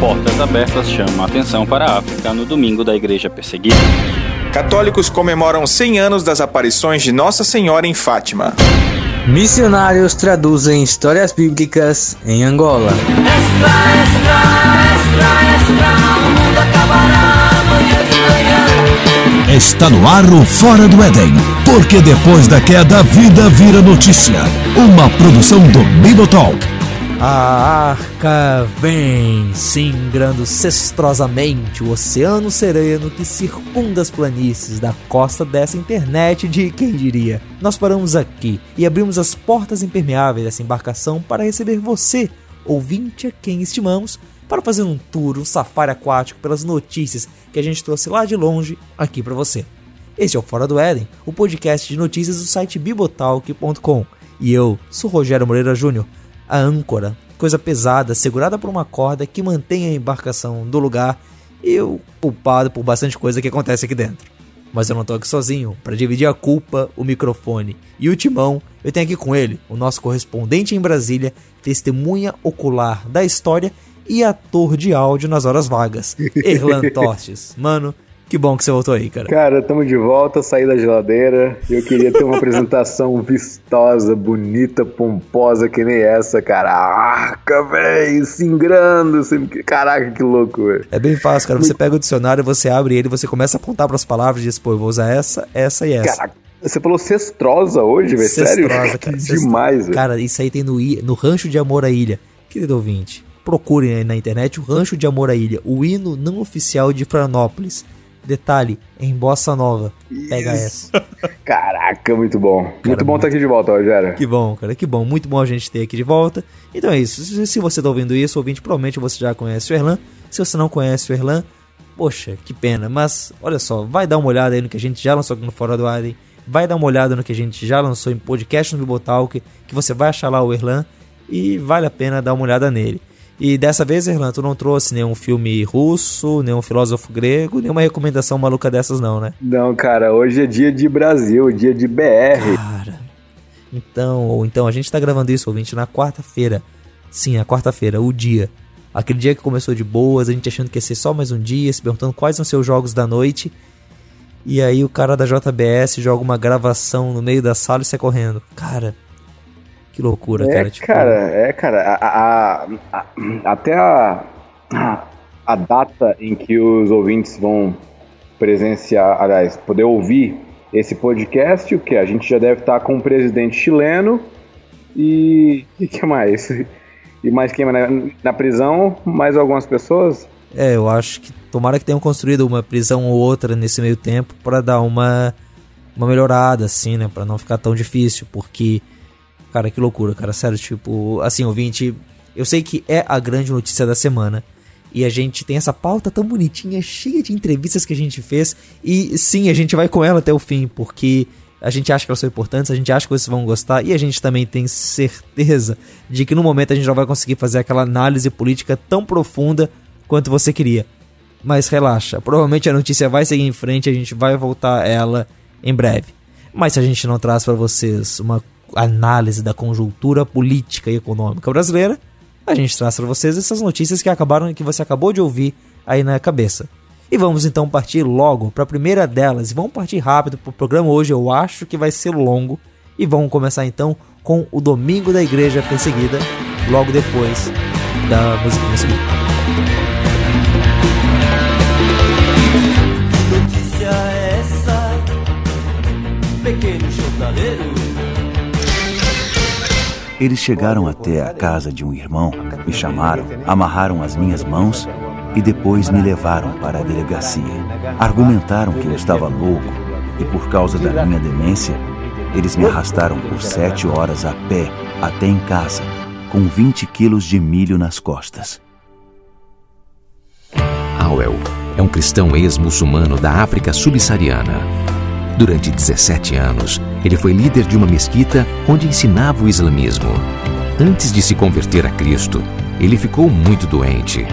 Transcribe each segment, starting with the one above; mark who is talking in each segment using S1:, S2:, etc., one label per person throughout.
S1: Portas Abertas chama a atenção para a África no domingo da Igreja Perseguida.
S2: Católicos comemoram 100 anos das aparições de Nossa Senhora em Fátima.
S3: Missionários traduzem histórias bíblicas em Angola.
S4: Extra, extra, extra, extra, o mundo acabará amanhã de manhã.
S5: Está no ar o Fora do Éden, porque depois da queda a vida vira notícia. Uma produção do Bibotalk
S6: a arca vem, singrando cestrosamente o oceano sereno que circunda as planícies da costa dessa internet de quem diria. Nós paramos aqui e abrimos as portas impermeáveis dessa embarcação para receber você, ouvinte a quem estimamos, para fazer um tour, um safari aquático pelas notícias que a gente trouxe lá de longe aqui para você. Este é o Fora do Éden, o podcast de notícias do site bibotalk.com. E eu sou Rogério Moreira Júnior a âncora, coisa pesada, segurada por uma corda que mantém a embarcação do lugar e eu culpado por bastante coisa que acontece aqui dentro. Mas eu não tô aqui sozinho, para dividir a culpa, o microfone e o timão, eu tenho aqui com ele, o nosso correspondente em Brasília, testemunha ocular da história e ator de áudio nas horas vagas, Erlan Tostes. Mano, que bom que você voltou aí, cara.
S7: Cara, tamo de volta, saí da geladeira. Eu queria ter uma apresentação vistosa, bonita, pomposa, que nem essa, cara. Arca, velho, singrando. Caraca, que louco, velho.
S6: É bem fácil, cara. Você pega o dicionário, você abre ele, você começa a apontar pras palavras e diz, pô, eu vou usar essa, essa e essa.
S7: Caraca. Você falou cestrosa hoje, velho? Sério?
S6: Cara,
S7: que demais, velho.
S6: Cara, isso aí tem no, no Rancho de Amor à Ilha. Querido ouvinte, procurem aí na internet o Rancho de Amor à Ilha, o hino não oficial de Franópolis. Detalhe, em bossa nova. Pega essa.
S7: Caraca, muito bom. Cara, muito bom estar tá aqui de volta, Rogério.
S6: Que bom, cara, que bom. Muito bom a gente ter aqui de volta. Então é isso. Se você tá ouvindo isso, ouvinte, provavelmente você já conhece o Erlan. Se você não conhece o Erlan, poxa, que pena. Mas, olha só, vai dar uma olhada aí no que a gente já lançou aqui no Fora do Arden. Vai dar uma olhada no que a gente já lançou em podcast no Bibotalk, que você vai achar lá o Erlan. E vale a pena dar uma olhada nele. E dessa vez, Erlan, tu não trouxe nenhum filme russo, nenhum filósofo grego, nenhuma recomendação maluca dessas, não, né?
S7: Não, cara, hoje é dia de Brasil, dia de BR.
S6: Cara. Então, ou então a gente tá gravando isso, ouvinte, na quarta-feira. Sim, a quarta-feira, o dia. Aquele dia que começou de boas, a gente achando que ia ser só mais um dia, se perguntando quais são seus jogos da noite. E aí o cara da JBS joga uma gravação no meio da sala e sai correndo. Cara, que loucura,
S7: é,
S6: cara.
S7: Tipo... Cara, é, cara. A, a, a, até a, a data em que os ouvintes vão presenciar, aliás, poder ouvir esse podcast, o que? A gente já deve estar com um presidente chileno e. E que mais? E mais quem? Na, na prisão, mais algumas pessoas?
S6: É, eu acho que tomara que tenham construído uma prisão ou outra nesse meio tempo para dar uma, uma melhorada, assim, né? Para não ficar tão difícil, porque Cara, que loucura, cara. Sério, tipo, assim, ouvinte, eu sei que é a grande notícia da semana. E a gente tem essa pauta tão bonitinha, cheia de entrevistas que a gente fez. E sim, a gente vai com ela até o fim, porque a gente acha que elas são importantes, a gente acha que vocês vão gostar. E a gente também tem certeza de que no momento a gente não vai conseguir fazer aquela análise política tão profunda quanto você queria. Mas relaxa, provavelmente a notícia vai seguir em frente, a gente vai voltar a ela em breve. Mas se a gente não traz para vocês uma análise da conjuntura política e econômica brasileira, a gente traz para vocês essas notícias que acabaram que você acabou de ouvir aí na cabeça. E vamos então partir logo para a primeira delas. E vamos partir rápido para o programa hoje, eu acho que vai ser longo. E vamos começar então com o Domingo da Igreja Perseguida, logo depois da música seguinte.
S4: Notícia é essa, pequeno jornaleiro.
S8: Eles chegaram até a casa de um irmão, me chamaram, amarraram as minhas mãos e depois me levaram para a delegacia. Argumentaram que eu estava louco e, por causa da minha demência, eles me arrastaram por sete horas a pé até em casa, com 20 quilos de milho nas costas.
S9: Howell é um cristão ex-muçulmano da África subsaariana. Durante 17 anos, ele foi líder de uma mesquita onde ensinava o islamismo. Antes de se converter a Cristo, ele ficou muito doente.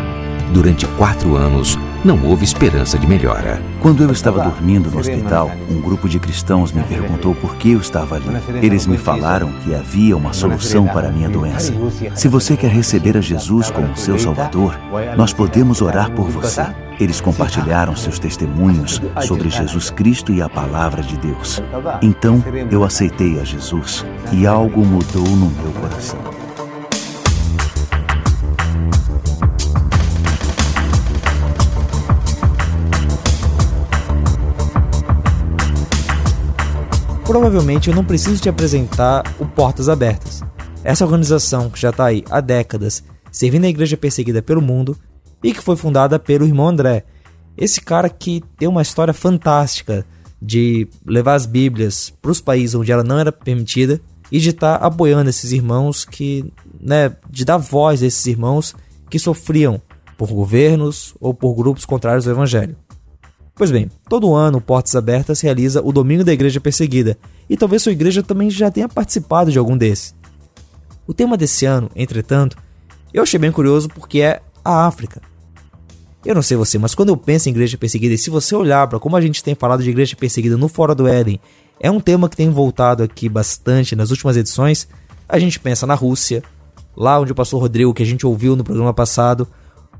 S9: Durante quatro anos, não houve esperança de melhora.
S8: Quando eu estava dormindo no hospital, um grupo de cristãos me perguntou por que eu estava ali. Eles me falaram que havia uma solução para a minha doença. Se você quer receber a Jesus como seu Salvador, nós podemos orar por você. Eles compartilharam seus testemunhos sobre Jesus Cristo e a palavra de Deus. Então, eu aceitei a Jesus e algo mudou no meu coração.
S6: Provavelmente eu não preciso te apresentar o Portas Abertas. Essa organização que já está aí há décadas servindo a igreja perseguida pelo mundo e que foi fundada pelo irmão André. Esse cara que tem uma história fantástica de levar as Bíblias para os países onde ela não era permitida e de estar tá apoiando esses irmãos que, né, de dar voz a esses irmãos que sofriam por governos ou por grupos contrários ao evangelho. Pois bem, todo ano Portas Abertas realiza o Domingo da Igreja Perseguida, e talvez sua igreja também já tenha participado de algum desses. O tema desse ano, entretanto, eu achei bem curioso porque é a África. Eu não sei você, mas quando eu penso em igreja perseguida, e se você olhar para como a gente tem falado de igreja perseguida no Fora do Éden, é um tema que tem voltado aqui bastante nas últimas edições, a gente pensa na Rússia, lá onde o pastor Rodrigo, que a gente ouviu no programa passado,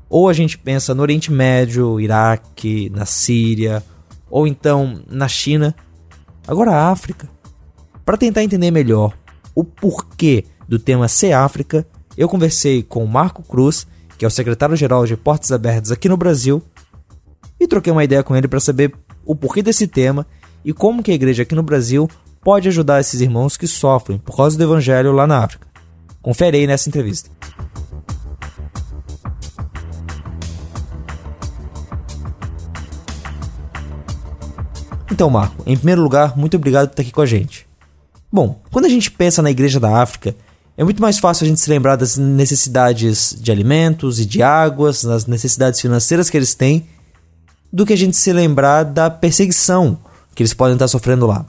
S6: ou a gente pensa no Oriente Médio, Iraque, na Síria, ou então na China. Agora a África. Para tentar entender melhor o porquê do tema ser África, eu conversei com o Marco Cruz, que é o secretário-geral de Portas Abertas aqui no Brasil, e troquei uma ideia com ele para saber o porquê desse tema e como que a igreja aqui no Brasil pode ajudar esses irmãos que sofrem por causa do evangelho lá na África. Confere aí nessa entrevista. Então, Marco, em primeiro lugar, muito obrigado por estar aqui com a gente. Bom, quando a gente pensa na Igreja da África, é muito mais fácil a gente se lembrar das necessidades de alimentos e de águas, das necessidades financeiras que eles têm, do que a gente se lembrar da perseguição que eles podem estar sofrendo lá.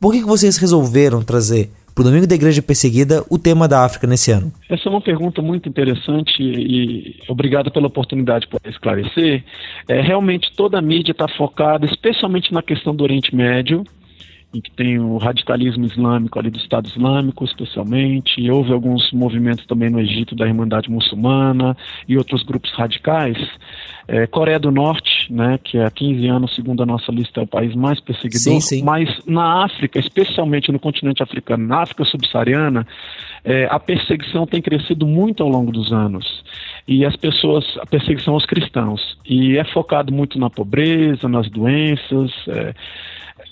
S6: Por que, vocês resolveram trazer para o Domingo da Igreja Perseguida o tema da África nesse ano?
S10: Essa é uma pergunta muito interessante e obrigado pela oportunidade para esclarecer. É, realmente toda a mídia está focada, especialmente na questão do Oriente Médio, em que tem o radicalismo islâmico ali do Estado Islâmico, especialmente. Houve alguns movimentos também no Egito da Irmandade Muçulmana e outros grupos radicais. É, Coreia do Norte, né, que há 15 anos, segundo a nossa lista, é o país mais perseguidor.
S6: Sim, sim.
S10: Mas na África, especialmente no continente africano, na África subsaariana, é, a perseguição tem crescido muito ao longo dos anos. E as pessoas, a perseguição aos cristãos. E é focado muito na pobreza, nas doenças. É,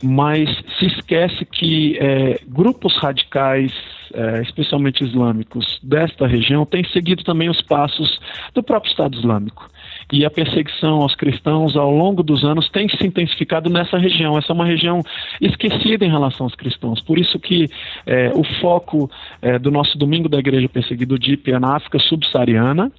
S10: mas se esquece que é, grupos radicais, é, especialmente islâmicos, desta região têm seguido também os passos do próprio Estado Islâmico. E a perseguição aos cristãos ao longo dos anos tem se intensificado nessa região. Essa é uma região esquecida em relação aos cristãos. Por isso que é, o foco é, do nosso Domingo da Igreja Perseguida, DIP, é na África subsaariana.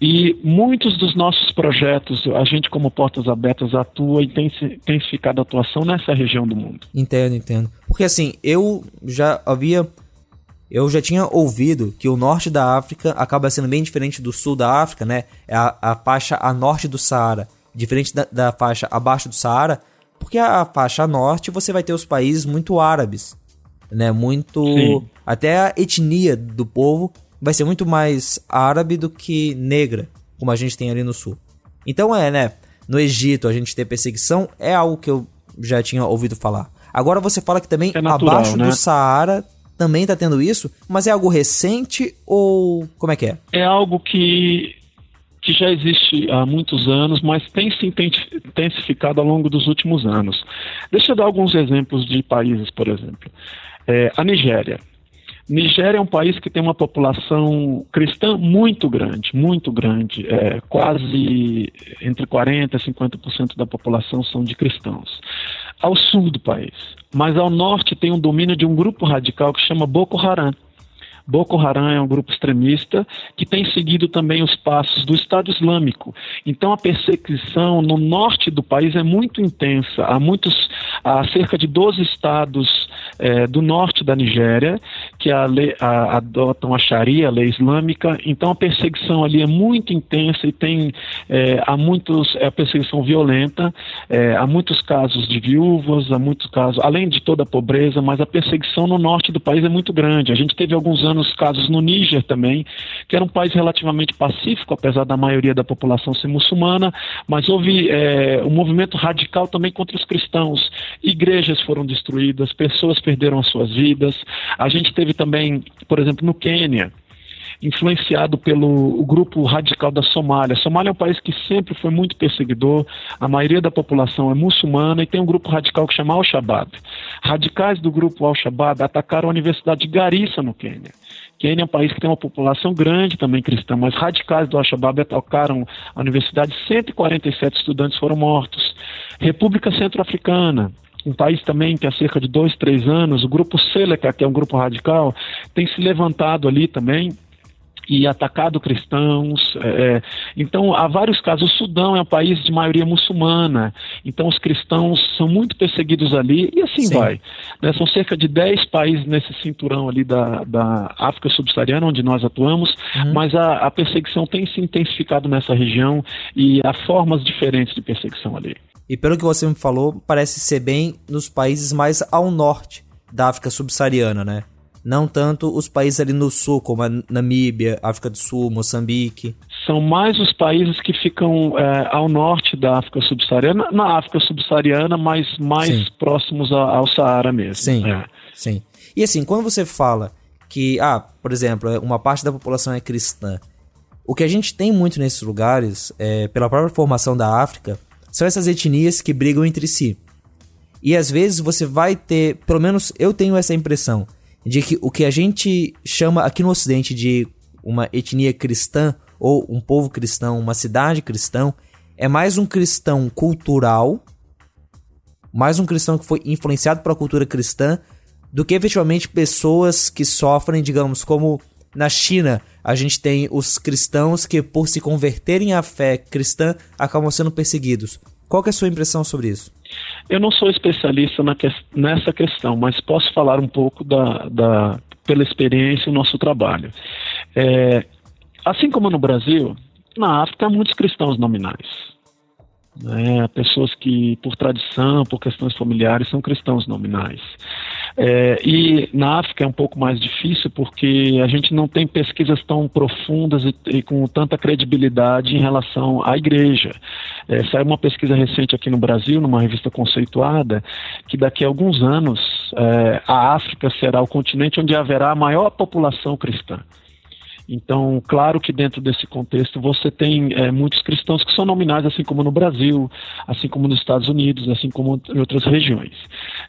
S10: E muitos dos nossos projetos, a gente como Portas Abertas atua e tem intensificado a atuação nessa região do mundo.
S6: Entendo, entendo. Porque assim, eu já havia eu já tinha ouvido que o norte da África acaba sendo bem diferente do sul da África, né? É a, a faixa a norte do Saara, diferente da, da, faixa abaixo do Saara, porque a, a, faixa a norte você vai ter os países muito árabes, né? Muito. Sim. Até a etnia do povo vai ser muito mais árabe do que negra, como a gente tem ali no sul. Então é, né? No Egito a gente ter perseguição é algo que eu já tinha ouvido falar. Agora você fala que também é natural, abaixo né? do Saara também está tendo isso, mas é algo recente ou como é que é?
S10: É algo que que já existe há muitos anos, mas tem se intensificado ao longo dos últimos anos. Deixa eu dar alguns exemplos de países, por exemplo. É, a Nigéria. Nigéria é um país que tem uma população cristã muito grande, muito grande. É, quase entre 40% e 50% da população são de cristãos. Ao sul do país. Mas ao norte tem um domínio de um grupo radical que chama Boko Haram. Boko Haram é um grupo extremista que tem seguido também os passos do Estado Islâmico. Então a perseguição no norte do país é muito intensa. Há muitos, há cerca de 12 estados é, do norte da Nigéria que a lei, a, adotam a Sharia, a lei islâmica. Então a perseguição ali é muito intensa e tem é, há muitos é perseguição violenta, é, há muitos casos de viúvas, há muitos casos, além de toda a pobreza, mas a perseguição no norte do país é muito grande. A gente teve alguns anos casos no Níger também, que era um país relativamente pacífico, apesar da maioria da população ser muçulmana, mas houve é, um movimento radical também contra os cristãos. Igrejas foram destruídas, pessoas perderam as suas vidas. A gente teve também, por exemplo, no Quênia, influenciado pelo grupo radical da Somália. A Somália é um país que sempre foi muito perseguidor, a maioria da população é muçulmana e tem um grupo radical que chama Al-Shabaab. Radicais do grupo Al-Shabaab atacaram a Universidade de Garissa, no Quênia. Quênia é um país que tem uma população grande também cristã, mas radicais do Al-Shabaab atacaram a universidade, 147 estudantes foram mortos. República Centro-Africana, um país também que há cerca de dois, três anos, o grupo Seleca, que é um grupo radical, tem se levantado ali também e atacado cristãos. É, então, há vários casos. O Sudão é um país de maioria muçulmana, então os cristãos são muito perseguidos ali, e assim Sim. vai. Né? São cerca de 10 países nesse cinturão ali da, da África subsaariana, onde nós atuamos, uhum. mas a, a perseguição tem se intensificado nessa região e há formas diferentes de perseguição ali.
S6: E pelo que você me falou, parece ser bem nos países mais ao norte da África subsaariana, né? não tanto os países ali no sul, como a Namíbia, África do Sul, Moçambique.
S10: São mais os países que ficam é, ao norte da África subsaariana, na África subsaariana, mas mais sim. próximos ao Saara mesmo.
S6: Sim, é. sim. E assim, quando você fala que, ah, por exemplo, uma parte da população é cristã, o que a gente tem muito nesses lugares, é, pela própria formação da África, são essas etnias que brigam entre si. E às vezes você vai ter, pelo menos eu tenho essa impressão, de que o que a gente chama aqui no Ocidente de uma etnia cristã ou um povo cristão, uma cidade cristã, é mais um cristão cultural, mais um cristão que foi influenciado pela cultura cristã, do que efetivamente pessoas que sofrem, digamos, como na China, a gente tem os cristãos que, por se converterem à fé cristã, acabam sendo perseguidos. Qual é a sua impressão sobre isso?
S10: Eu não sou especialista que, nessa questão, mas posso falar um pouco da, da pela experiência e nosso trabalho. É, assim como no Brasil, na África há muitos cristãos nominais. Né? Pessoas que, por tradição, por questões familiares, são cristãos nominais. É, e na África é um pouco mais difícil porque a gente não tem pesquisas tão profundas e, e com tanta credibilidade em relação à igreja. É, saiu uma pesquisa recente aqui no Brasil, numa revista conceituada, que daqui a alguns anos é, a África será o continente onde haverá a maior população cristã. Então, claro que dentro desse contexto você tem é, muitos cristãos que são nominais, assim como no Brasil, assim como nos Estados Unidos, assim como em outras regiões.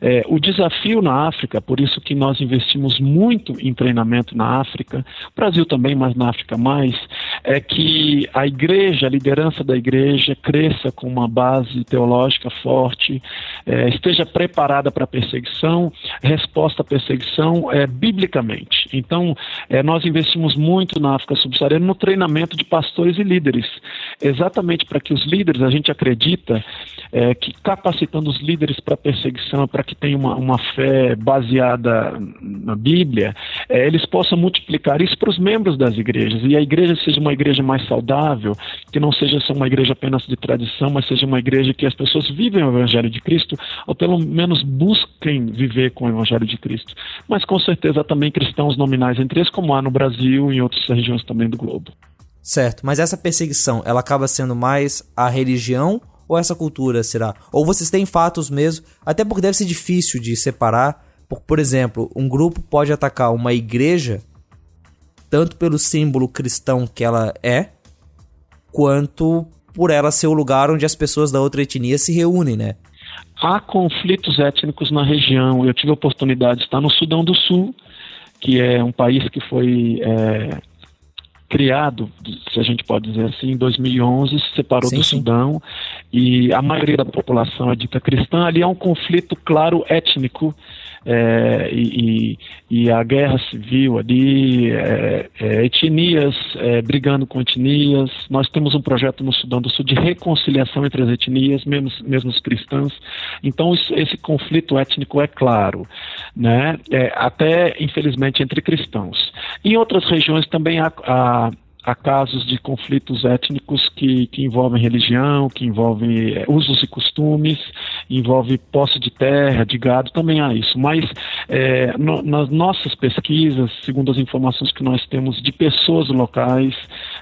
S10: É, o desafio na África, por isso que nós investimos muito em treinamento na África, Brasil também, mas na África mais, é que a igreja, a liderança da igreja cresça com uma base teológica forte, é, esteja preparada para a perseguição, resposta à perseguição é, biblicamente. Então, é, nós investimos muito na África subsaariana no treinamento de pastores e líderes, exatamente para que os líderes, a gente acredita é, que capacitando os líderes para perseguição, para que tenham uma, uma, fé baseada na Bíblia, é, eles possam multiplicar isso para os membros das igrejas e a igreja seja uma igreja mais saudável, que não seja só uma igreja apenas de tradição, mas seja uma igreja que as pessoas vivem o Evangelho de Cristo, ou pelo menos busquem viver com o Evangelho de Cristo. Mas com certeza também cristãos nominais entre eles, como há no Brasil e em outras regiões também do globo.
S6: Certo, mas essa perseguição, ela acaba sendo mais a religião ou essa cultura, será? Ou vocês têm fatos mesmo, até porque deve ser difícil de separar. Por, por exemplo, um grupo pode atacar uma igreja tanto pelo símbolo cristão que ela é, quanto por ela ser o lugar onde as pessoas da outra etnia se reúnem, né?
S10: Há conflitos étnicos na região. Eu tive a oportunidade de estar no Sudão do Sul, que é um país que foi é, criado, se a gente pode dizer assim, em 2011, se separou sim, do sim. Sudão e a maioria da população é dita cristã. Ali há um conflito claro étnico é, e, e, a guerra civil ali, é, é, etnias é, brigando com etnias. Nós temos um projeto no Sudão do Sul de reconciliação entre as etnias, mesmo, mesmo os cristãos. Então isso, esse conflito étnico é claro, né? É, até infelizmente entre cristãos. Em outras regiões também há, há há casos de conflitos étnicos que, que envolvem religião, que envolvem é, usos e costumes, envolve posse de terra, de gado, também há isso. Mas é, no, nas nossas pesquisas, segundo as informações que nós temos de pessoas locais,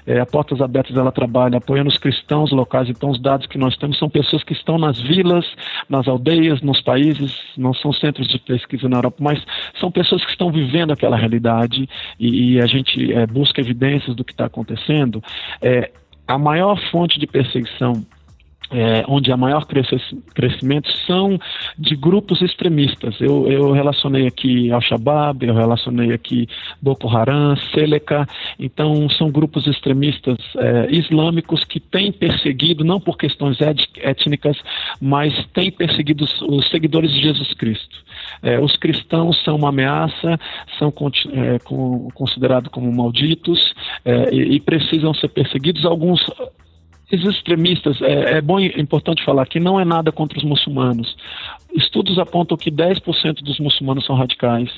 S10: é, a Portas Abertas ela trabalha apoiando os cristãos locais, então os dados que nós temos são pessoas que estão nas vilas, nas aldeias, nos países, não são centros de pesquisa na Europa, mas são pessoas que estão vivendo aquela realidade. E, e a gente é, busca evidências do que está acontecendo, é, a maior fonte de perseguição é, onde há maior crescimento são de grupos extremistas. Eu, eu relacionei aqui Al-Shabaab, eu relacionei aqui Boko Haram, Seleka. Então, são grupos extremistas é, islâmicos que têm perseguido, não por questões étnicas, mas têm perseguido os, seguidores de Jesus Cristo. É, os cristãos são uma ameaça, são é, considerados como malditos é, e, e precisam ser perseguidos. Alguns esses extremistas, é, é bom e importante falar que não é nada contra os muçulmanos. Estudos apontam que 10% dos muçulmanos são radicais.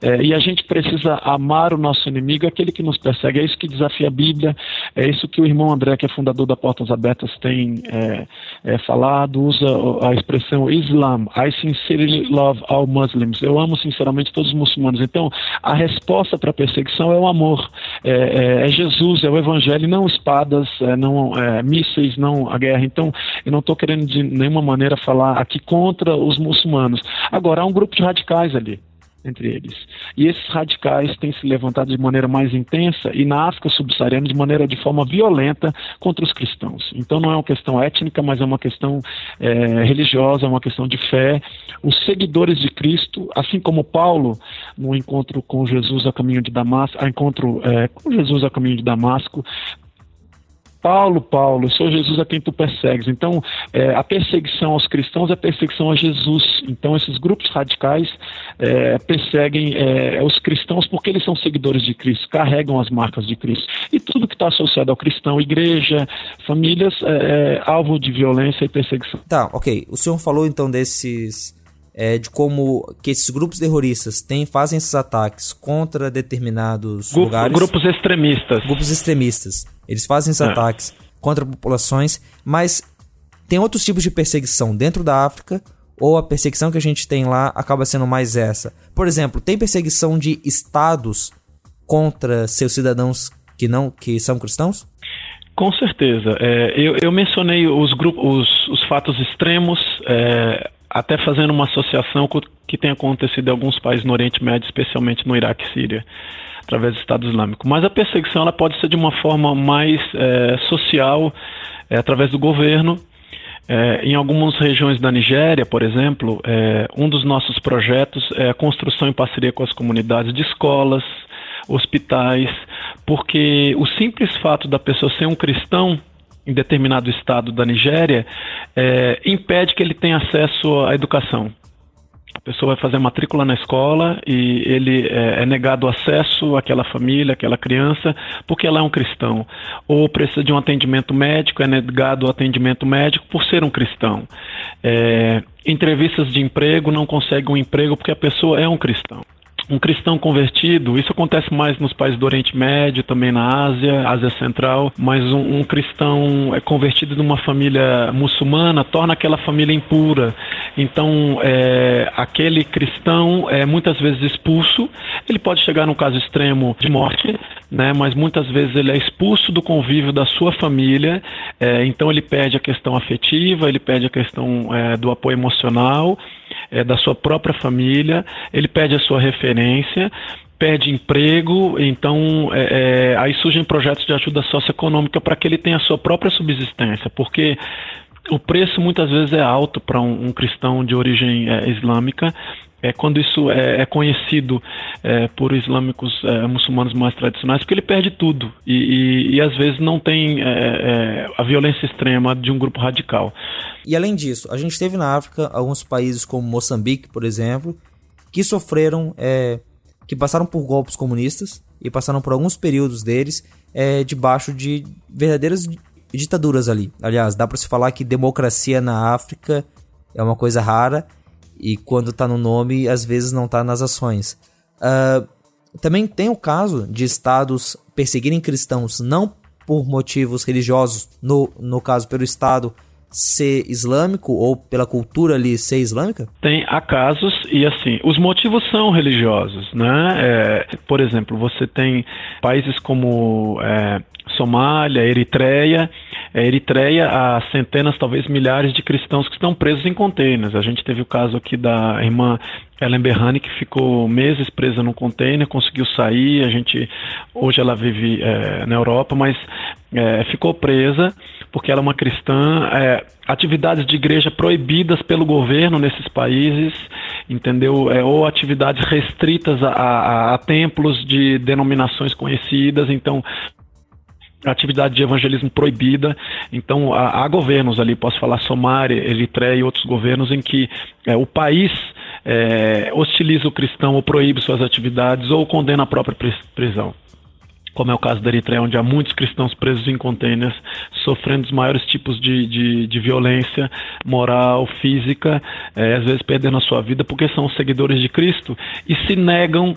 S10: É, e a gente precisa amar o nosso inimigo, aquele que nos persegue. É isso que desafia a Bíblia, é isso que o irmão André, que é fundador da Portas Abertas, tem é, é, falado, usa a expressão Islam. I sincerely love all Muslims. Eu amo sinceramente todos os muçulmanos. Então, a resposta para a perseguição é o amor. É, é, é, Jesus, é o Evangelho, não espadas, é, não mísseis, não a guerra. Então, eu não estou querendo de nenhuma maneira falar aqui contra os muçulmanos. Agora, há um grupo de radicais ali entre eles. E esses radicais têm se levantado de maneira mais intensa e na África subsaariana de maneira de forma violenta contra os cristãos. Então não é uma questão étnica, mas é uma questão é, religiosa, é uma questão de fé. Os seguidores de Cristo, assim como Paulo no encontro com Jesus a caminho de Damasco, encontro é, com Jesus a caminho de Damasco, Paulo, Paulo, sou Jesus a quem tu persegues. Então, é, a perseguição aos cristãos é perseguição a Jesus. Então, esses grupos radicais é, perseguem é, os cristãos porque eles são seguidores de Cristo, carregam as marcas de Cristo. E tudo que está associado ao cristão, igreja, famílias, é, é alvo de violência e perseguição.
S6: Tá, ok. O senhor falou então desses é, de como que esses grupos terroristas têm, fazem esses ataques contra determinados
S10: Grupo,
S6: lugares.
S10: Grupos extremistas.
S6: Grupos extremistas. Eles fazem esses é. ataques contra populações, mas tem outros tipos de perseguição dentro da África, ou a perseguição que a gente tem lá acaba sendo mais essa. Por exemplo, tem perseguição de estados contra seus cidadãos que não que são cristãos?
S10: Com certeza. É, eu, eu, mencionei os grupos, os, os fatos extremos. É, até fazendo uma associação com o que tem acontecido em alguns países no Oriente Médio, especialmente no Iraque e Síria, através do Estado Islâmico. Mas a perseguição ela pode ser de uma forma mais é, social, é, através do governo. É, em algumas regiões da Nigéria, por exemplo, é, um dos nossos projetos é a construção em parceria com as comunidades de escolas, hospitais, porque o simples fato da pessoa ser um cristão em determinado estado da Nigéria é, impede que ele tenha acesso à educação. A pessoa vai fazer matrícula na escola e ele é, é negado acesso àquela família, àquela criança, porque ela é um cristão. Ou precisa de um atendimento médico, é negado o atendimento médico por ser um cristão. É, entrevistas de emprego, não consegue um emprego porque a pessoa é um cristão um cristão convertido, isso acontece mais nos países do Oriente Médio, também na Ásia, Ásia Central, mas um, um cristão é convertido numa família muçulmana torna aquela família impura. Então, é, aquele cristão é muitas vezes expulso, ele pode chegar no caso extremo de morte, né, mas muitas vezes ele é expulso do convívio da sua família, é, então ele perde a questão afetiva, ele perde a questão é, do apoio emocional, é, da sua própria família, ele perde a sua referência, perde emprego, então é, é, aí surgem projetos de ajuda socioeconômica para que ele tenha a sua própria subsistência, porque o preço muitas vezes é alto para um, um, cristão de origem é, islâmica é, quando isso é, é conhecido é, por islâmicos é, muçulmanos mais tradicionais, porque ele perde tudo e, e, e às vezes não tem é, é, a violência extrema de um grupo radical.
S6: E além disso, a gente teve na África alguns países como Moçambique, por exemplo, que sofreram, que passaram por golpes comunistas e passaram por alguns períodos deles debaixo de verdadeiras ditaduras ali. Aliás, dá para se falar que democracia na África é uma coisa rara e quando tá no nome, às vezes não tá nas ações. Uh, também tem o caso de estados perseguirem cristãos não por motivos religiosos, no, no caso pelo Estado ser islâmico ou pela cultura ali ser islâmica?
S10: Tem há casos e assim, os motivos são religiosos, né? É, por exemplo, você tem países como é, Somália, Eritreia. É, Eritreia, há centenas, talvez milhares de cristãos que estão presos em containers. A gente teve o caso aqui da irmã Ellen Berrani, que ficou meses presa num container, conseguiu sair. A gente, hoje ela vive é, na Europa, mas é, ficou presa porque ela é uma cristã. É, atividades de igreja proibidas pelo governo nesses países, entendeu? É, ou atividades restritas a, a, a templos de denominações conhecidas. Então, atividade de evangelismo proibida. Então, há, há, governos ali, posso falar Somália, Eritreia e outros governos, em que é, o país é, hostiliza o cristão ou proíbe suas atividades ou condena a própria prisão. Como é o caso da Eritreia, onde há muitos cristãos presos em containers, sofrendo os maiores tipos de, de, de violência moral, física, é, às vezes perdendo a sua vida porque são seguidores de Cristo e se negam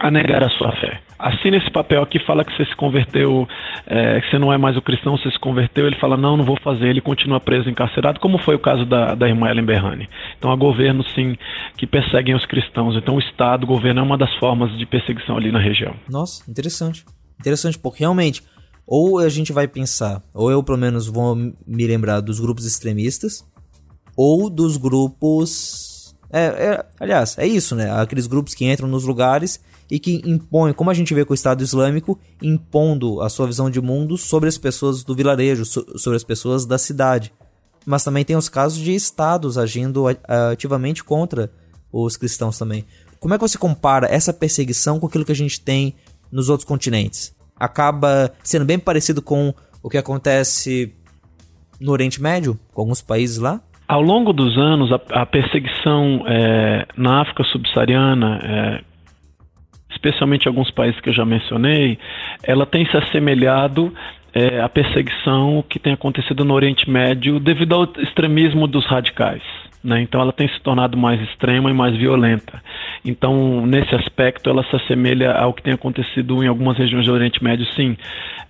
S10: a negar a sua fé. Assina esse papel aqui, fala que você se converteu, é, que você não é mais o cristão, você se converteu. Ele fala, não, não vou fazer. Ele continua preso, encarcerado, como foi o caso da, da irmã Ellen Berrani. Então há governos, sim, que perseguem os cristãos. Então o Estado, o governo é uma das formas de perseguição ali na região.
S6: Nossa, interessante. Interessante, porque realmente, ou a gente vai pensar, ou eu pelo menos vou me lembrar dos grupos extremistas, ou dos grupos. É, é, aliás, é isso, né? Aqueles grupos que entram nos lugares e que impõe, como a gente vê com o Estado Islâmico, impondo a sua visão de mundo sobre as pessoas do vilarejo, sobre as pessoas da cidade. Mas também tem os casos de estados agindo ativamente contra os cristãos também. Como é que você compara essa perseguição com aquilo que a gente tem nos outros continentes? Acaba sendo bem parecido com o que acontece no Oriente Médio, com alguns países lá?
S10: Ao longo dos anos, a, a perseguição é, na África subsaariana, é, especialmente alguns países que eu já mencionei, ela tem se assemelhado é, à perseguição que tem acontecido no Oriente Médio devido ao extremismo dos radicais. Né? Então ela tem se tornado mais extrema e mais violenta. Então, nesse aspecto, ela se assemelha ao que tem acontecido em algumas regiões do Oriente Médio, sim.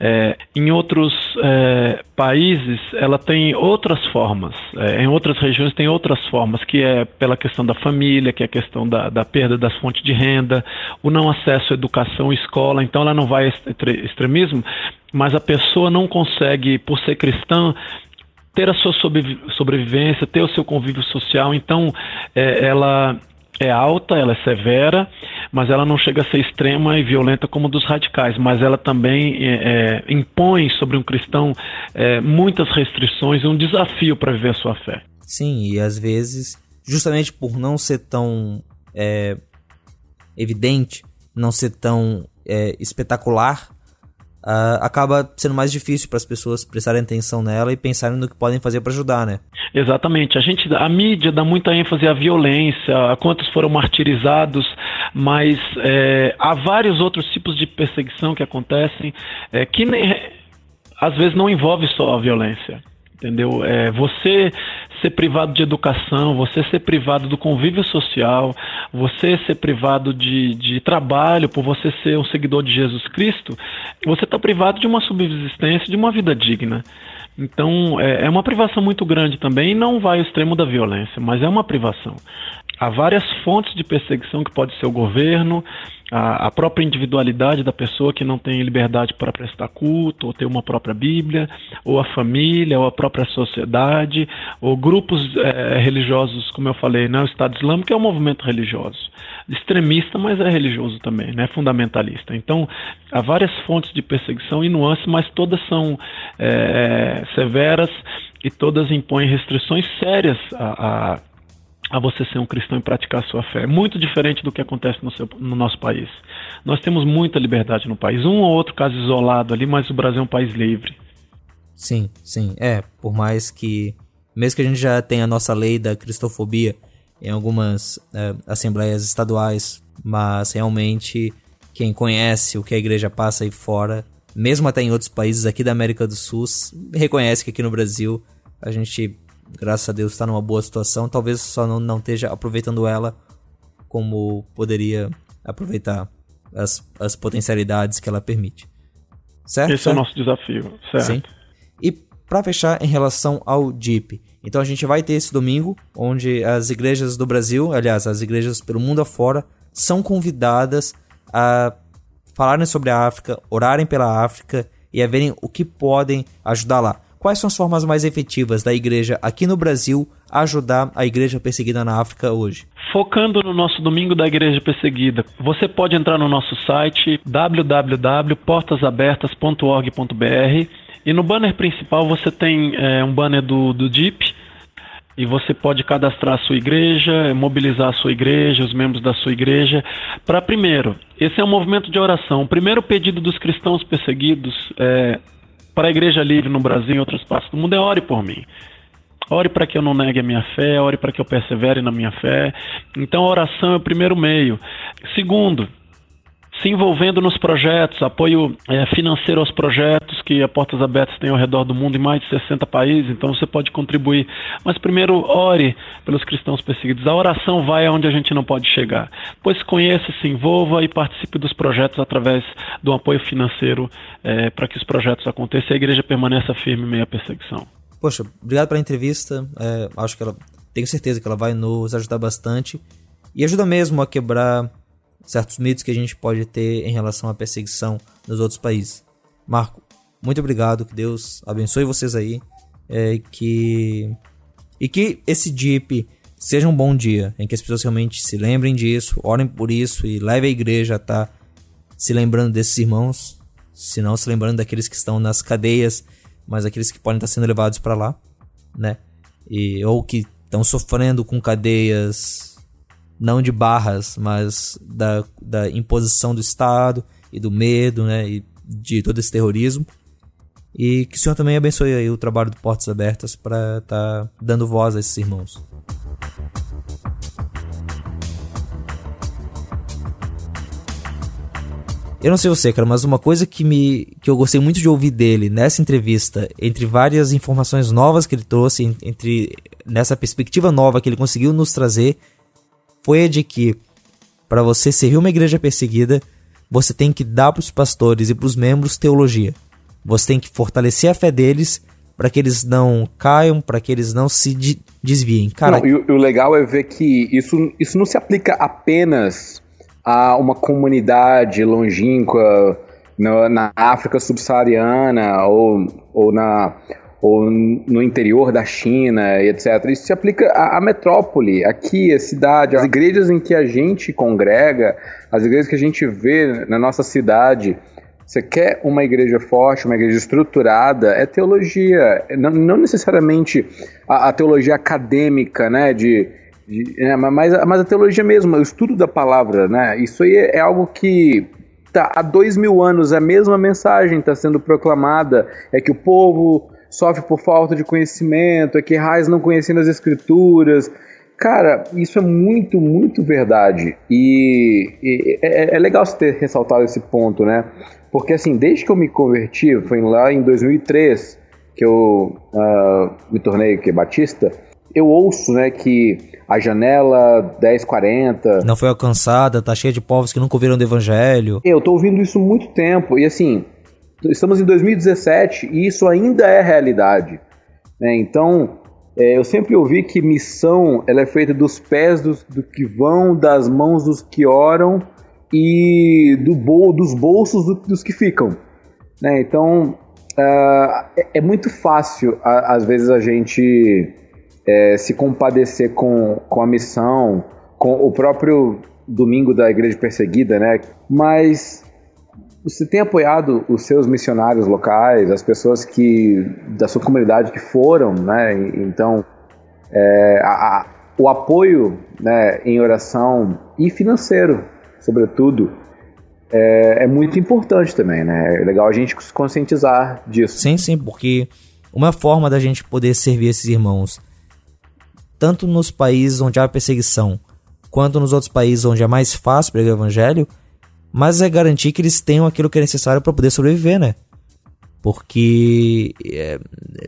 S10: É, em outros é, países, ela tem outras formas. É, em outras regiões, tem outras formas, que é pela questão da família, que é a questão da, da perda das fontes de renda, o não acesso à educação escola. Então, ela não vai extremismo, mas a pessoa não consegue, por ser cristã, ter a sua sobrevivência, ter o seu convívio social. Então, é, ela é alta, ela é severa, mas ela não chega a ser extrema e violenta como dos radicais. Mas ela também é, é, impõe sobre um cristão é, muitas restrições e um desafio para viver a sua fé.
S6: Sim, e às vezes, justamente por não ser tão é, evidente, não ser tão é, espetacular, uh, acaba sendo mais difícil para as pessoas prestarem atenção nela e pensarem no que podem fazer para ajudar, né?
S10: Exatamente. A gente, a mídia dá muita ênfase à violência, a quantos foram martirizados, mas é, há vários outros tipos de perseguição que acontecem é, que nem, às vezes não envolve só a violência entendeu? É, você ser privado de educação, você ser privado do convívio social, você ser privado de, de trabalho por você ser um seguidor de Jesus Cristo, você está privado de uma subsistência, de uma vida digna. Então é, é uma privação muito grande também, e não vai ao extremo da violência, mas é uma privação. Há várias fontes de perseguição que pode ser o governo, a, a, própria individualidade da pessoa que não tem liberdade para prestar culto, ou ter uma própria Bíblia, ou a família, ou a própria sociedade, ou grupos é, religiosos, como eu falei, né? o Estado Islâmico é um movimento religioso, extremista, mas é religioso também, né? fundamentalista. Então, há várias fontes de perseguição e nuances, mas todas são é, severas e todas impõem restrições sérias a, a a você ser um cristão e praticar sua fé. É muito diferente do que acontece no, seu, no, nosso país. Nós temos muita liberdade no país. Um ou outro caso isolado ali, mas o Brasil é um país livre.
S6: Sim, sim. É, por mais que. Mesmo que a gente já tenha a nossa lei da cristofobia, em algumas é, assembleias estaduais, mas realmente quem conhece o que a igreja passa aí fora, mesmo até em outros países aqui da América do Sul, reconhece que aqui no Brasil a gente, graças a Deus, está numa boa situação. Talvez só não, não esteja aproveitando ela como poderia aproveitar as, as potencialidades que ela permite. Certo?
S10: Esse é o nosso desafio, certo? Sim.
S6: E para fechar, em relação ao DIP. Então a gente vai ter esse domingo, onde as igrejas do Brasil, aliás, as igrejas pelo mundo afora, são convidadas a falarem sobre a África, orarem pela África e a verem o que podem ajudar lá. Quais são as formas mais efetivas da igreja aqui no Brasil ajudar a igreja perseguida na África hoje?
S10: Focando no nosso Domingo da Igreja Perseguida, você pode entrar no nosso site www.portasabertas.org.br e no banner principal você tem é, um banner do, do DIP e você pode cadastrar a sua igreja, mobilizar a sua igreja, os membros da sua igreja, para primeiro, esse é um movimento de oração. O primeiro pedido dos cristãos perseguidos é, para a igreja livre no Brasil e em outras partes do mundo é ore por mim. Ore para que eu não negue a minha fé, ore para que eu persevere na minha fé. Então a oração é o primeiro meio. Segundo, se envolvendo nos projetos, apoio é, financeiro aos projetos que a Portas Abertas tem ao redor do mundo em mais de 60 países, então você pode contribuir. Mas primeiro, ore pelos cristãos perseguidos. A oração vai aonde a gente não pode chegar. Pois conheça, se envolva e participe dos projetos através do apoio financeiro é, para que os projetos aconteçam e a igreja permaneça firme em meio à perseguição.
S6: Poxa, obrigado pela entrevista. É, acho que ela. Tenho certeza que ela vai nos ajudar bastante. E ajuda mesmo a quebrar certos mitos que a gente pode ter em relação à perseguição nos outros países. Marco, muito obrigado, que Deus abençoe vocês aí, é, que e que esse Jeep seja um bom dia, em que as pessoas realmente se lembrem disso, orem por isso e levem a igreja a estar tá se lembrando desses irmãos, se não se lembrando daqueles que estão nas cadeias, mas aqueles que podem estar sendo levados para lá, né? E, ou que estão sofrendo com cadeias não de barras, mas da, da imposição do Estado e do medo, né, e de todo esse terrorismo. E que o Senhor também abençoe aí o trabalho do Portas Abertas para estar tá dando voz a esses irmãos. Eu não sei você, cara, mas uma coisa que me que eu gostei muito de ouvir dele nessa entrevista, entre várias informações novas que ele trouxe, entre nessa perspectiva nova que ele conseguiu nos trazer, foi a de que para você servir uma igreja perseguida, você tem que dar para os pastores e para os membros teologia. Você tem que fortalecer a fé deles para que eles não caiam, para que eles não se de desviem. Cara,
S7: não, e, o legal é ver que isso, isso não se aplica apenas a uma comunidade longínqua na, na África subsaariana ou, ou na ou no interior da China e etc. Isso se aplica à, à, metrópole, aqui, a cidade, as igrejas em que a gente congrega, as igrejas que a gente vê na nossa cidade. Você quer uma igreja forte, uma igreja estruturada, é teologia, não, não necessariamente a, a, teologia acadêmica, né, de, de é, mas, mas a teologia mesmo, o estudo da palavra, né, isso aí é, é algo que tá, há dois mil anos a mesma mensagem está sendo proclamada, é que o povo sofre por falta de conhecimento, é que Raiz não conhecendo as escrituras. Cara, isso é muito, muito verdade. E, e é, é, legal você ter ressaltado esse ponto, né? Porque assim, desde que eu me converti, foi lá em 2003 que eu uh, me tornei que, batista, eu ouço, né, que a janela 1040
S6: não foi alcançada, tá cheia de povos que nunca ouviram do evangelho.
S7: Eu tô ouvindo isso muito tempo e assim, estamos em 2017 e isso ainda é realidade. Né? Então, é, eu sempre ouvi que missão ela é feita dos pés dos, do que vão, das mãos dos que oram e do bol, dos bolsos do, dos que ficam. Né? Então, uh, é, é, muito fácil, a, às vezes, a gente é, se compadecer com, com a missão, com o próprio domingo da igreja perseguida, né? Mas você tem apoiado os seus missionários locais, as pessoas que da sua comunidade que foram, né? Então, é, a, a, o apoio né, em oração e financeiro, sobretudo, é, é, muito importante também, né? É legal a gente se conscientizar disso.
S6: Sim, sim, porque uma forma da gente poder servir esses irmãos tanto nos países onde há perseguição, quanto nos outros países onde é mais fácil pregar o evangelho, mas é garantir que eles tenham aquilo que é necessário para poder sobreviver, né? Porque é,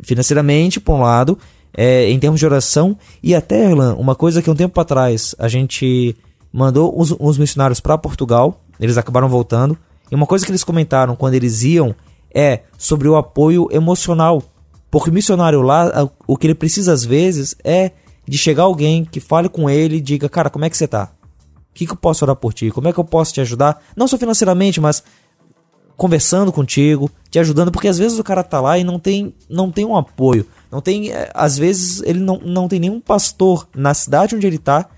S6: financeiramente, por um lado, é, em termos de oração, e até, Erlan, uma coisa que um tempo atrás a gente mandou os, os missionários para Portugal, eles acabaram voltando, e uma coisa que eles comentaram quando eles iam é sobre o apoio emocional. Porque o missionário lá, o que ele precisa às vezes é de chegar alguém que fale com ele e diga, cara, como é que você tá? O que, que eu posso orar por ti? Como é que eu posso te ajudar? Não só financeiramente, mas conversando contigo, te ajudando, porque às vezes o cara tá lá e não tem, não tem um apoio. Não tem, é, às vezes ele não, não tem nenhum pastor na cidade onde ele tá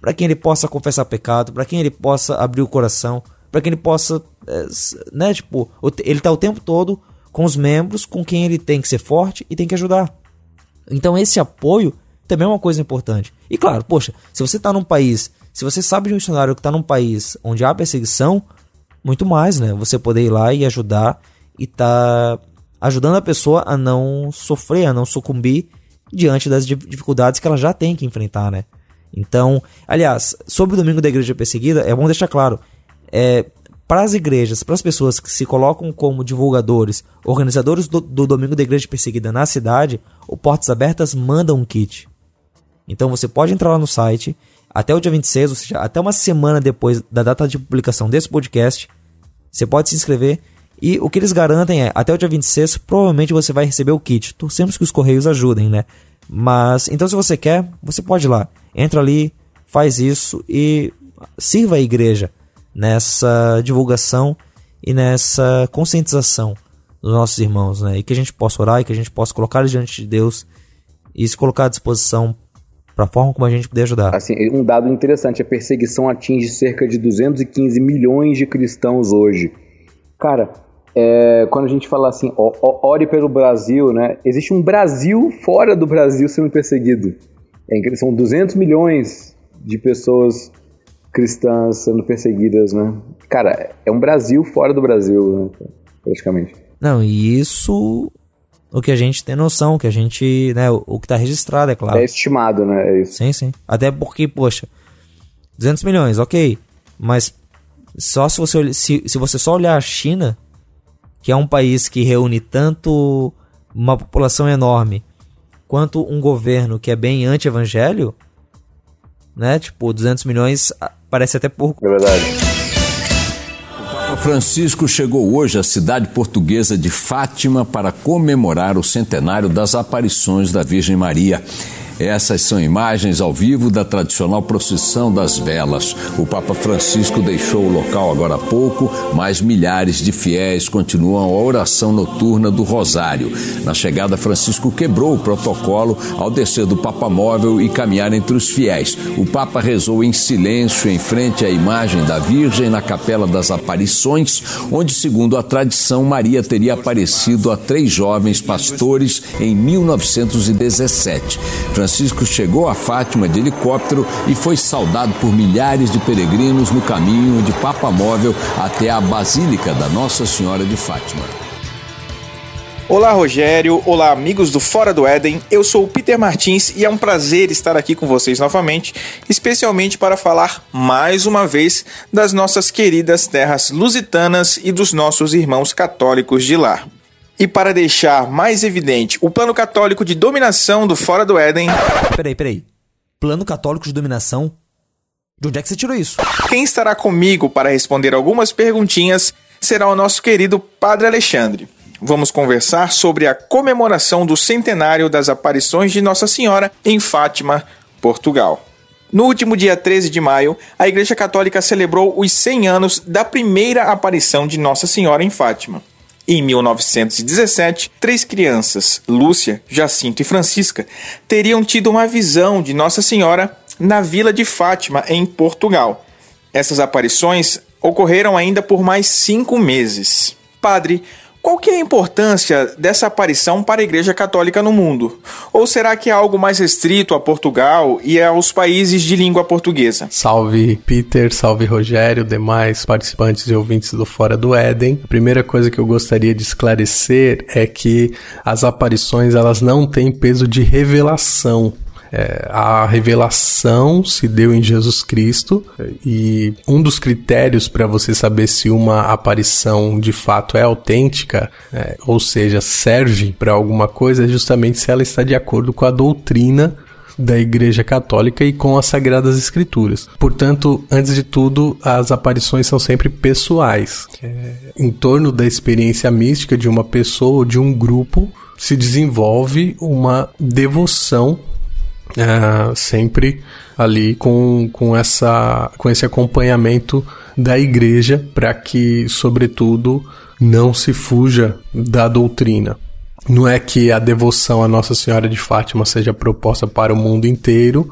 S6: para quem ele possa confessar pecado, para quem ele possa abrir o coração, para quem ele possa, é, né, tipo, ele tá o tempo todo com os membros com quem ele tem que ser forte e tem que ajudar. Então esse apoio também é uma coisa importante. E claro, poxa, se você está num país, se você sabe de um missionário que está num país onde há perseguição, muito mais, né? Você poder ir lá e ajudar e tá ajudando a pessoa a não sofrer, a não sucumbir diante das dificuldades que ela já tem que enfrentar, né? Então, aliás, sobre o domingo da igreja perseguida, é bom deixar claro, é, para as igrejas, para as pessoas que se colocam como divulgadores, organizadores do, do Domingo da Igreja Perseguida na cidade, o Portas Abertas manda um kit. Então você pode entrar lá no site até o dia 26, ou seja, até uma semana depois da data de publicação desse podcast, você pode se inscrever e o que eles garantem é, até o dia 26, provavelmente você vai receber o kit. Torcemos que os correios ajudem, né? Mas, então se você quer, você pode ir lá. Entra ali, faz isso e sirva a igreja nessa divulgação e nessa conscientização dos nossos irmãos, né? E que a gente possa orar e que a gente possa colocar diante de Deus e se colocar à disposição para a forma como a gente puder ajudar.
S7: Assim, um dado interessante, a perseguição atinge cerca de 215 milhões de cristãos hoje. Cara, é, quando a gente fala assim, ó, ó, ore pelo Brasil, né? Existe um Brasil fora do Brasil sendo perseguido. É, são 200 milhões de pessoas cristãs sendo perseguidas, né? Cara, é um Brasil fora do Brasil, né? Praticamente.
S6: Não, e isso o que a gente tem noção, que a gente, né, o, o que está registrado, é claro.
S7: É estimado, né? É isso.
S6: Sim, sim. Até porque, poxa, 200 milhões, ok. Mas só se você, se, se você só olhar a China, que é um país que reúne tanto uma população enorme quanto um governo que é bem anti-evangelho, né? Tipo, 200 milhões ah, parece até pouco.
S7: É verdade.
S11: Francisco chegou hoje à cidade portuguesa de Fátima para comemorar o centenário das aparições da Virgem Maria. Essas são imagens ao vivo da tradicional procissão das velas. O Papa Francisco deixou o local agora há pouco, mas milhares de fiéis continuam a oração noturna do Rosário. Na chegada, Francisco quebrou o protocolo ao descer do Papa Móvel e caminhar entre os fiéis. O Papa rezou em silêncio em frente à imagem da Virgem na Capela das Aparições, onde, segundo a tradição, Maria teria aparecido a três jovens pastores em 1917. Francisco chegou a Fátima de helicóptero e foi saudado por milhares de peregrinos no caminho de Papa Móvel até a Basílica da Nossa Senhora de Fátima.
S2: Olá, Rogério. Olá, amigos do Fora do Éden. Eu sou o Peter Martins e é um prazer estar aqui com vocês novamente, especialmente para falar mais uma vez das nossas queridas terras lusitanas e dos nossos irmãos católicos de lá. E para deixar mais evidente o plano católico de dominação do Fora do Éden.
S6: Peraí, peraí. Plano católico de dominação? De onde é que você tirou isso?
S2: Quem estará comigo para responder algumas perguntinhas será o nosso querido Padre Alexandre. Vamos conversar sobre a comemoração do centenário das aparições de Nossa Senhora em Fátima, Portugal. No último dia 13 de maio, a Igreja Católica celebrou os 100 anos da primeira aparição de Nossa Senhora em Fátima. Em 1917, três crianças, Lúcia, Jacinto e Francisca, teriam tido uma visão de Nossa Senhora na vila de Fátima, em Portugal. Essas aparições ocorreram ainda por mais cinco meses. Padre, qual que é a importância dessa aparição para a Igreja Católica no mundo? Ou será que é algo mais restrito a Portugal e aos países de língua portuguesa?
S12: Salve Peter, salve Rogério, demais participantes e ouvintes do Fora do Éden. A primeira coisa que eu gostaria de esclarecer é que as aparições elas não têm peso de revelação É, a revelação se deu em Jesus Cristo e um dos critérios para você saber se uma aparição de fato é autêntica, é, ou seja, serve para alguma coisa, é justamente se ela está de acordo com a doutrina da Igreja Católica e com as Sagradas Escrituras. Portanto, antes de tudo, as aparições são sempre pessoais. É, em torno da experiência mística de uma pessoa ou de um grupo se desenvolve uma devoção é, sempre ali com, com, essa, com esse acompanhamento da igreja para que, sobretudo, não se fuja da doutrina. Não é que a devoção à Nossa Senhora de Fátima seja proposta para o mundo inteiro,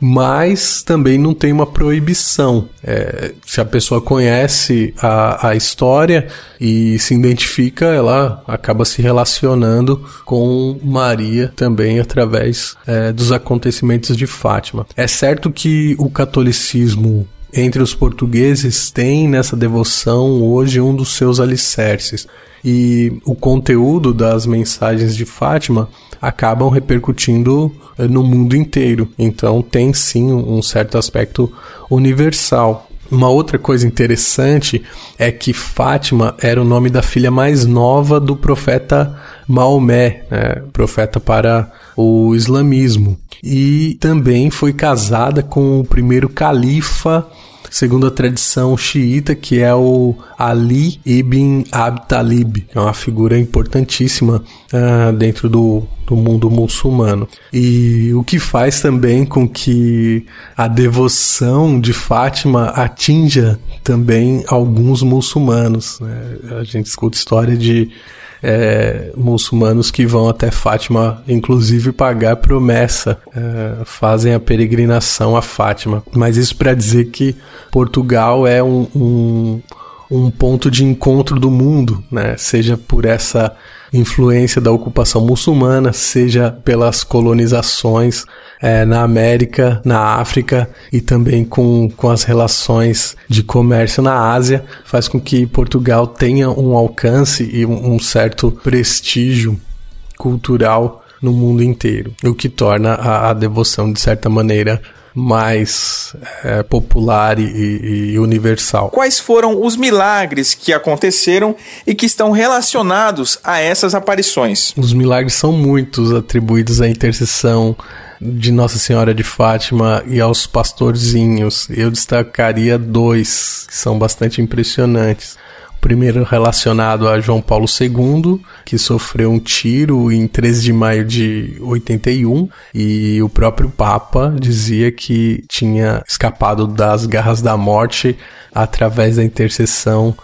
S12: mas também não tem uma proibição. É, se a pessoa conhece a, a história e se identifica, ela acaba se relacionando com Maria também através é, dos acontecimentos de Fátima. É certo que o catolicismo entre os portugueses tem nessa devoção hoje um dos seus alicerces. E o conteúdo das mensagens de Fátima acabam repercutindo eh, no mundo inteiro. Então tem sim um certo aspecto universal. Uma outra coisa interessante é que Fátima era o nome da filha mais nova do profeta Maomé, né, profeta para o islamismo. E também foi casada com o primeiro califa segundo a tradição xiita, que é o Ali ibn Abi Talib, que é uma figura importantíssima uh, dentro do, do mundo muçulmano. E o que faz também com que a devoção de Fátima atinja também alguns muçulmanos. Né? A gente escuta história de é, muçulmanos que vão até Fátima, inclusive pagar promessa, é, fazem a peregrinação a Fátima. Mas isso para dizer que Portugal é um, um, um ponto de encontro do mundo, né? Seja por essa influência da ocupação muçulmana, seja pelas colonizações é, na América, na África e também com, com as relações de comércio na Ásia, faz com que Portugal tenha um alcance e um, um certo prestígio cultural no mundo inteiro, o que torna a, a devoção, de certa maneira, mais é, popular e, e, universal.
S2: Quais foram os milagres que aconteceram e que estão relacionados a essas aparições?
S12: Os milagres são muitos atribuídos à intercessão de Nossa Senhora de Fátima e aos pastorzinhos. Eu destacaria dois que são bastante impressionantes. Primeiro relacionado a João Paulo II, que sofreu um tiro em 13 de maio de 81, e o próprio Papa dizia que tinha escapado das garras da morte através da intercessão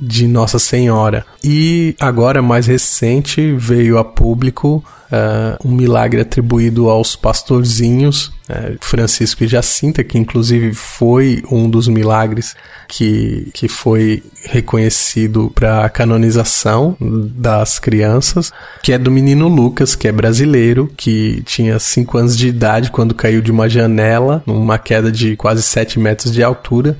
S12: de Nossa Senhora. E agora, mais recente, veio a público uh, um milagre atribuído aos pastorzinhos, uh, Francisco e Jacinta, que inclusive foi um dos milagres que, que foi reconhecido para a canonização das crianças, que é do menino Lucas, que é brasileiro, que tinha 5 anos de idade quando caiu de uma janela, numa queda de quase 7 metros de altura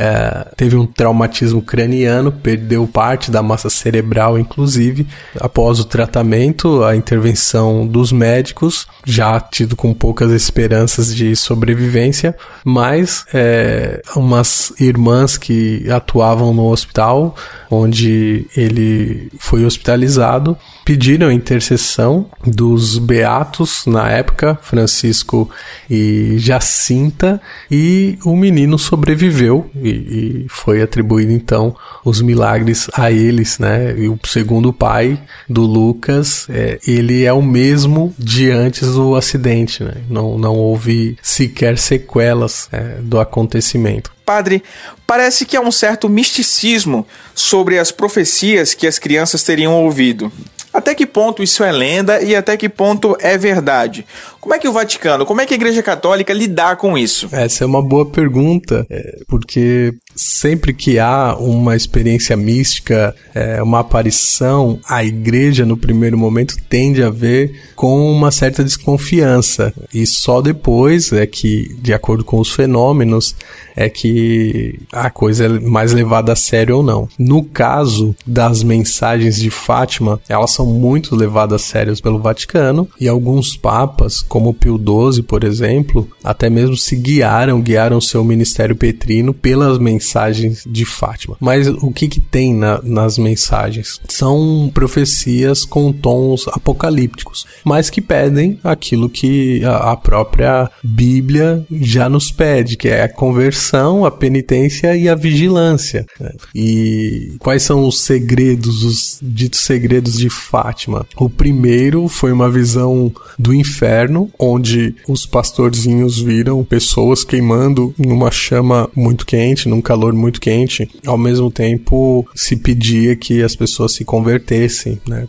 S12: é, teve um traumatismo craniano, perdeu parte da massa cerebral, inclusive. Após o tratamento, a intervenção dos médicos, já tido com poucas esperanças de sobrevivência, mas é, umas irmãs que atuavam no hospital onde ele foi hospitalizado pediram intercessão dos beatos na época, Francisco e Jacinta, e o menino sobreviveu e, e foi atribuído então os milagres a eles, né? E o segundo pai do Lucas, é, ele é o mesmo de antes do acidente, né? Não, não houve sequer sequelas é, do acontecimento.
S2: Padre, parece que há um certo misticismo sobre as profecias que as crianças teriam ouvido. Até que ponto isso é lenda e até que ponto é verdade? Como é que o Vaticano, como é que a Igreja Católica lidar com isso?
S12: Essa é uma boa pergunta, é, porque sempre que há uma experiência mística, é, uma aparição, a igreja no primeiro momento tende a ver com uma certa desconfiança. E só depois é que, de acordo com os fenômenos, é que a coisa é mais levada a sério ou não. No caso das mensagens de Fátima, elas são muito levadas a sério pelo Vaticano e alguns papas, como Pio XII, por exemplo, até mesmo se guiaram, guiaram seu ministério petrino pelas mensagens de Fátima. Mas o que, que tem na, nas mensagens? São profecias com tons apocalípticos, mas que pedem aquilo que a, a própria Bíblia já nos pede, que é a conversão, a penitência e a vigilância. E quais são os segredos, os ditos segredos de Fátima? O primeiro foi uma visão do inferno, onde os pastorzinhos viram pessoas queimando numa chama muito quente, num calor muito quente. Ao mesmo tempo, se pedia que as pessoas se convertessem. Né?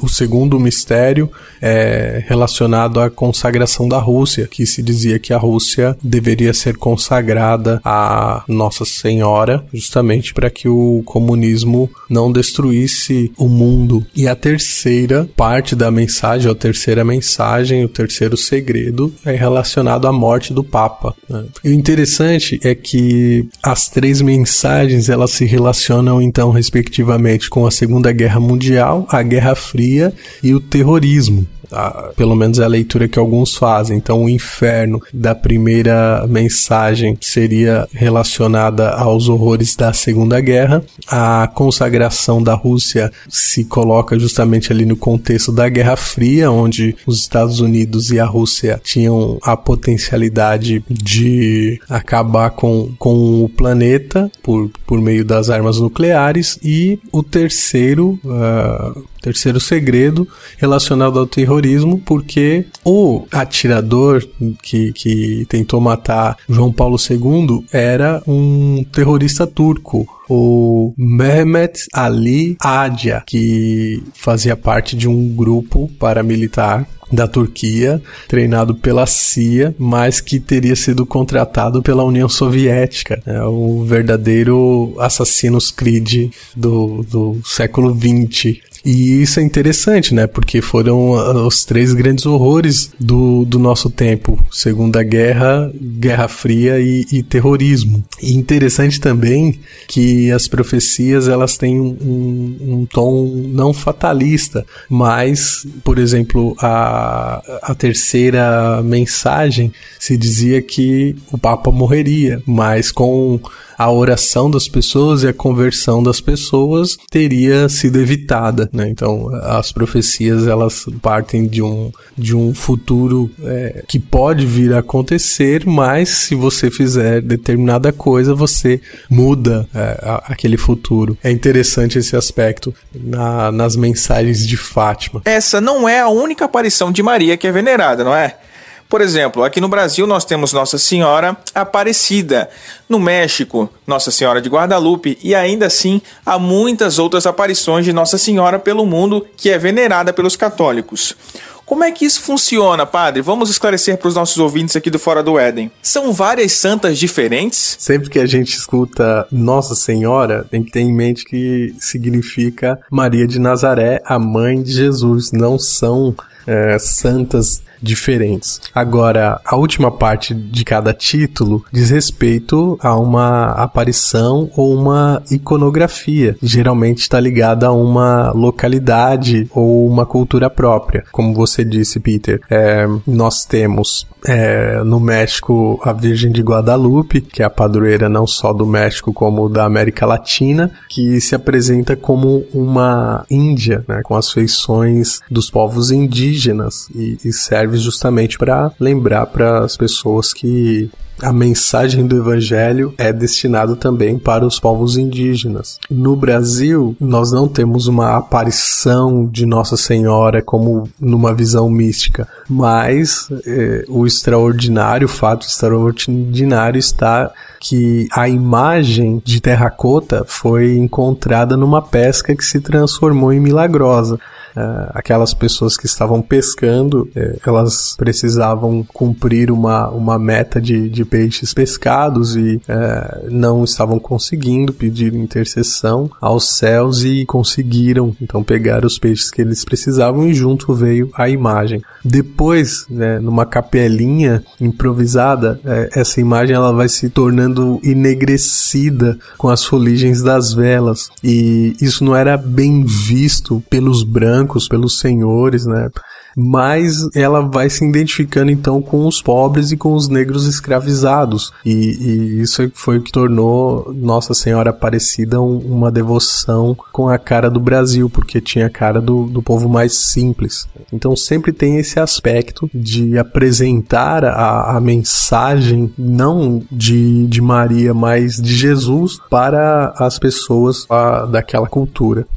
S12: O segundo mistério é relacionado à consagração da Rússia, que se dizia que a Rússia deveria ser consagrada a Nossa Senhora, justamente para que o comunismo não destruísse o mundo. E a terceira parte da mensagem, a terceira mensagem, o terceiro segredo, é relacionado à morte do Papa. Né? E o interessante é que as três mensagens elas se relacionam então respectivamente com a Segunda Guerra Mundial, a Guerra Fria e o terrorismo. Ah, pelo menos é a leitura que alguns fazem. Então, o inferno da primeira mensagem seria relacionada aos horrores da Segunda Guerra. A consagração da Rússia se coloca justamente ali no contexto da Guerra Fria, onde os Estados Unidos e a Rússia tinham a potencialidade de acabar com, com o planeta por, por meio das armas nucleares. E o terceiro, uh, terceiro segredo relacionado ao terrorismo, porque o atirador que, que tentou matar João Paulo II era um terrorista turco, o Mehmet Ali Adia, que fazia parte de um grupo paramilitar da Turquia, treinado pela CIA, mas que teria sido contratado pela União Soviética. É o verdadeiro Assassin's Creed do, do século XX. E isso é interessante, né? Porque foram ah, os três grandes horrores do, do nosso tempo: Segunda Guerra, Guerra Fria e, e terrorismo. E interessante também que as profecias elas têm um, um, tom não fatalista, mas, por exemplo, a, a terceira mensagem se dizia que o Papa morreria, mas com a oração das pessoas e a conversão das pessoas teria sido evitada, né? Então, as profecias elas partem de um, de um futuro é, que pode vir a acontecer, mas se você fizer determinada coisa, você muda é, a, aquele futuro. É interessante esse aspecto na, nas mensagens de Fátima.
S2: Essa não é a única aparição de Maria que é venerada, não é? Por exemplo, aqui no Brasil nós temos Nossa Senhora Aparecida, no México, Nossa Senhora de Guadalupe e ainda assim há muitas outras aparições de Nossa Senhora pelo mundo que é venerada pelos católicos. Como é que isso funciona, padre? Vamos esclarecer para os nossos ouvintes aqui do Fora do Éden. São várias santas diferentes?
S12: Sempre que a gente escuta Nossa Senhora, tem que ter em mente que significa Maria de Nazaré, a mãe de Jesus. Não são é, santas diferentes. Agora, a última parte de cada título diz respeito a uma aparição ou uma iconografia. Geralmente está ligada a uma localidade ou uma cultura própria. Como você disse, Peter, é, nós temos é, no México a Virgem de Guadalupe, que é a padroeira não só do México como da América Latina, que se apresenta como uma Índia, né, com as feições dos povos indígenas e, e serve justamente para lembrar para as pessoas que a mensagem do evangelho é destinada também para os povos indígenas. No Brasil, nós não temos uma aparição de Nossa Senhora como numa visão mística, mas é, o extraordinário, o fato extraordinário está que a imagem de terracota foi encontrada numa pesca que se transformou em milagrosa. Uh, aquelas pessoas que estavam pescando, uh, elas precisavam cumprir uma, uma meta de, de peixes pescados e uh, não estavam conseguindo pedir intercessão aos céus e conseguiram então pegar os peixes que eles precisavam e junto veio a imagem. Depois, né, numa capelinha improvisada, é, essa imagem ela vai se tornando enegrecida com as foligens das velas e isso não era bem visto pelos brancos, pelos senhores, né? mas ela vai se identificando então com os pobres e com os negros escravizados. E, e isso foi o que tornou Nossa Senhora Aparecida um, uma devoção com a cara do Brasil, porque tinha a cara do, do povo mais simples. Então sempre tem esse aspecto de apresentar a, a mensagem não de, de Maria, mas de Jesus para as pessoas a, daquela cultura.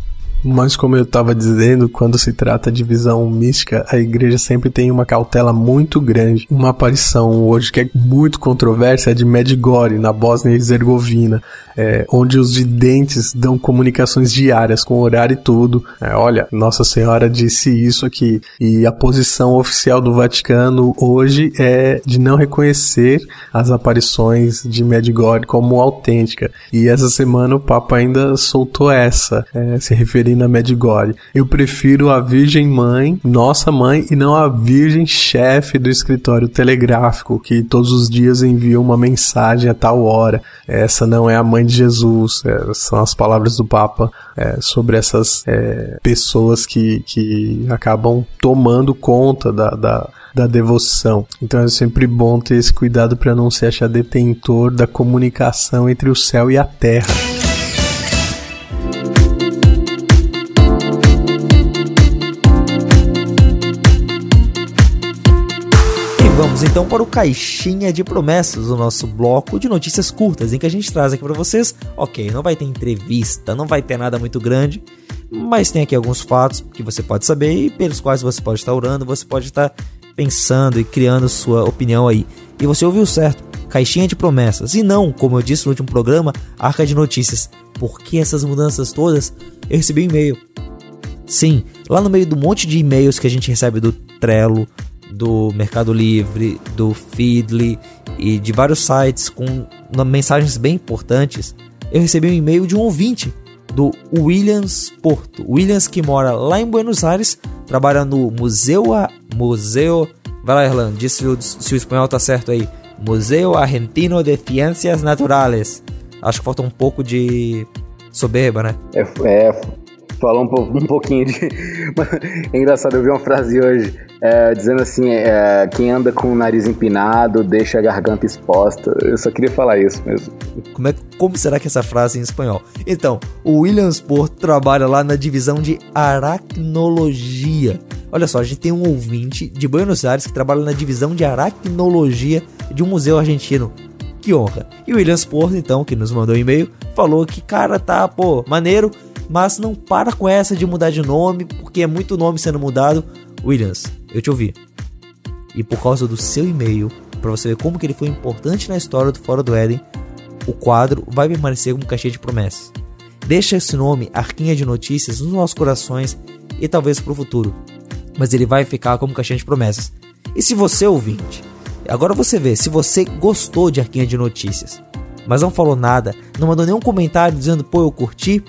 S12: Mas como eu estava dizendo, quando se trata de visão mística, a igreja sempre tem uma cautela muito grande. Uma aparição hoje que é muito controversa é de Medjugorje, na Bósnia e Herzegovina, é, onde os videntes dão comunicações diárias com horário e tudo. É, olha, Nossa Senhora disse isso aqui. E a posição oficial do Vaticano hoje é de não reconhecer as aparições de Medjugorje como autêntica. E essa semana o Papa ainda soltou essa, é, se referindo na Medjugorje. Eu prefiro a Virgem Mãe, nossa mãe, e não a Virgem Chefe do escritório telegráfico, que todos os dias envia uma mensagem a tal hora. Essa não é a mãe de Jesus. É, são as palavras do Papa é, sobre essas é, pessoas que, que acabam tomando conta da, da da devoção. Então é sempre bom ter esse cuidado para não se achar detentor da comunicação entre o céu e a terra.
S6: Vamos então para o Caixinha de Promessas, o nosso bloco de notícias curtas, em que a gente traz aqui para vocês, ok, não vai ter entrevista, não vai ter nada muito grande, mas tem aqui alguns fatos que você pode saber e pelos quais você pode estar orando, você pode estar pensando e criando sua opinião aí. E você ouviu certo, Caixinha de Promessas, e não, como eu disse no último programa, Arca de Notícias. Por que essas mudanças todas? Eu recebi um e-mail. Sim, lá no meio do monte de e-mails que a gente recebe do Trello, do Mercado Livre, do Feedly e de vários sites com mensagens bem importantes, eu recebi um e-mail de um ouvinte do Williams Porto. Williams que mora lá em Buenos Aires, trabalha no Museu a Museu. Vai lá, Erlan, diz se o, se o espanhol tá certo aí. Museu Argentino de Ciências Naturais. Acho que falta um pouco de soberba, né?
S7: É, é falou um, um pouquinho de. é engraçado, eu vi uma frase hoje é, dizendo assim: é, quem anda com o nariz empinado deixa a garganta exposta. Eu só queria falar isso mesmo.
S6: Como, é, como será que é essa frase em espanhol? Então, o Williams Porto trabalha lá na divisão de aracnologia. Olha só, a gente tem um ouvinte de Buenos Aires que trabalha na divisão de aracnologia de um museu argentino. Que honra! E o Williams Porto, então, que nos mandou um e-mail, falou que, cara, tá, pô, maneiro, mas não para com essa de mudar de nome, porque é muito nome sendo mudado. Williams, eu te ouvi. E por causa do seu e-mail, para você ver como que ele foi importante na história do Fora do Éden, o quadro vai permanecer como caixinha de promessas. Deixa esse nome, Arquinha de Notícias, nos nossos corações e talvez para o futuro. Mas ele vai ficar como caixinha de promessas. E se você ouvinte, agora você vê, se você gostou de Arquinha de Notícias, mas não falou nada, não mandou nenhum comentário dizendo, pô, eu curti,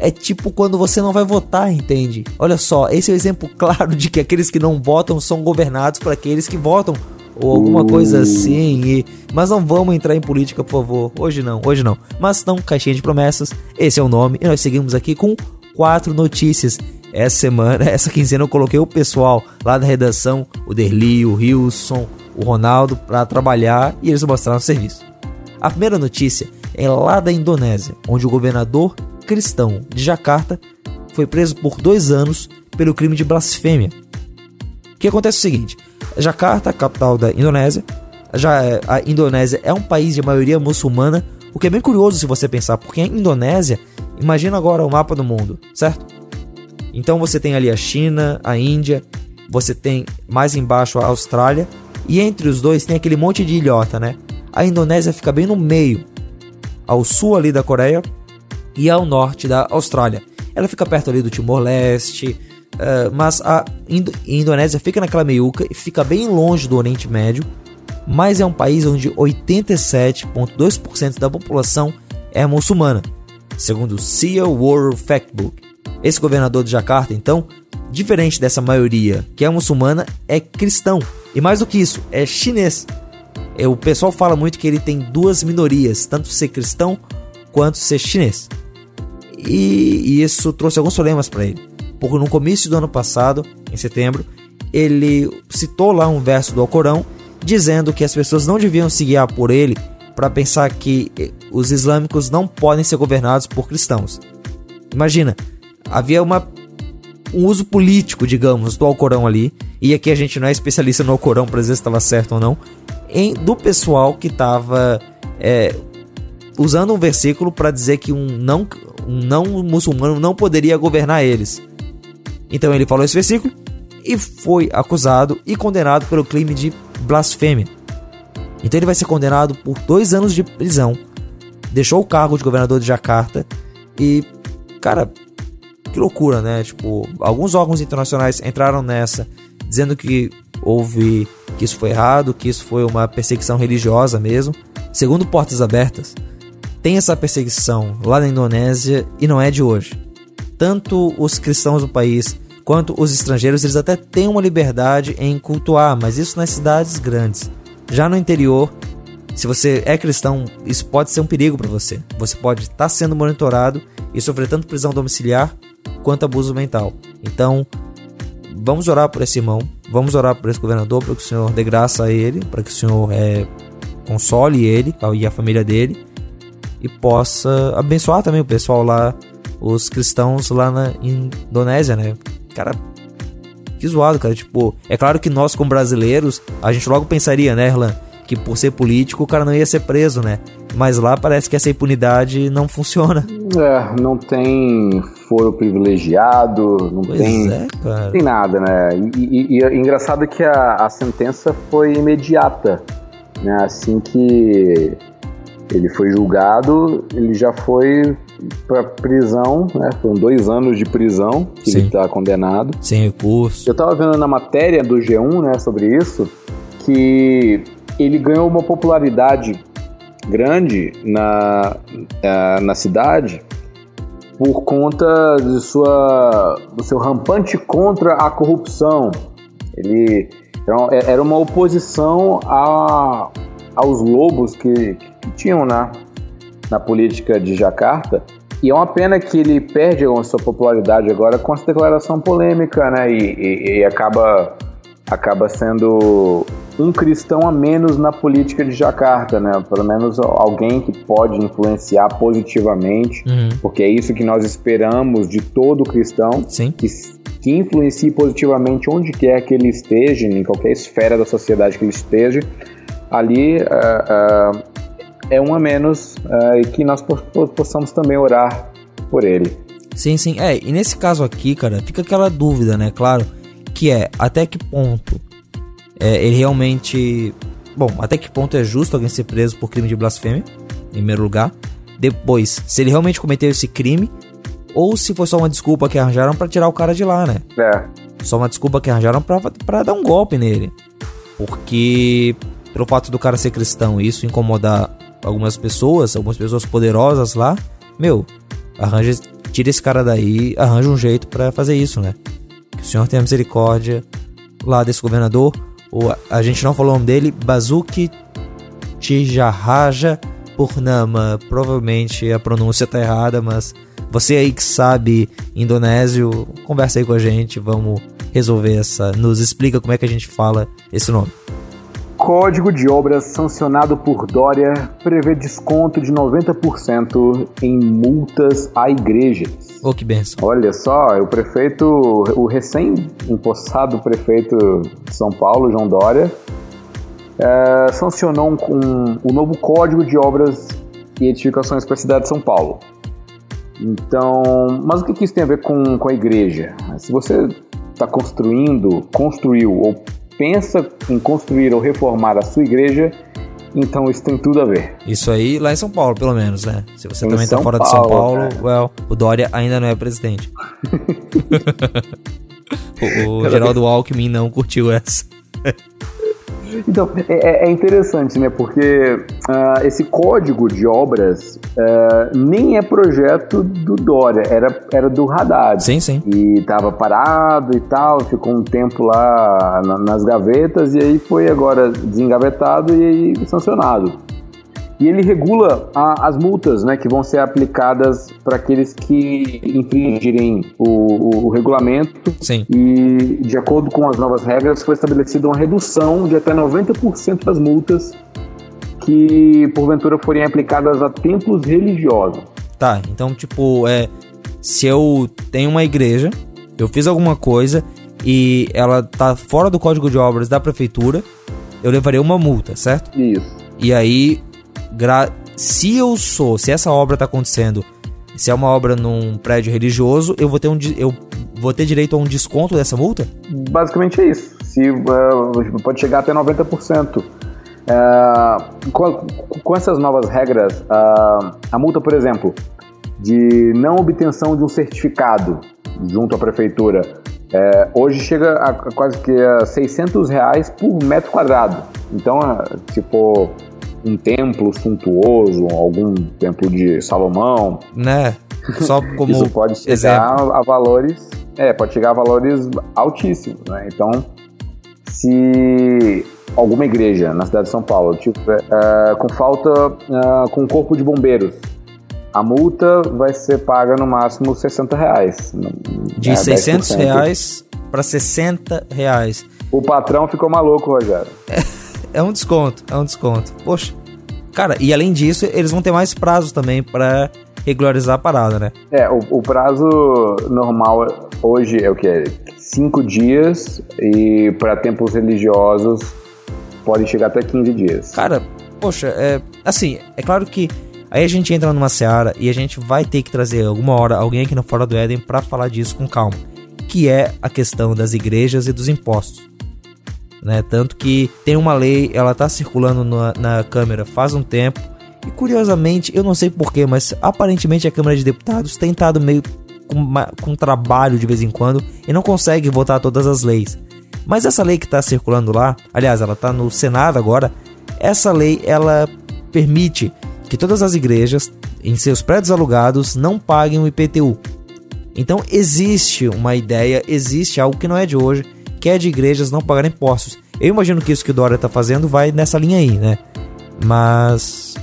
S6: é tipo quando você não vai votar, entende? Olha só, esse é o exemplo claro de que aqueles que não votam são governados por aqueles que votam ou alguma coisa assim. E... Mas não vamos entrar em política, por favor. Hoje não, hoje não. Mas não, caixinha de promessas. Esse é o nome. E nós seguimos aqui com quatro notícias. Essa semana, essa quinzena eu coloquei o pessoal lá da redação, o Derli, o Wilson, o Ronaldo, para trabalhar e eles mostraram o serviço. A primeira notícia é lá da Indonésia, onde o governador cristão de Jacarta foi preso por dois anos pelo crime de blasfêmia. O que acontece é o seguinte: Jacarta, capital da Indonésia, já é, a Indonésia é um país de maioria muçulmana, o que é bem curioso se você pensar, porque a Indonésia, imagina agora o mapa do mundo, certo? Então você tem ali a China, a Índia, você tem mais embaixo a Austrália, e entre os dois tem aquele monte de ilhota, né? A Indonésia fica bem no meio, ao sul ali da Coreia e ao norte da Austrália. ela fica perto ali do Timor-Leste, uh, mas a Indo Indonésia fica naquela meiuca e fica bem longe do Oriente Médio, mas é um país onde 87,2% da população é muçulmana, segundo o SEA World Factbook. Esse governador de Jakarta, então, diferente dessa maioria que é muçulmana, é cristão. E mais do que isso, é chinês. É, o pessoal fala muito que ele tem duas minorias, tanto ser cristão quanto ser chinês. E, e isso trouxe alguns problemas para ele. Porque no começo do ano passado, em setembro, ele citou lá um verso do Alcorão dizendo que as pessoas não deviam se guiar por ele para pensar que eh, os islâmicos não podem ser governados por cristãos. Imagina, havia uma, um uso político, digamos, do Alcorão ali, e aqui a gente não é especialista no Alcorão para dizer se estava certo ou não, em, do pessoal que estava é, usando um versículo para dizer que um não, um não muçulmano não poderia governar eles. Então ele falou esse versículo e foi acusado e condenado pelo crime de blasfêmia. Então ele vai ser condenado por dois anos de prisão. Deixou o cargo de governador de Jacarta e, cara, que loucura, né? Tipo, alguns órgãos internacionais entraram nessa, dizendo que houve que isso foi errado, que isso foi uma perseguição religiosa mesmo. Segundo Portas Abertas, tem essa perseguição lá na Indonésia e não é de hoje. Tanto os cristãos do país quanto os estrangeiros, eles até têm uma liberdade em cultuar, mas isso nas cidades grandes. Já no interior, se você é cristão, isso pode ser um perigo para você. Você pode estar tá sendo monitorado e sofrer tanto prisão domiciliar quanto abuso mental. Então, vamos orar por esse irmão, vamos orar por esse governador, para que o Senhor dê graça a ele, para que o Senhor é, console ele e a família dele e possa abençoar também o pessoal lá, os cristãos lá na Indonésia, né? Cara, que zoado, cara. Tipo, é claro que nós, como brasileiros, a gente logo pensaria, né, Erlan? Que por ser político o cara não ia ser preso, né? Mas lá parece que essa impunidade não funciona.
S7: É, não tem foro privilegiado, não
S6: pois
S7: tem,
S6: é, cara.
S7: tem nada, né? E, e, e é engraçado que a, a sentença foi imediata, né? Assim que ele foi julgado, ele já foi para prisão, né? Foram dois anos de prisão que
S6: Sim.
S7: ele está condenado.
S6: Sem recurso.
S7: Eu tava vendo na matéria do G1, né, sobre isso, que ele ganhou uma popularidade grande na, na, cidade por conta de sua, do seu rampante contra a corrupção. Ele era- era uma oposição a, aos lobos que, que tinham na, na política de Jacarta. E é uma pena que ele perde a sua popularidade agora com essa declaração polêmica, né? E, e- e acaba, acaba sendo um cristão a menos na política de Jacarta, né? Pelo menos alguém que pode influenciar positivamente,
S6: Uhum.
S7: porque é isso que nós esperamos de todo cristão,
S6: Sim.
S7: que, que influencie positivamente onde quer que ele esteja, em qualquer esfera da sociedade que ele esteja, ali ah, é um a menos ah, e que nós po- po- possamos também orar por ele.
S6: Sim, sim. É, e nesse caso aqui, cara, fica aquela dúvida, né? Claro, que é até que ponto é, ele realmente. Bom, até que ponto é justo alguém ser preso por crime de blasfêmia, em primeiro lugar. Depois, se ele realmente cometeu esse crime, ou se foi só uma desculpa que arranjaram pra tirar o cara de lá, né?
S7: É,
S6: Só uma desculpa que arranjaram pra, pra dar um golpe nele. Porque, pelo fato do cara ser cristão e isso incomodar algumas pessoas, algumas pessoas poderosas lá, meu, arranja, tira esse cara daí, arranja um jeito pra fazer isso, né? Que o senhor tenha misericórdia lá desse governador. Ou a, a gente não falou o nome dele, Bazuki Tijaraja Purnama. Provavelmente a pronúncia tá errada, mas você aí que sabe indonésio, conversa aí com a gente, vamos resolver essa. Nos explica como é que a gente fala esse nome.
S7: Código de obras sancionado por Dória prevê desconto de 90% em multas a igrejas.
S6: Ô, que benção.
S7: Olha só, o prefeito, o recém-empossado prefeito de São Paulo, João Dória, eh, sancionou um, um- o novo Código de Obras e Edificações para a cidade de São Paulo. Então, mas o que que isso tem a ver com, com a igreja? Se você está construindo, construiu ou pensa em construir ou reformar a sua igreja, Então isso tem tudo a ver.
S6: Isso aí lá em São Paulo, pelo menos, né? Se você
S7: Em
S6: também tá
S7: São
S6: fora de São
S7: Paulo,
S6: Paulo, well, o Dória ainda não é presidente. o, o Geraldo Alckmin não curtiu essa.
S7: Então, é, é interessante, né? Porque ah, esse código de obras ah, nem é projeto do Dória, era, era do Haddad.
S6: Sim, sim.
S7: E tava parado e tal, ficou um tempo lá na- nas gavetas, e aí foi agora desengavetado e aí sancionado. E ele regula a- as multas né, que vão ser aplicadas para aqueles que infringirem o, o- o regulamento.
S6: Sim.
S7: E, de acordo com as novas regras, foi estabelecida uma redução de até 90% das multas que, porventura, forem aplicadas a templos religiosos.
S6: Tá, então, tipo, é. Se eu tenho uma igreja, eu fiz alguma coisa e ela tá fora do código de obras da prefeitura, eu levaria uma multa, certo?
S7: Isso.
S6: E aí, gra- se eu sou, se essa obra tá acontecendo, se é uma obra num prédio religioso, eu vou ter um eu vou ter direito a um desconto dessa multa?
S7: Basicamente é isso. Se, eh, pode chegar até 90%. Eh, com, com essas novas regras, ah, a multa, por exemplo, de não obtenção de um certificado junto à prefeitura, eh, hoje chega a, quase que a 600 reais por metro quadrado. Então, tipo, um templo suntuoso, algum templo de Salomão,
S6: Né? Só como
S7: isso pode chegar
S6: exemplo.
S7: a valores. É, pode chegar a valores altíssimos, né? Então, se alguma igreja na cidade de São Paulo tiver é, com falta é, com corpo de bombeiros, a multa vai ser paga no máximo 60 reais.
S6: De
S7: É,
S6: 600
S7: 10%.
S6: reais para 60 reais.
S7: O patrão ficou maluco, Rogério.
S6: É um desconto, é um desconto. Poxa. Cara, e além disso, eles vão ter mais prazos também pra regularizar a parada, né?
S7: É, o, o prazo normal hoje é o que? Cinco dias e para templos religiosos pode chegar até 15 dias.
S6: Cara, poxa, é. Assim, é claro que aí a gente entra numa seara e a gente vai ter que trazer alguma hora alguém aqui no Fora do Éden pra falar disso com calma. Que é a questão das igrejas e dos impostos. Né? Tanto que tem uma lei, ela tá circulando na, na Câmara faz um tempo. E curiosamente, eu não sei porquê, mas aparentemente a Câmara de Deputados tem estado meio com, com trabalho de vez em quando e não consegue votar todas as leis. Mas essa lei que está circulando lá, aliás, ela está no Senado agora. Essa lei ela permite que todas as igrejas em seus prédios alugados não paguem o IPTU. Então existe uma ideia, existe algo que não é de hoje, que é de igrejas não pagarem impostos. Eu imagino que isso que o Dória está fazendo vai nessa linha aí, né? Mas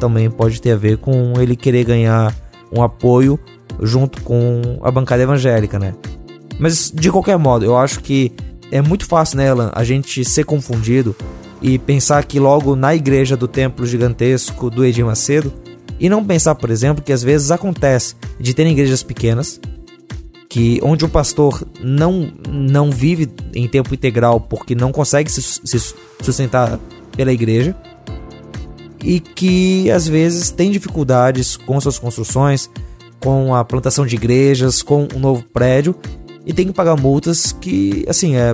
S6: também pode ter a ver com ele querer ganhar um apoio junto com a bancada evangélica, né? Mas de qualquer modo, eu acho que é muito fácil, né, Alan, a gente ser confundido e pensar que logo na igreja do templo gigantesco do Edir Macedo e não pensar, por exemplo, que às vezes acontece de ter igrejas pequenas que onde o pastor não não vive em tempo integral porque não consegue se, se sustentar pela igreja e que às vezes tem dificuldades com suas construções, com a plantação de igrejas, com um novo prédio e tem que pagar multas que, assim, é,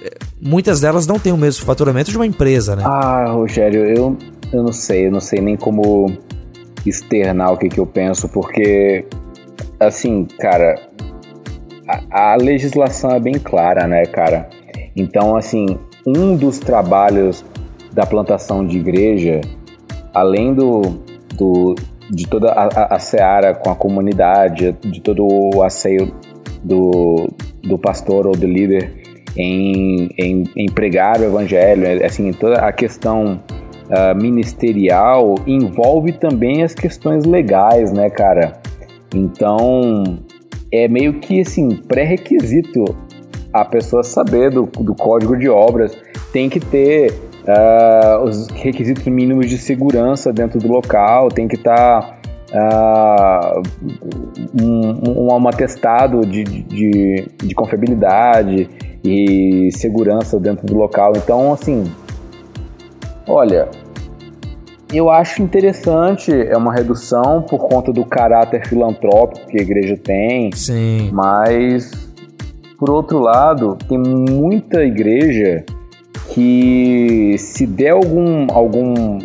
S6: é, muitas delas não têm o mesmo faturamento de uma empresa, né?
S7: Ah, Rogério, eu, eu não sei, eu não sei nem como externar o que, que eu penso, porque, assim, cara, a, a legislação é bem clara, né, cara? Então, assim, um dos trabalhos da plantação de igreja, além do, do de toda a, a, seara com a comunidade, de todo o asseio do, do pastor ou do líder em, em, em pregar o evangelho, assim, toda a questão uh, ministerial envolve também as questões legais, né, cara? Então, é meio que, assim, pré-requisito a pessoa saber do, do código de obras, tem que ter uh, os requisitos mínimos de segurança dentro do local, tem que estar tá, uh, um, um, um, atestado de, de, de confiabilidade e segurança dentro do local. Então, assim, olha, eu acho interessante, é uma redução por conta do caráter filantrópico que a igreja tem.
S6: Sim.
S7: Mas, por outro lado, tem muita igreja que se der algum algum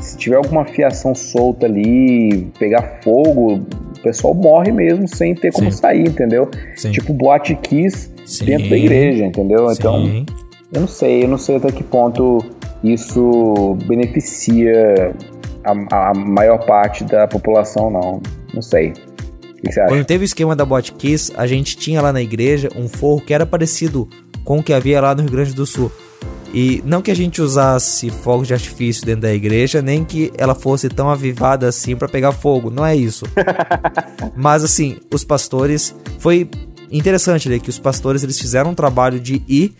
S7: se tiver alguma fiação solta ali, pegar fogo, o pessoal morre mesmo sem ter como
S6: Sim.
S7: sair, entendeu?
S6: Sim.
S7: Tipo boate kiss
S6: Sim.
S7: dentro da igreja, entendeu? Então, eu não sei, eu não sei até que ponto isso beneficia a, a maior parte da população, não. Não sei. O que você acha?
S6: Quando teve o esquema da Bot Kiss, a gente tinha lá na igreja um forro que era parecido com o que havia lá no Rio Grande do Sul. E não que a gente usasse fogos de artifício dentro da igreja, nem que ela fosse tão avivada assim pra pegar fogo, não é isso. Mas assim, os pastores foi interessante né, que os pastores eles fizeram um trabalho de ir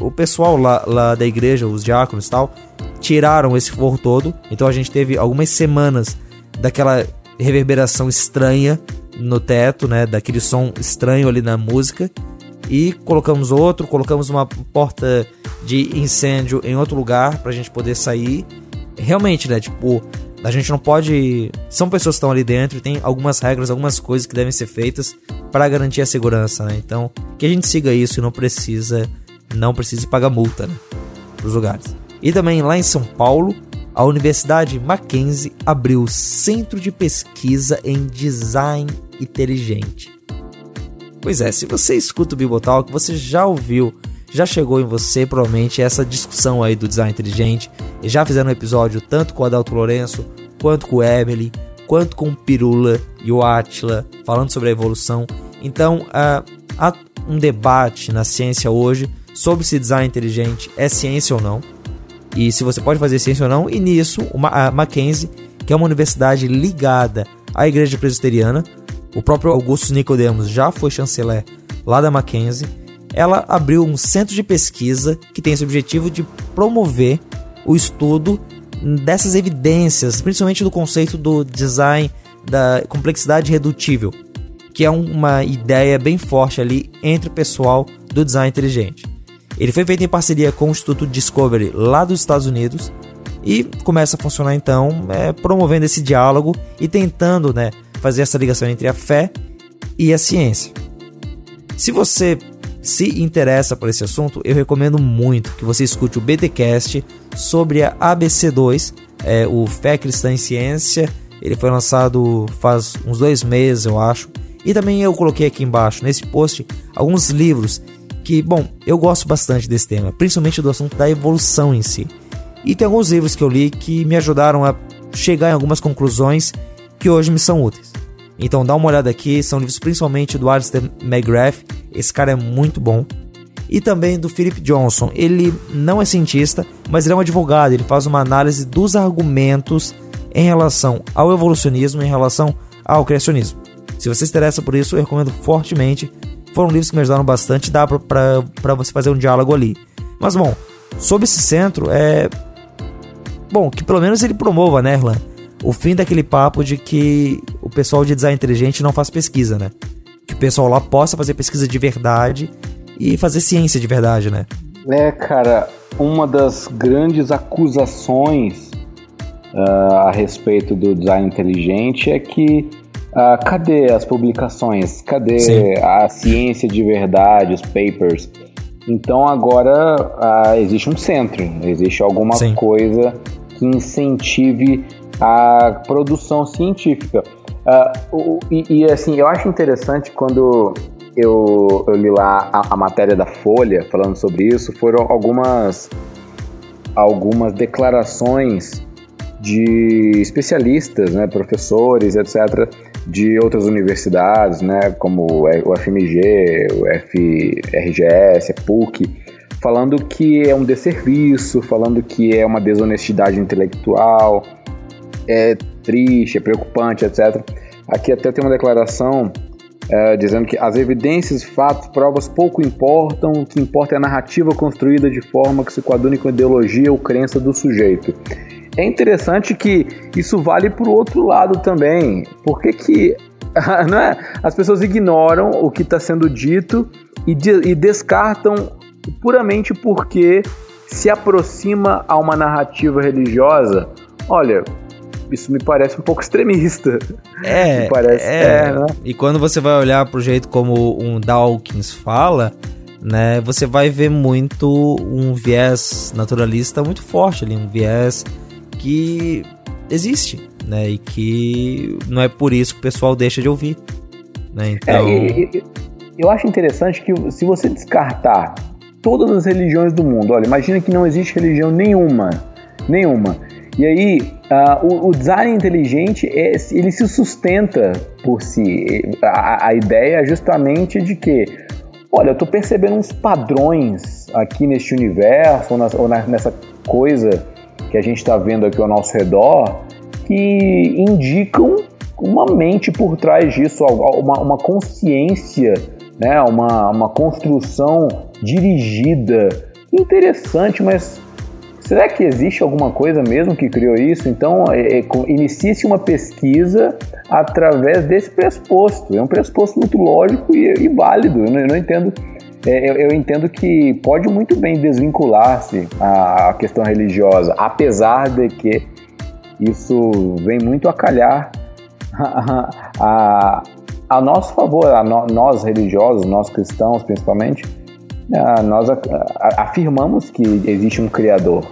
S6: o pessoal lá, lá da igreja, os diáconos e tal, tiraram esse forro todo. Então a gente teve algumas semanas daquela reverberação estranha no teto, né? Daquele som estranho ali na música. E colocamos outro, colocamos uma porta de incêndio em outro lugar pra gente poder sair. Realmente, né? Tipo, a gente não pode. São pessoas que estão ali dentro tem algumas regras, algumas coisas que devem ser feitas para garantir a segurança, né? Então, que a gente siga isso e não precisa não precise pagar multa né, para os lugares. E também lá em São Paulo, a Universidade Mackenzie abriu o Centro de Pesquisa em Design Inteligente. Pois é, se você escuta o Bibotalk, você já ouviu, já chegou em você provavelmente essa discussão aí do design inteligente. E já fizeram um episódio tanto com o Adalto Lourenço, quanto com o Emily, quanto com o Pirula e o Atila, falando sobre a evolução. Então, ah, há um debate na ciência hoje sobre se design inteligente é ciência ou não. E se você pode fazer ciência ou não. E nisso, uma, a Mackenzie, que é uma universidade ligada à Igreja Presbiteriana, o próprio Augusto Nicodemus já foi chanceler lá da Mackenzie. Ela abriu um centro de pesquisa que tem esse objetivo de promover o estudo dessas evidências, principalmente do conceito do design da complexidade redutível, que é uma ideia bem forte ali entre o pessoal do design inteligente. Ele foi feito em parceria com o Instituto Discovery lá dos Estados Unidos e começa a funcionar então é, promovendo esse diálogo e tentando né, fazer essa ligação entre a fé e a ciência. Se você se interessa por esse assunto, eu recomendo muito que você escute o BTcast sobre a ABC2, é, o Fé Cristã em Ciência. Ele foi lançado faz uns dois meses, eu acho. E também eu coloquei aqui embaixo, nesse post, alguns livros que, bom, eu gosto bastante desse tema, principalmente do assunto da evolução em si. E tem alguns livros que eu li que me ajudaram a chegar em algumas conclusões que hoje me são úteis. Então dá uma olhada aqui, são livros principalmente do Alistair McGrath, esse cara é muito bom. E também do Philip Johnson, ele não é cientista, mas ele é um advogado, ele faz uma análise dos argumentos em relação ao evolucionismo, em relação ao criacionismo. Se você se interessa por isso, eu recomendo fortemente foram livros que me ajudaram bastante, dá pra você fazer um diálogo ali. Mas bom, sobre esse centro, é. Bom, que pelo menos ele promova, né, Erlan? O fim daquele papo de que o pessoal de design inteligente não faz pesquisa, né? Que o pessoal lá possa fazer pesquisa de verdade e fazer ciência de verdade, né?
S7: É, cara, uma das grandes acusações uh, a respeito do design inteligente é que Uh, cadê as publicações? Cadê Sim. a ciência de verdade, os papers? Então agora uh, existe um centro, existe alguma Sim. coisa que incentive a produção científica. Uh, o, e, e, assim, eu acho interessante quando eu, eu li lá a, a, matéria da Folha falando sobre isso, foram algumas, algumas declarações de especialistas, né, professores, etc., de outras universidades, né, como o FMG, o FRGS, a PUC, falando que é um desserviço, falando que é uma desonestidade intelectual, é triste, é preocupante, etc. Aqui até tem uma declaração é, dizendo que as evidências, fatos, provas pouco importam, o que importa é a narrativa construída de forma que se coadune com a ideologia ou crença do sujeito. É interessante que isso vale para o outro lado também. Por que, que não é? as pessoas ignoram o que está sendo dito e, de, e descartam puramente porque se aproxima a uma narrativa religiosa? Olha, isso me parece um pouco extremista.
S6: É,
S7: me parece,
S6: é. é né? E quando você vai olhar pro jeito como um Dawkins fala, né, você vai ver muito um viés naturalista muito forte ali, um viés que existe, né, e que não é por isso que o pessoal deixa de ouvir, né, então...
S7: É, e- e- eu acho interessante que se você descartar todas as religiões do mundo, olha, imagina que não existe religião nenhuma, nenhuma. E aí, ah, o, o design inteligente, é, ele se sustenta por si. A, a ideia é justamente de que, olha, eu estou percebendo uns padrões aqui neste universo, ou, nas- ou na- nessa coisa que a gente está vendo aqui ao nosso redor, que indicam uma mente por trás disso, uma, uma consciência, né, uma, uma construção dirigida. Interessante, mas será que existe alguma coisa mesmo que criou isso? Então, é, é, inicia-se uma pesquisa através desse pressuposto. É um pressuposto muito lógico e, e válido. Eu não, eu não entendo. É, eu, eu entendo que pode muito bem desvincular-se a, questão religiosa, apesar de que isso vem muito a calhar a, a, a nosso favor, a no- nós religiosos, nós cristãos principalmente, nós a- a- afirmamos que existe um criador,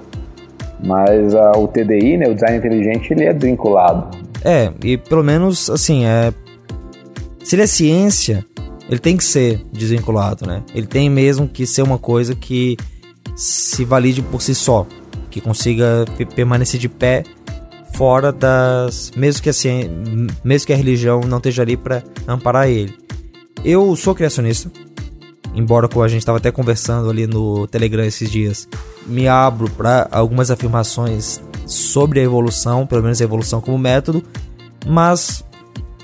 S7: mas o TDI, né, o design inteligente, ele é desvinculado.
S6: É, e pelo menos, assim, é. Se ele é ciência, ele tem que ser desvinculado, né? Ele tem mesmo que ser uma coisa que se valide por si só, que consiga pe- permanecer de pé fora das. Mesmo que a, mesmo que a religião não esteja ali para amparar ele. Eu sou criacionista, embora a gente estava até conversando ali no Telegram esses dias, me abro para algumas afirmações sobre a evolução, pelo menos a evolução como método, mas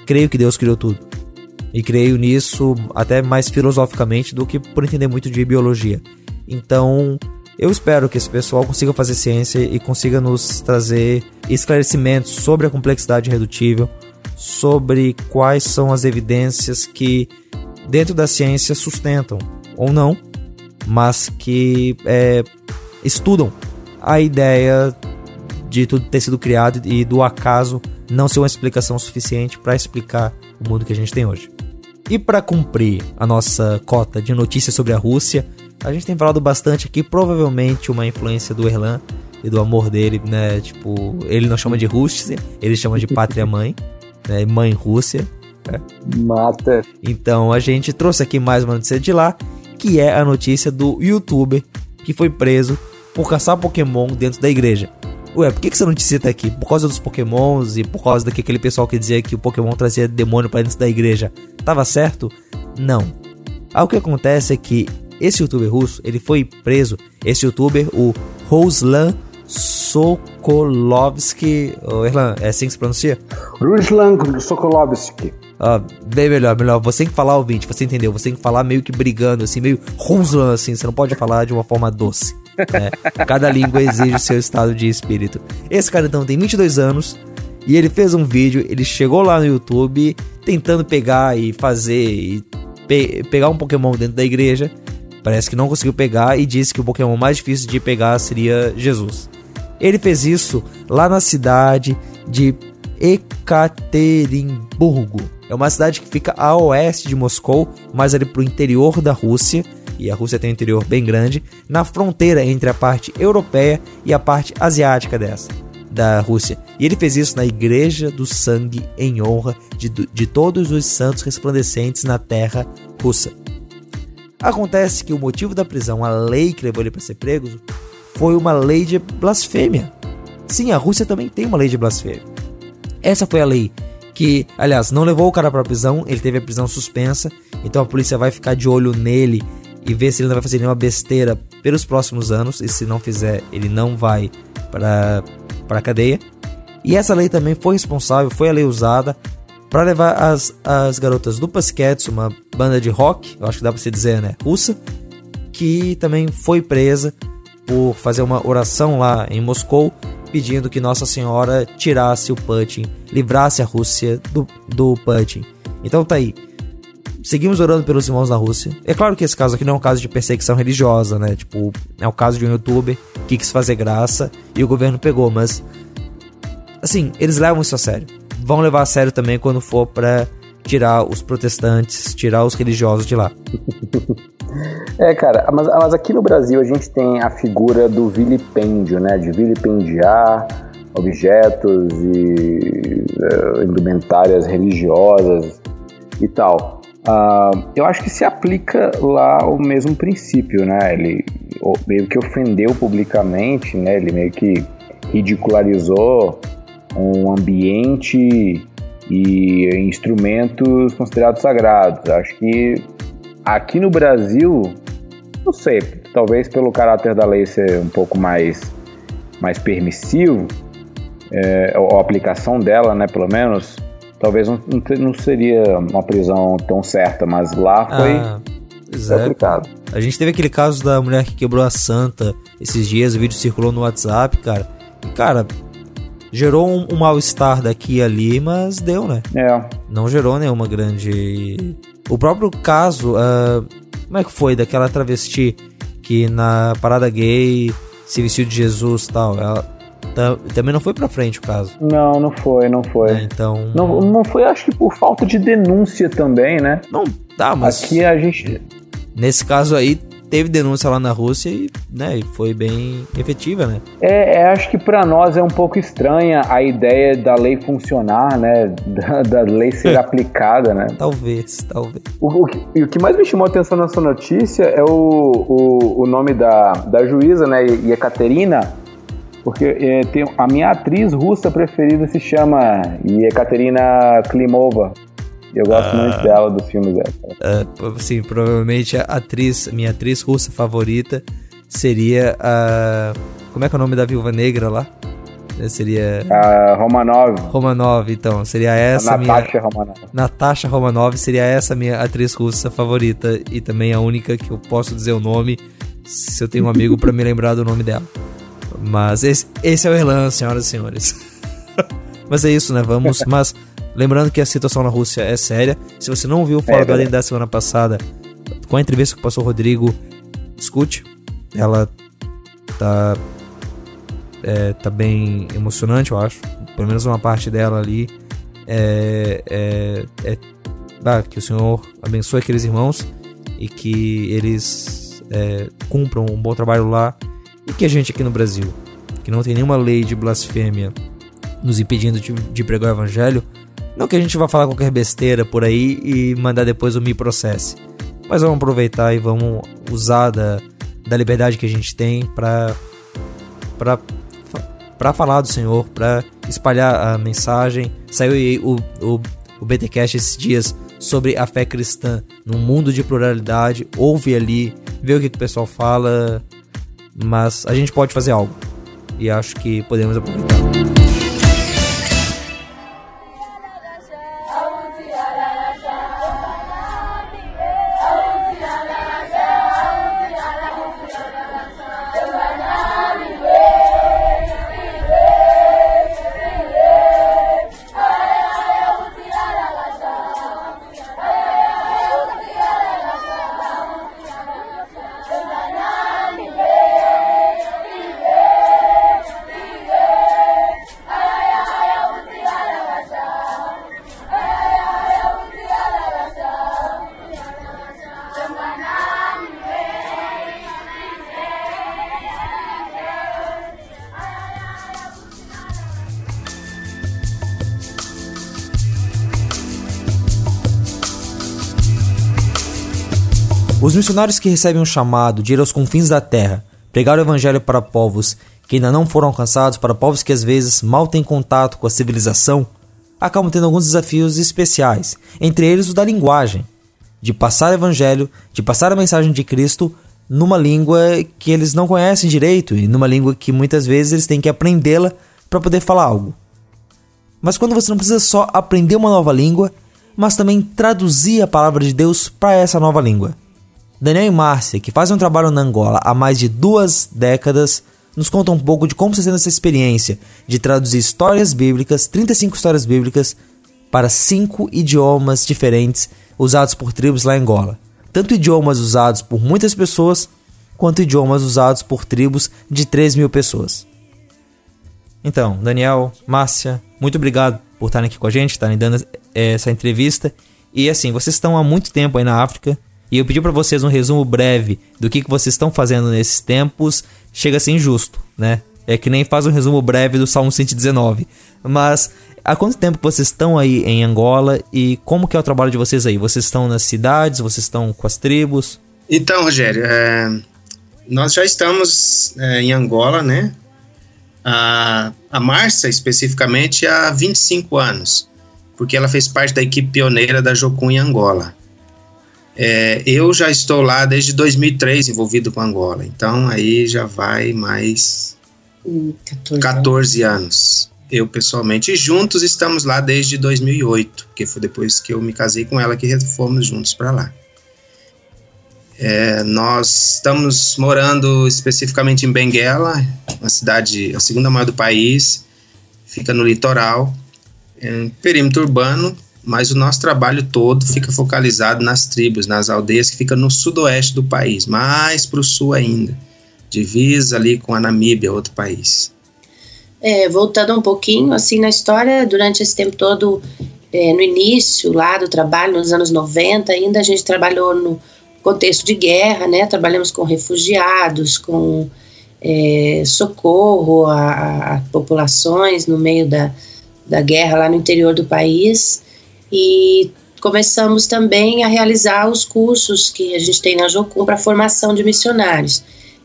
S6: creio que Deus criou tudo. E creio nisso até mais filosoficamente do que por entender muito de biologia. Então, eu espero que esse pessoal consiga fazer ciência e consiga nos trazer esclarecimentos sobre a complexidade irredutível, sobre quais são as evidências que dentro da ciência sustentam ou não, mas que é, estudam a ideia de tudo ter sido criado e do acaso não ser uma explicação suficiente para explicar o mundo que a gente tem hoje. E para cumprir a nossa cota de notícias sobre a Rússia, a gente tem falado bastante aqui, provavelmente uma influência do Erlan e do amor dele, né? Tipo, ele não chama de Rússia, ele chama de pátria mãe, né? Mãe Rússia. né?
S7: Mata.
S6: Então a gente trouxe aqui mais uma notícia de lá, que é a notícia do youtuber que foi preso por caçar Pokémon dentro da igreja. Ué, por que, que essa notícia tá aqui? Por causa dos Pokémons e por causa daquele pessoal que dizia que o Pokémon trazia demônio pra dentro da igreja. Tava certo? Não. Aí o que acontece é que esse youtuber russo, ele foi preso. Esse youtuber, o Ruslan Sokolovsky. Ô, Erlan, é assim que se pronuncia?
S7: Ruslan Sokolovsky.
S6: Ah, bem melhor, melhor. Você tem que falar ouvinte, você entendeu? Você tem que falar meio que brigando, assim, meio Ruslan, assim. Você não pode falar de uma forma doce. Né? Cada língua exige o seu estado de espírito. Esse cara então tem 22 anos e ele fez um vídeo. Ele chegou lá no YouTube tentando pegar e fazer e pe- pegar um Pokémon dentro da igreja. Parece que não conseguiu pegar e disse que o Pokémon mais difícil de pegar seria Jesus. Ele fez isso lá na cidade de Ekaterimburgo. É uma cidade que fica a oeste de Moscou, mais ali pro interior da Rússia, e a Rússia tem um interior bem grande, na fronteira entre a parte europeia e a parte asiática dessa, da Rússia. E ele fez isso na Igreja do Sangue em honra de, de todos os santos resplandecentes na terra russa. Acontece que o motivo da prisão, a lei que levou ele para ser preso, foi uma lei de blasfêmia. Sim, a Rússia também tem uma lei de blasfêmia. Essa foi a lei que, aliás, não levou o cara para prisão, ele teve a prisão suspensa, então a polícia vai ficar de olho nele e ver se ele não vai fazer nenhuma besteira pelos próximos anos, e se não fizer, ele não vai para para cadeia. E essa lei também foi responsável, foi a lei usada para levar as, as garotas do Pussycats, uma banda de rock, eu acho que dá para se dizer, né, russa, que também foi presa por fazer uma oração lá em Moscou, pedindo que Nossa Senhora tirasse o Putin, livrasse a Rússia do, do Putin. Então tá aí. Seguimos orando pelos irmãos da Rússia. É claro que esse caso aqui não é um caso de perseguição religiosa, né? Tipo, é o caso de um youtuber que quis fazer graça e o governo pegou, mas. Assim, eles levam isso a sério. Vão levar a sério também quando for pra tirar os protestantes, tirar os religiosos de lá.
S7: É, cara, mas, mas aqui no Brasil a gente tem a figura do vilipêndio, né? De vilipendiar objetos e uh, indumentárias religiosas e tal. Uh, eu acho que se aplica lá o mesmo princípio, né? Ele meio que ofendeu publicamente, né? Ele meio que ridicularizou um ambiente e instrumentos considerados sagrados. Acho que aqui no Brasil, não sei, talvez pelo caráter da lei ser um pouco mais, mais permissivo, é, a aplicação dela, né, pelo menos, talvez não, não seria uma prisão tão certa, mas lá foi, ah, foi aplicado.
S6: A gente teve aquele caso da mulher que quebrou a santa esses dias, o vídeo circulou no WhatsApp, cara. E, cara, gerou um, um mal-estar daqui e ali, mas deu, né?
S7: É.
S6: Não gerou nenhuma grande. O próprio caso, uh, como é que foi daquela travesti que na parada gay se vestiu de Jesus e tal? Ela também não foi pra frente o caso.
S7: Não, não foi, não foi.
S6: É, então.
S7: Não, não foi, acho que por falta de denúncia também, né?
S6: Não, tá, mas.
S7: Aqui a gente.
S6: Nesse caso aí, teve denúncia lá na Rússia e, né, foi bem efetiva, né?
S7: É, é acho que para nós é um pouco estranha a ideia da lei funcionar, né? Da, da lei ser aplicada, né?
S6: Talvez, talvez.
S7: O, o, que, o que mais me chamou a atenção nessa notícia é o, o, o nome da, da juíza, né? Yekaterina, porque é, tem, a minha atriz russa preferida se chama Yekaterina Klimova. Eu gosto uh, muito dela, dos filmes dela.
S6: Uh, sim, provavelmente a atriz, minha atriz russa favorita seria a. Como é que é o nome da viúva negra lá? Seria.
S7: A Romanov.
S6: Romanov, então. Seria essa
S7: a Natasha minha. Romanov.
S6: Natasha Romanov seria essa minha atriz russa favorita e também a única que eu posso dizer o nome se eu tenho um amigo para me lembrar do nome dela. Mas esse, esse é o Erlan, senhoras e senhores. Mas é isso, né? Vamos. Mas Lembrando que a situação na Rússia é séria. Se você não viu o Fora é, do Além da semana passada, com a entrevista que passou o Rodrigo, escute. Ela tá. É, tá bem emocionante, eu acho. Pelo menos uma parte dela ali. É, é, é ah, que o Senhor abençoe aqueles irmãos e que eles é, cumpram um bom trabalho lá. E que a gente aqui no Brasil, que não tem nenhuma lei de blasfêmia nos impedindo de, de pregar o evangelho, não que a gente vá falar qualquer besteira por aí e mandar depois o me processe. Mas vamos aproveitar e vamos usar da, da liberdade que a gente tem para para para falar do Senhor, para espalhar a mensagem. Saiu o, o, o BTcast esses dias sobre a fé cristã num mundo de pluralidade. Ouve ali, vê o que, que o pessoal fala, mas a gente pode fazer algo. E acho que podemos aproveitar. Missionários que recebem um chamado de ir aos confins da terra, pregar o evangelho para povos que ainda não foram alcançados, para povos que às vezes mal têm contato com a civilização, acabam tendo alguns desafios especiais, entre eles o da linguagem, de passar o evangelho, de passar a mensagem de Cristo numa língua que eles não conhecem direito e numa língua que muitas vezes eles têm que aprendê-la para poder falar algo. Mas quando você não precisa só aprender uma nova língua, mas também traduzir a palavra de Deus para essa nova língua. Daniel e Márcia, que fazem um trabalho na Angola há mais de duas décadas, nos contam um pouco de como está sendo essa experiência de traduzir histórias bíblicas, 35 histórias bíblicas, para cinco idiomas diferentes usados por tribos lá em Angola. Tanto idiomas usados por muitas pessoas, quanto idiomas usados por tribos de 3 mil pessoas. Então, Daniel, Márcia, muito obrigado por estarem aqui com a gente, estarem dando essa entrevista E assim, vocês estão há muito tempo aí na África. E eu pedi para vocês um resumo breve do que, que vocês estão fazendo nesses tempos. Chega a ser injusto, né? É que nem faz um resumo breve do Salmo 119. Mas há quanto tempo vocês estão aí em Angola e como que é o trabalho de vocês aí? Vocês estão nas cidades? Vocês estão com as tribos?
S13: Então, Rogério, é, nós já estamos é, em Angola, né? A, a Márcia, especificamente, há 25 anos, porque ela fez parte da equipe pioneira da Jocum em Angola. É, eu já estou lá desde 2003 envolvido com Angola, então aí já vai mais 14, 14 anos. Eu pessoalmente, e juntos estamos lá desde 2008, que foi depois que eu me casei com ela que fomos juntos para lá. É, nós estamos morando especificamente em Benguela, uma cidade, a segunda maior do país, fica no litoral, em perímetro urbano, mas o nosso trabalho todo fica focalizado nas tribos, nas aldeias que ficam no sudoeste do país, mais para o sul ainda, divisa ali com a Namíbia, outro país.
S14: É, voltando um pouquinho assim na história, durante esse tempo todo, é, no início lá do trabalho, nos anos 90, ainda a gente trabalhou no contexto de guerra, né? Trabalhamos com refugiados, com é, socorro a, a, populações no meio da, da guerra lá no interior do país e começamos também a realizar os cursos que a gente tem na Jocum para formação de missionários.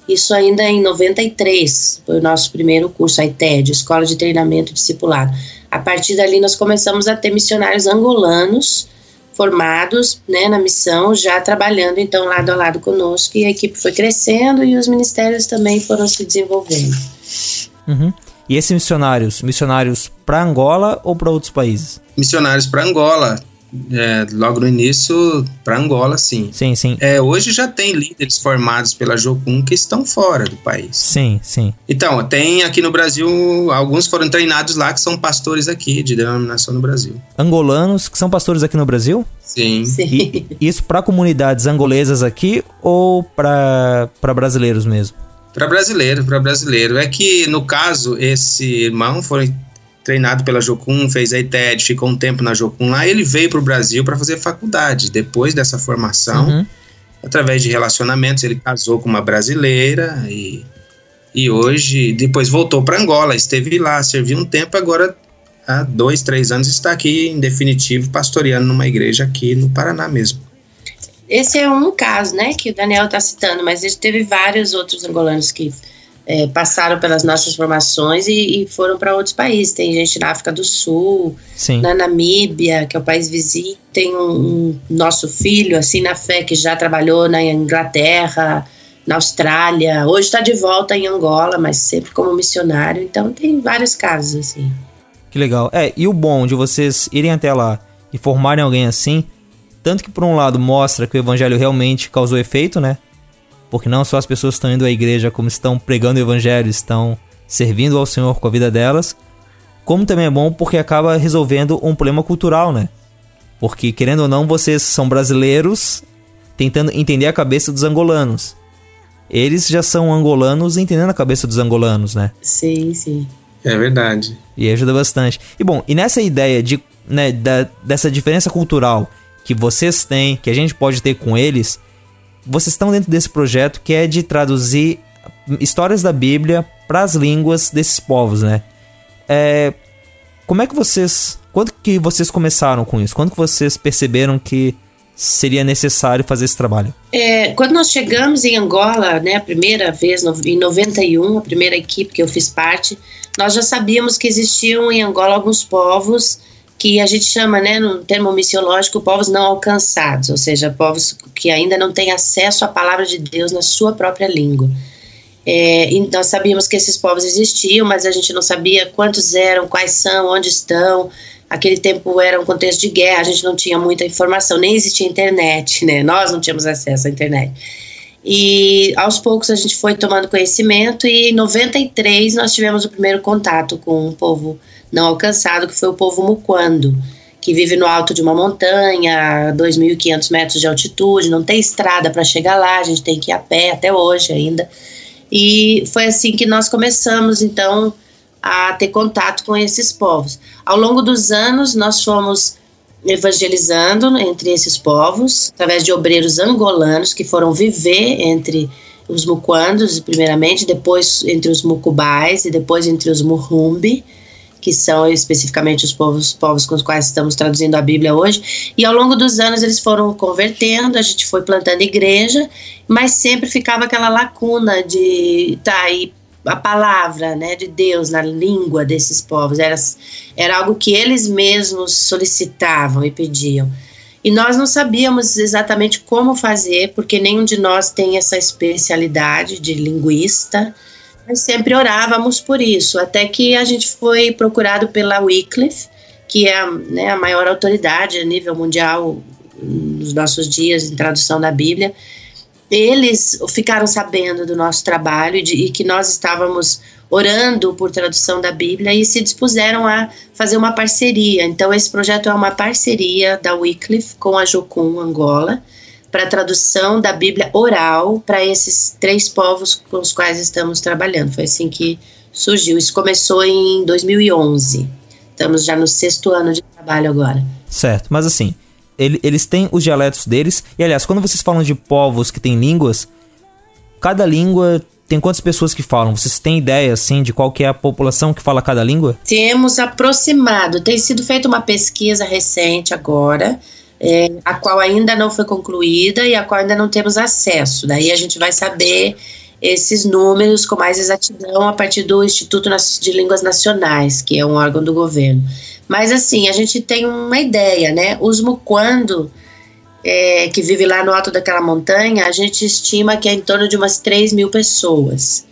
S14: Isso ainda em 93 foi o nosso primeiro curso, a ITED, Escola de Treinamento Discipulado. A partir dali nós começamos a ter missionários angolanos formados né, na missão, já trabalhando então lado a lado conosco, e a equipe foi crescendo e os ministérios também foram se desenvolvendo.
S6: Uhum. E esses missionários, missionários para Angola ou para outros países?
S13: Missionários para Angola, é, logo no início, para Angola, sim.
S6: Sim, sim.
S13: É, hoje já tem líderes formados pela Jocum que estão fora do país.
S6: Sim, sim.
S13: Então, tem aqui no Brasil, alguns foram treinados lá que são pastores aqui, de denominação no Brasil.
S6: Angolanos que são pastores aqui no Brasil?
S13: Sim.
S14: sim.
S6: E, isso para comunidades angolesas aqui ou para brasileiros mesmo?
S13: Para brasileiro, para brasileiro. É que, no caso, esse irmão foi treinado pela Jocum, fez a ITED, ficou um tempo na Jocum lá, ele veio para o Brasil para fazer faculdade. Depois dessa formação, uhum. através de relacionamentos, ele casou com uma brasileira e, e hoje, depois voltou para Angola, esteve lá, serviu um tempo, agora há dois, três anos está aqui, em definitivo, pastoreando numa igreja aqui no Paraná mesmo.
S14: Esse é um caso, né, que o Daniel está citando, mas ele teve vários outros angolanos que é, passaram pelas nossas formações e, e foram para outros países. Tem gente na África do Sul,
S6: Sim.
S14: na Namíbia, que é o país vizinho. Tem um, um, nosso filho, assim, na fé, que já trabalhou na Inglaterra, na Austrália. Hoje está de volta em Angola, mas sempre como missionário. Então tem vários casos, assim.
S6: Que legal. É, e o bom de vocês irem até lá e formarem alguém assim, tanto que por um lado mostra que o evangelho realmente causou efeito, né? Porque não só as pessoas estão indo à igreja como estão pregando o evangelho, estão servindo ao Senhor com a vida delas, como também é bom porque acaba resolvendo um problema cultural, né? Porque querendo ou não, vocês são brasileiros tentando entender a cabeça dos angolanos. Eles já são angolanos entendendo a cabeça dos angolanos, né?
S14: Sim, sim.
S13: É verdade.
S6: E ajuda bastante. E bom, e nessa ideia de, né, da, dessa diferença cultural que vocês têm, que a gente pode ter com eles, vocês estão dentro desse projeto que é de traduzir histórias da Bíblia para as línguas desses povos, né? É, como é que vocês, quando que vocês começaram com isso? Quando que vocês perceberam que seria necessário fazer esse trabalho?
S14: É, quando nós chegamos em Angola, né, a primeira vez, em 91, a primeira equipe que eu fiz parte, nós já sabíamos que existiam em Angola alguns povos que a gente chama, né, no termo missiológico, povos não alcançados, ou seja, povos que ainda não têm acesso à palavra de Deus na sua própria língua. É, nós sabíamos que esses povos existiam, mas a gente não sabia quantos eram, quais são, onde estão. Aquele tempo era um contexto de guerra, a gente não tinha muita informação, nem existia internet, né? Nós não tínhamos acesso à internet. E aos poucos a gente foi tomando conhecimento e em 93 nós tivemos o primeiro contato com um povo não alcançado, que foi o povo muquando, que vive no alto de uma montanha, 2.500 metros de altitude, não tem estrada para chegar lá, a gente tem que ir a pé até hoje ainda. E foi assim que nós começamos, então, a ter contato com esses povos. Ao longo dos anos, nós fomos evangelizando entre esses povos, através de obreiros angolanos que foram viver entre os muquandos, primeiramente, depois entre os mucubais e depois entre os murrumbi, que são especificamente os povos, povos com os quais estamos traduzindo a Bíblia hoje. E ao longo dos anos eles foram convertendo, a gente foi plantando igreja, mas sempre ficava aquela lacuna de tá aí a palavra né, de Deus na língua desses povos. Era, era algo que eles mesmos solicitavam e pediam. E nós não sabíamos exatamente como fazer, porque nenhum de nós tem essa especialidade de linguista, mas sempre orávamos por isso, até que a gente foi procurado pela Wycliffe, que é né, a maior autoridade a nível mundial nos nossos dias em tradução da Bíblia, eles ficaram sabendo do nosso trabalho e, de, e que nós estávamos orando por tradução da Bíblia e se dispuseram a fazer uma parceria. Então, esse projeto é uma parceria da Wycliffe com a Jocum Angola para tradução da Bíblia oral para esses três povos com os quais estamos trabalhando. Foi assim que surgiu. Isso começou em 2011. Estamos já no sexto ano de trabalho agora.
S6: Certo, mas assim, ele, eles têm os dialetos deles. E aliás, quando vocês falam de povos que têm línguas, cada língua tem quantas pessoas que falam? Vocês têm ideia, assim, de qual que é a população que fala cada língua?
S14: Temos aproximado. Tem sido feita uma pesquisa recente agora, é, a qual ainda não foi concluída e a qual ainda não temos acesso. Daí a gente vai saber esses números com mais exatidão a partir do Instituto de Línguas Nacionais, que é um órgão do governo. Mas assim, a gente tem uma ideia, né? Os muquando, é, que vive lá no alto daquela montanha, a gente estima que é em torno de umas 3 mil pessoas.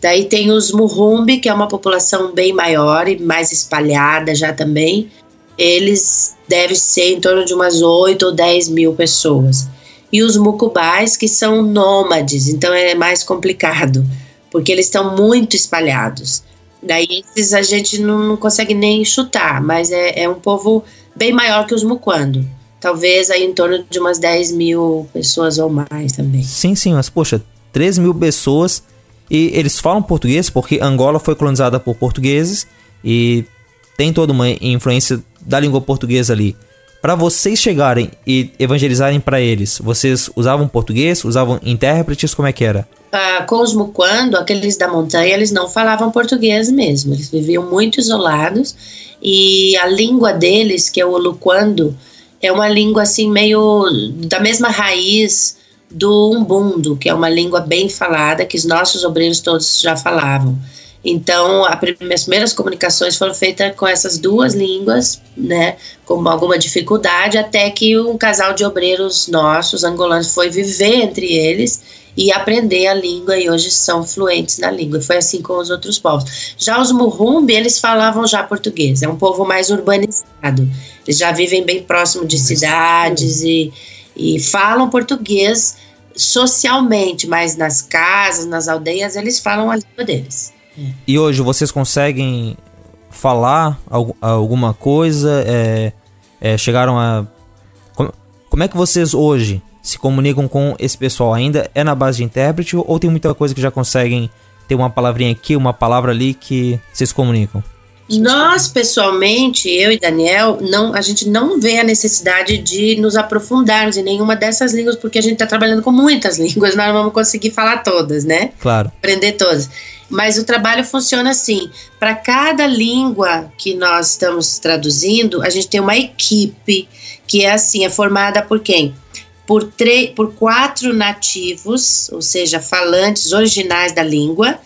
S14: Daí tem os Murrumbi, que é uma população bem maior e mais espalhada já também. Eles devem ser em torno de umas 8 ou 10 mil pessoas. E os Mucubais, que são nômades, então é mais complicado, porque eles estão muito espalhados. Daí esses a gente não, não consegue nem chutar, mas é, é, um povo bem maior que os Muquando. Talvez aí em torno de umas 10 mil pessoas ou mais também.
S6: Sim, sim, mas poxa, 3 mil pessoas e eles falam português porque Angola foi colonizada por portugueses e tem toda uma influência da língua portuguesa ali. Para vocês chegarem e evangelizarem para eles, vocês usavam português, usavam intérpretes, como é que era?
S14: ah, muquando, aqueles da montanha, eles não falavam português mesmo, eles viviam muito isolados e a língua deles, que é o luquando, é uma língua assim meio da mesma raiz do umbundo, que é uma língua bem falada que os nossos obreiros todos já falavam. Então, as primeiras comunicações foram feitas com essas duas línguas, né, com alguma dificuldade, até que um casal de obreiros nossos, angolanos, foi viver entre eles e aprender a língua e hoje são fluentes na língua. Foi assim com os outros povos. Já os Murrumbi, eles falavam já português, é um povo mais urbanizado. Eles já vivem bem próximo de cidades e, e falam português socialmente, mas nas casas, nas aldeias, eles falam a língua deles.
S6: E hoje vocês conseguem falar alguma coisa? É, é, chegaram a. Como é que vocês hoje se comunicam com esse pessoal? Ainda é na base de intérprete ou tem muita coisa que já conseguem ter uma palavrinha aqui, uma palavra ali que vocês comunicam?
S14: Nós, pessoalmente, eu e Daniel, não, a gente não vê a necessidade de nos aprofundarmos em nenhuma dessas línguas, porque a gente está trabalhando com muitas línguas, nós não vamos conseguir falar todas, né?
S6: Claro.
S14: Aprender todas. Mas o trabalho funciona assim: para cada língua que nós estamos traduzindo, a gente tem uma equipe que é assim, é formada por quem? por, por quatro nativos, ou seja, falantes originais da língua,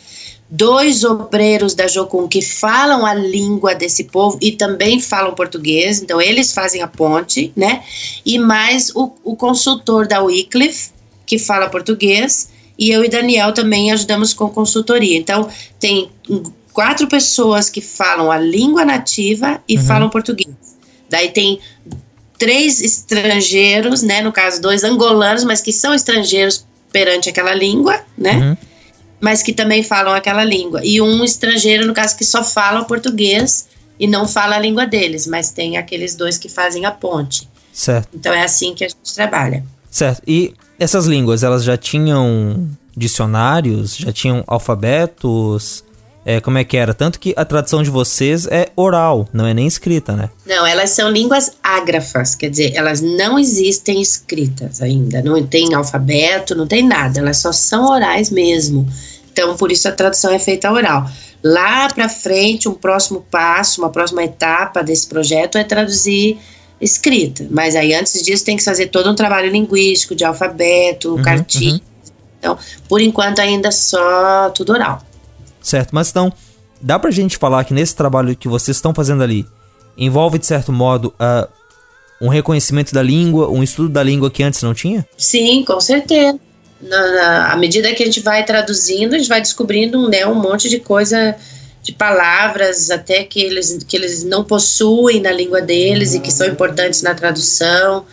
S14: dois obreiros da Jocum que falam a língua desse povo e também falam português, então eles fazem a ponte, né? E mais o, o consultor da Wycliffe, que fala português, e eu e Daniel também ajudamos com consultoria. Então, tem quatro pessoas que falam a língua nativa e uhum. falam português. Daí tem três estrangeiros, né, no caso dois angolanos, mas que são estrangeiros perante aquela língua, né? Uhum. Mas que também falam aquela língua. E um estrangeiro, no caso, que só fala português e não fala a língua deles, mas tem aqueles dois que fazem a ponte.
S6: Certo.
S14: Então é assim que a gente trabalha.
S6: Certo. E essas línguas, elas já tinham dicionários, já tinham alfabetos? é, como é que era. Tanto que a tradução de vocês é oral, não é nem escrita, né?
S14: Não, elas são línguas ágrafas, quer dizer, elas não existem escritas ainda, não tem alfabeto, não tem nada, elas só são orais mesmo. Então, por isso a tradução é feita oral. Lá para frente, um próximo passo, uma próxima etapa desse projeto é traduzir escrita. Mas aí antes disso tem que fazer todo um trabalho linguístico, de alfabeto,
S6: Uhum,
S14: cartilha.
S6: uhum.
S14: Então, por enquanto ainda só tudo oral.
S6: Certo, mas então, dá pra gente falar que nesse trabalho que vocês estão fazendo ali, envolve de certo modo ah, um reconhecimento da língua, um estudo da língua que antes não tinha?
S14: Sim, com certeza. Na, na- à medida que a gente vai traduzindo, a gente vai descobrindo né, um monte de coisa, de palavras até que eles, que eles não possuem na língua deles e que são importantes na tradução.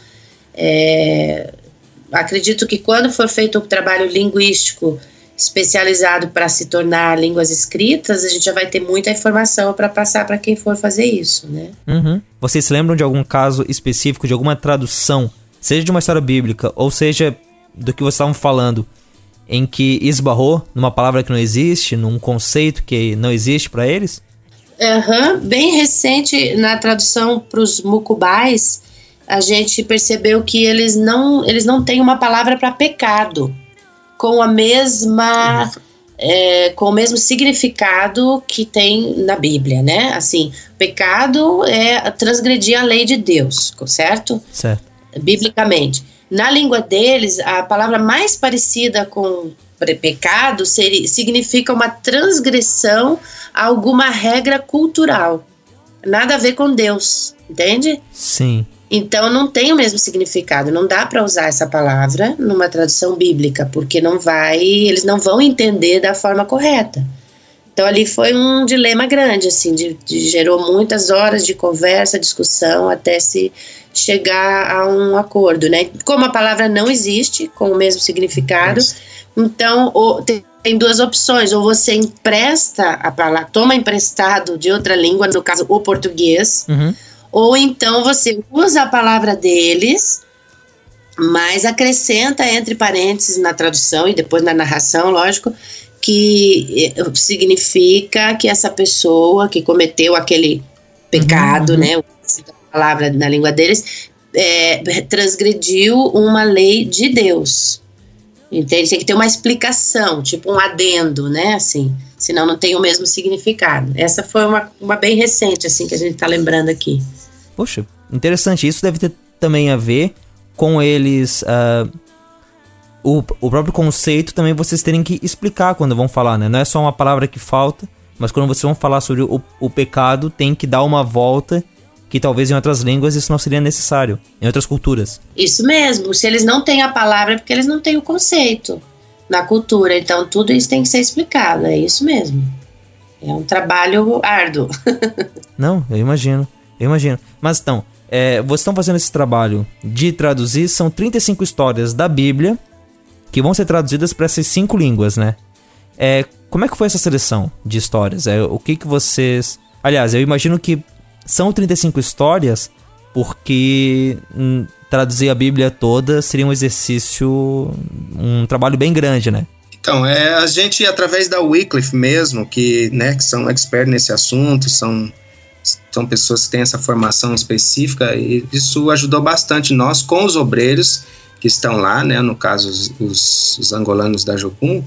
S14: É, acredito que quando for feito o trabalho linguístico especializado para se tornar línguas escritas, a gente já vai ter muita informação para passar para quem for fazer isso, né?
S6: Uhum. Vocês se lembram de algum caso específico, de alguma tradução, seja de uma história bíblica, ou seja do que vocês estavam falando, em que esbarrou numa palavra que não existe, num conceito que não existe pra eles?
S14: Aham, Bem recente, na tradução para os mucubais, a gente percebeu que eles não, eles não têm uma palavra para pecado com a mesma. é, com o mesmo significado que tem na Bíblia, né? Assim, pecado é transgredir a lei de Deus, certo?
S6: Certo.
S14: biblicamente. Na língua deles, a palavra mais parecida com pecado seria, significa uma transgressão a alguma regra cultural. Nada a ver com Deus, entende?
S6: Sim.
S14: Então não tem o mesmo significado. Não dá para usar essa palavra numa tradução bíblica, porque não vai, eles não vão entender da forma correta. Então ali foi um dilema grande, assim, de, de- gerou muitas horas de conversa, discussão, até se chegar a um acordo, né? Como a palavra não existe com o mesmo significado, então o- tem, tem duas opções: ou você empresta a palavra, toma emprestado de outra língua, no caso o português,
S6: Uhum.
S14: ou então você usa a palavra deles, mas acrescenta entre parênteses na tradução e depois na narração, lógico, que eh, significa que essa pessoa que cometeu aquele pecado,
S6: Uhum, uhum.
S14: né, palavra na língua deles, é, transgrediu uma lei de Deus. Entende? Tem que ter uma explicação, tipo um adendo, né? Assim, senão não tem o mesmo significado. Essa foi uma, uma bem recente, assim, que a gente tá lembrando aqui.
S6: Poxa, interessante. Isso deve ter também a ver com eles. ah, o, o próprio conceito também vocês terem que explicar quando vão falar, né? Não é só uma palavra que falta, mas quando vocês vão falar sobre o, o pecado, tem que dar uma volta que talvez em outras línguas isso não seria necessário, em outras culturas.
S14: Isso mesmo. Se eles não têm a palavra, é porque eles não têm o conceito na cultura. Então, tudo isso tem que ser explicado. É isso mesmo. É um trabalho árduo.
S6: Não, eu imagino, eu imagino. Mas então, é, vocês estão fazendo esse trabalho de traduzir, são 35 histórias da Bíblia que vão ser traduzidas para essas cinco línguas, né? É, como é que foi essa seleção de histórias? É, o que que vocês... Aliás, eu imagino que são 35 histórias porque hum, traduzir a Bíblia toda seria um exercício, um trabalho bem grande, né?
S13: Então, é, a gente, através da Wycliffe mesmo, que, né, que são experts nesse assunto, são, são pessoas que têm essa formação específica, e isso ajudou bastante nós com os obreiros que estão lá, né, no caso os, os angolanos da Jocum,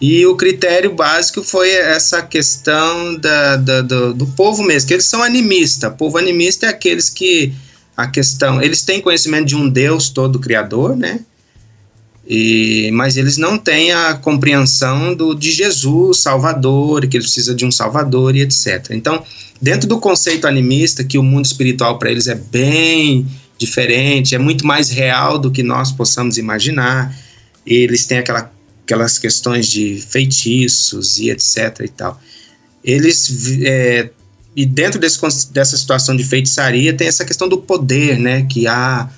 S13: e o critério básico foi essa questão da, da- do, do povo mesmo, que eles são animistas. Povo animista é aqueles que a questão, eles têm conhecimento de um Deus todo criador, né? E, mas eles não têm a compreensão do, de Jesus, Salvador, que ele precisa de um Salvador e etc. Então, dentro do conceito animista, que o mundo espiritual para eles é bem diferente, é muito mais real do que nós possamos imaginar. Eles têm aquela, aquelas questões de feitiços e etc. e tal. Eles é, e dentro desse, dessa situação de feitiçaria tem essa questão do poder, né? Que há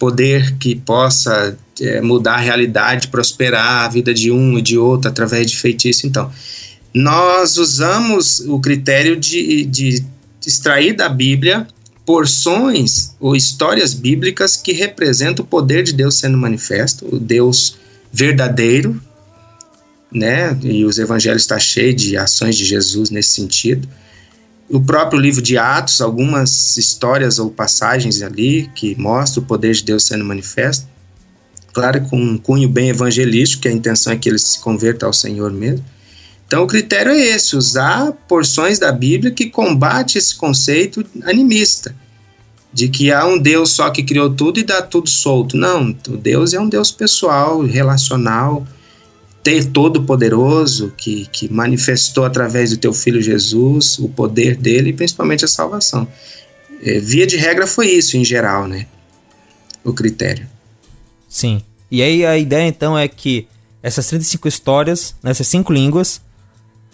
S13: poder que possa é, mudar a realidade, prosperar a vida de um e de outro através de feitiço. Então, nós usamos o critério de, de extrair da Bíblia porções ou histórias bíblicas que representam o poder de Deus sendo manifesto, o Deus verdadeiro, né? E os evangelhos está cheio de ações de Jesus nesse sentido. O próprio livro de Atos, algumas histórias ou passagens ali que mostram o poder de Deus sendo manifesto. Claro, com um cunho bem evangelístico, que a intenção é que eles se convertam ao Senhor mesmo. Então, o critério é esse: usar porções da Bíblia que combate esse conceito animista, de que há um Deus só que criou tudo e dá tudo solto. Não, o Deus é um Deus pessoal, relacional, ter todo-poderoso, que, que manifestou através do teu filho Jesus o poder dele e principalmente a salvação. É, via de regra foi isso, em geral, né? O critério.
S6: Sim. E aí a ideia então é que essas 35 histórias, nessas cinco línguas,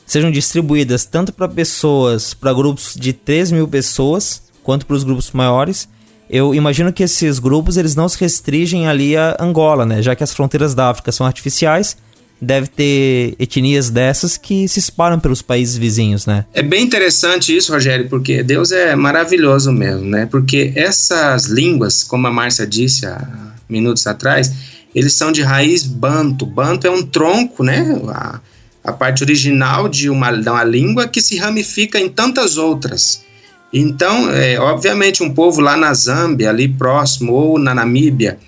S6: sejam distribuídas tanto para pessoas, para grupos de 3 mil pessoas, quanto para os grupos maiores. Eu imagino que esses grupos eles não se restringem ali a Angola, né? Já que as fronteiras da África são artificiais, deve ter etnias dessas que se espalham pelos países vizinhos, né?
S13: É bem interessante isso, Rogério, porque Deus é maravilhoso mesmo, né? Porque essas línguas, como a Márcia disse há minutos atrás, eles são de raiz banto. Banto é um tronco, né? A, a parte original de uma, de uma língua que se ramifica em tantas outras. Então, é, obviamente, um povo lá na Zâmbia, ali próximo, ou na Namíbia,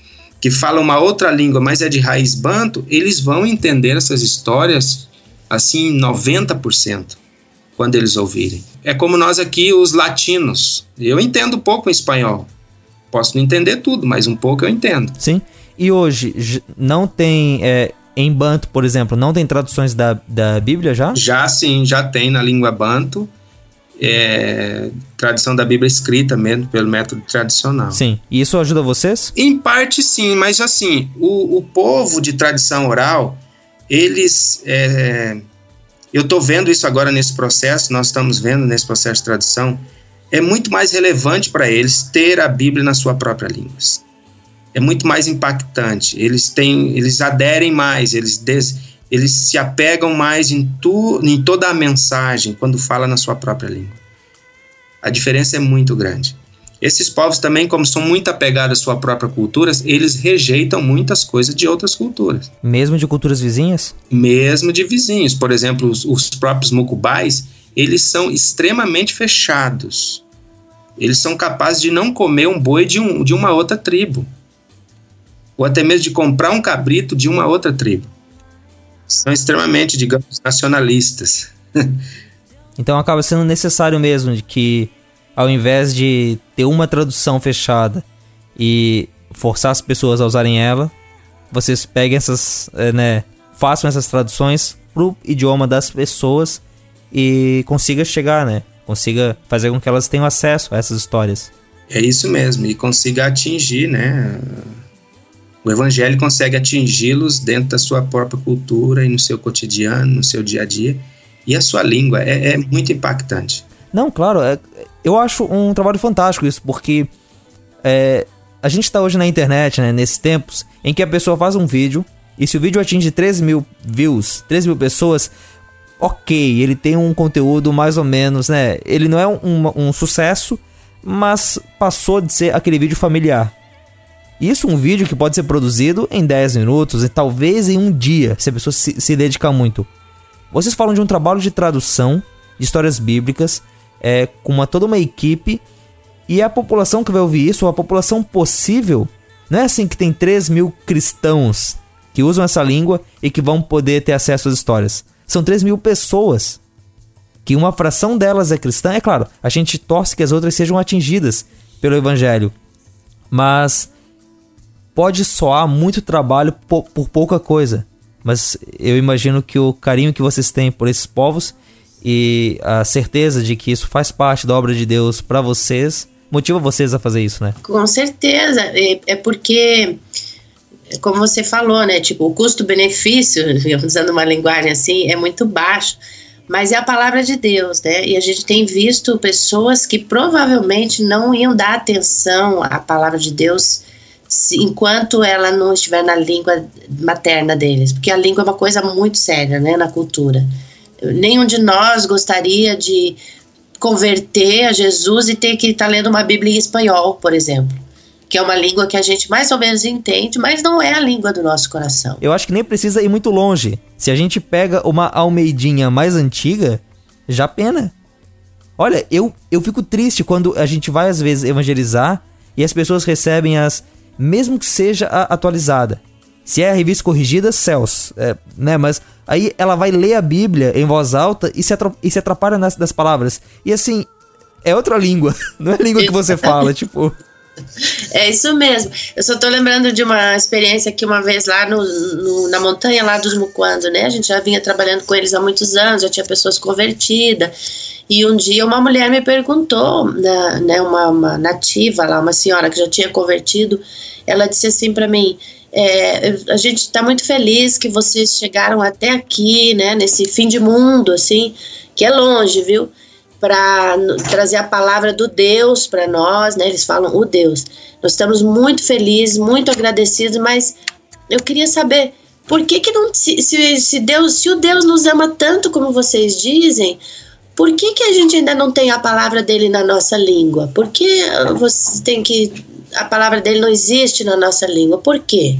S13: que fala uma outra língua, mas é de raiz banto, eles vão entender essas histórias assim 90% quando eles ouvirem. É como nós aqui, os latinos. Eu entendo pouco espanhol. Posso não entender tudo, mas um pouco eu entendo.
S6: Sim. E hoje não tem. É, em Banto, por exemplo, não tem traduções da, da Bíblia já?
S13: Já sim, já tem na língua Banto é, tradição da Bíblia escrita mesmo, pelo método tradicional.
S6: Sim. E isso ajuda vocês?
S13: Em parte sim, mas assim, o, o povo de tradição oral, eles. É, eu estou vendo isso agora nesse processo, nós estamos vendo nesse processo de tradução, é muito mais relevante para eles ter a Bíblia na sua própria língua. É muito mais impactante. Eles têm, eles aderem mais, eles des, eles se apegam mais em, tu, em toda a mensagem quando fala na sua própria língua. A diferença é muito grande. Esses povos também, como são muito apegados à sua própria cultura, eles rejeitam muitas coisas de outras culturas.
S6: Mesmo de culturas vizinhas?
S13: Mesmo de vizinhos. Por exemplo, os, os próprios mucubais, eles são extremamente fechados. Eles são capazes de não comer um boi de, um, de uma outra tribo. Ou até mesmo de comprar um cabrito de uma outra tribo são extremamente, digamos, nacionalistas.
S6: então acaba sendo necessário mesmo de que, ao invés de ter uma tradução fechada e forçar as pessoas a usarem ela, vocês peguem essas, eh, né, façam essas traduções pro idioma das pessoas e consiga chegar, né? Consiga fazer com que elas tenham acesso a essas histórias.
S13: É isso mesmo, e consiga atingir, né, o evangelho consegue atingi-los dentro da sua própria cultura e no seu cotidiano, no seu dia a dia. E a sua língua é, é muito impactante.
S6: Não, claro, é, eu acho um trabalho fantástico isso, porque é, a gente está hoje na internet, né, nesses tempos, em que a pessoa faz um vídeo, e se o vídeo atinge 3 mil views, 3 mil pessoas, ok, ele tem um conteúdo mais ou menos, né? Ele não é um, um, um sucesso, mas passou de ser aquele vídeo familiar. Isso um vídeo que pode ser produzido em 10 minutos e talvez em um dia, se a pessoa se, se dedicar muito. Vocês falam de um trabalho de tradução de histórias bíblicas é, com uma, toda uma equipe e a população que vai ouvir isso, a população possível, não é assim que tem 3 mil cristãos que usam essa língua e que vão poder ter acesso às histórias. São 3 mil pessoas. Que uma fração delas é cristã, é claro, a gente torce que as outras sejam atingidas pelo evangelho. Mas pode soar muito trabalho por, por pouca coisa, mas eu imagino que o carinho que vocês têm por esses povos e a certeza de que isso faz parte da obra de Deus para vocês motiva vocês a fazer isso, né?
S14: Com certeza, é, é porque como você falou, né? Tipo, o custo-benefício, usando uma linguagem assim, é muito baixo. Mas é a palavra de Deus, né? E a gente tem visto pessoas que provavelmente não iam dar atenção à palavra de Deus se, enquanto ela não estiver na língua materna deles, porque a língua é uma coisa muito séria, né, na cultura. Nenhum de nós gostaria de converter a Jesus e ter que estar tá lendo uma Bíblia em espanhol, por exemplo, que é uma língua que a gente mais ou menos entende, mas não é a língua do nosso coração.
S6: Eu acho que nem precisa ir muito longe. Se a gente pega uma Almeidinha mais antiga, já pena. Olha, eu, eu fico triste quando a gente vai às vezes evangelizar e as pessoas recebem as, mesmo que seja a atualizada. Se é a revista corrigida, céus, é, né? Mas aí ela vai ler a Bíblia em voz alta e se, atrapalha, e se atrapalha nas, das palavras. E assim, é outra língua, não é a língua que você fala, tipo.
S14: É isso mesmo. Eu só tô lembrando de uma experiência que uma vez lá no, no, na montanha lá dos Muquando, né? A gente já vinha trabalhando com eles há muitos anos, já tinha pessoas convertidas. E um dia uma mulher me perguntou, né, né uma, uma nativa lá, uma senhora que já tinha convertido, ela disse assim para mim: é, a gente está muito feliz que vocês chegaram até aqui, né? Nesse fim de mundo, assim, que é longe, viu? Para trazer a palavra do Deus para nós, né? Eles falam o Deus. Nós estamos muito felizes, muito agradecidos, mas eu queria saber por que que não se, se Deus, se o Deus nos ama tanto como vocês dizem, por que que a gente ainda não tem a palavra dele na nossa língua? Por que você tem que a palavra dele não existe na nossa língua? Por quê?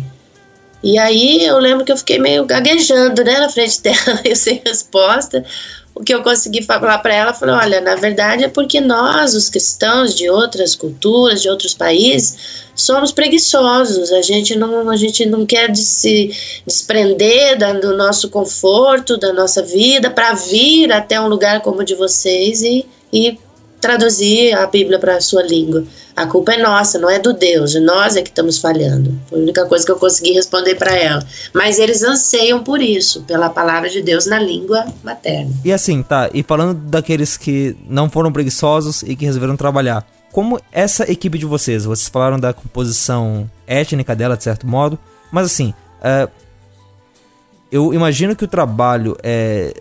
S14: E aí eu lembro que eu fiquei meio gaguejando, né, na frente dela, eu sem resposta, o que eu consegui falar para ela foi: olha, na verdade é porque nós, os cristãos de outras culturas, de outros países, somos preguiçosos. A gente não, a gente não quer se desprender do nosso conforto, da nossa vida, para vir até um lugar como o de vocês e, e traduzir a Bíblia para a sua língua. A culpa é nossa, não é do Deus, nós é que estamos falhando. Foi a única coisa que eu consegui responder para ela. Mas eles anseiam por isso, pela palavra de Deus na língua materna.
S6: E assim, tá, e falando daqueles que não foram preguiçosos e que resolveram trabalhar. Como essa equipe de vocês, vocês falaram da composição étnica dela, de certo modo, mas assim, uh, eu imagino que o trabalho é,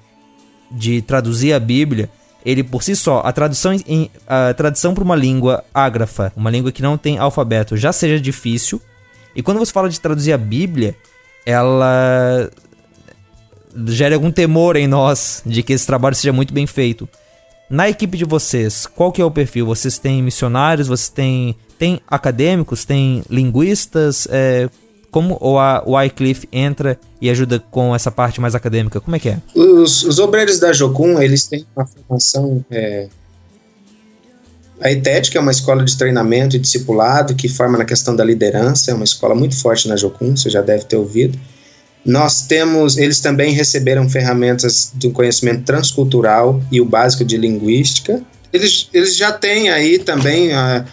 S6: de traduzir a Bíblia ele por si só, a tradução em a tradução para uma língua ágrafa, uma língua que não tem alfabeto, já seja difícil. E quando você fala de traduzir a Bíblia, ela gera algum temor em nós de que esse trabalho seja muito bem feito. Na equipe de vocês, qual que é o perfil? Vocês têm missionários? Vocês têm, têm acadêmicos? Têm linguistas? É, como o, a, o Wycliffe entra e ajuda com essa parte mais acadêmica? Como é que é?
S13: Os, os obreiros da Jocum, eles têm uma formação... É... A que é uma escola de treinamento e discipulado que forma na questão da liderança, é uma escola muito forte na Jocum, você já deve ter ouvido. Nós temos, eles também receberam ferramentas do conhecimento transcultural e o básico de linguística. Eles, eles já têm aí também a,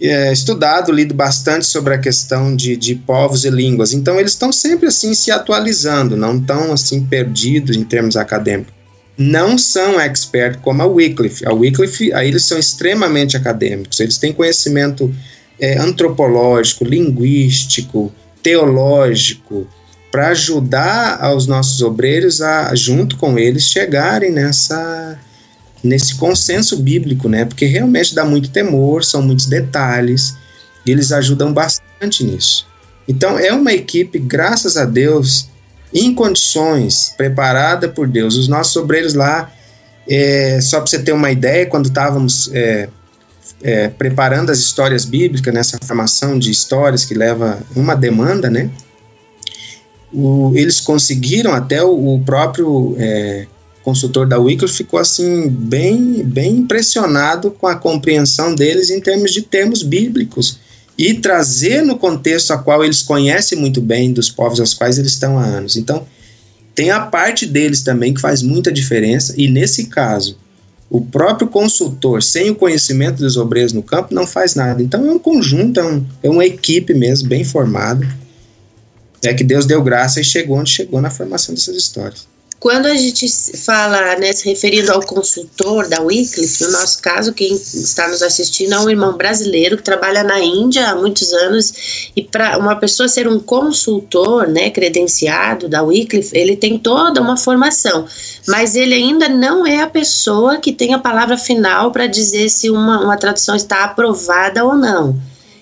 S13: é, estudado, lido bastante sobre a questão de, de povos e línguas. Então eles estão sempre assim se atualizando, não estão assim perdidos em termos acadêmicos. Não são expert como a Wycliffe. A Wycliffe, aí eles são extremamente acadêmicos. Eles têm conhecimento é, antropológico, linguístico, teológico, para ajudar aos nossos obreiros a, junto com eles, chegarem nessa nesse consenso bíblico, né? Porque realmente dá muito temor, são muitos detalhes, e eles ajudam bastante nisso. Então é uma equipe, graças a Deus, em condições, preparada por Deus. Os nossos obreiros lá, é, só para você ter uma ideia, quando estávamos é, é, preparando as histórias bíblicas, nessa formação de histórias que leva uma demanda, né? O, eles conseguiram até o, o próprio é, consultor da Wycliffe ficou assim bem, bem impressionado com a compreensão deles em termos de termos bíblicos e trazer no contexto a qual eles conhecem muito bem dos povos aos quais eles estão há anos. Então, tem a parte deles também que faz muita diferença e nesse caso, o próprio consultor, sem o conhecimento dos obreiros no campo, não faz nada. Então é um conjunto, é, um, é uma equipe mesmo, bem formada. É que Deus deu graça e chegou onde chegou na formação dessas histórias.
S14: Quando a gente fala, né, se referindo ao consultor da Wycliffe, no nosso caso, quem está nos assistindo é um irmão brasileiro que trabalha na Índia há muitos anos. E para uma pessoa ser um consultor, né, credenciado da Wycliffe, ele tem toda uma formação, mas ele ainda não é a pessoa que tem a palavra final para dizer se uma, uma tradução está aprovada ou não.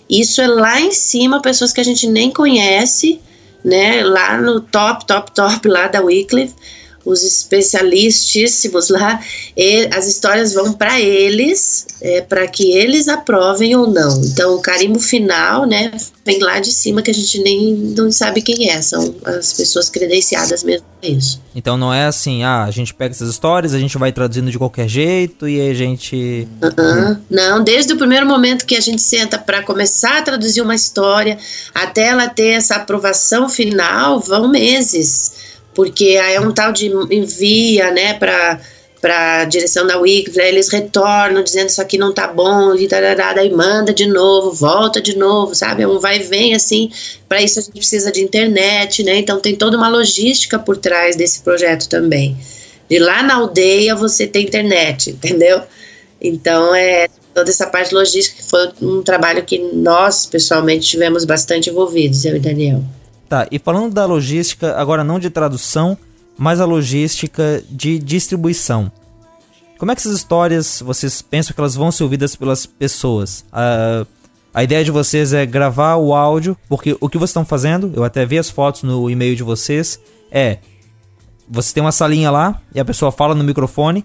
S14: Isso é lá em cima, pessoas que a gente nem conhece, né, lá no top, top, top lá da Wycliffe, os especialistíssimos lá, e, as histórias vão para eles, é, para que eles aprovem ou não. Então, o carimbo final, né, vem lá de cima que a gente nem não sabe quem é, são as pessoas credenciadas mesmo isso.
S6: Então não é assim, ah, a gente pega essas histórias, a gente vai traduzindo de qualquer jeito e a gente.
S14: Uh-uh. Não, desde o primeiro momento que a gente senta para começar a traduzir uma história, até ela ter essa aprovação final, vão meses porque é um tal de envia, né, para para a direção da Wiki, eles retornam dizendo isso aqui não tá bom, e tarará, daí manda de novo, volta de novo, sabe? É um vai e vem assim. Para isso a gente precisa de internet, né? Então tem toda uma logística por trás desse projeto também. De lá na aldeia você tem internet, entendeu? Então é toda essa parte logística que foi um trabalho que nós pessoalmente tivemos bastante envolvidos, eu e Daniel.
S6: Tá, e falando da logística, agora não de tradução, mas a logística de distribuição. Como é que essas histórias vocês pensam que elas vão ser ouvidas pelas pessoas? A, a ideia de vocês é gravar o áudio, porque o que vocês estão fazendo, eu até vi as fotos no e-mail de vocês, é. Você tem uma salinha lá e a pessoa fala no microfone,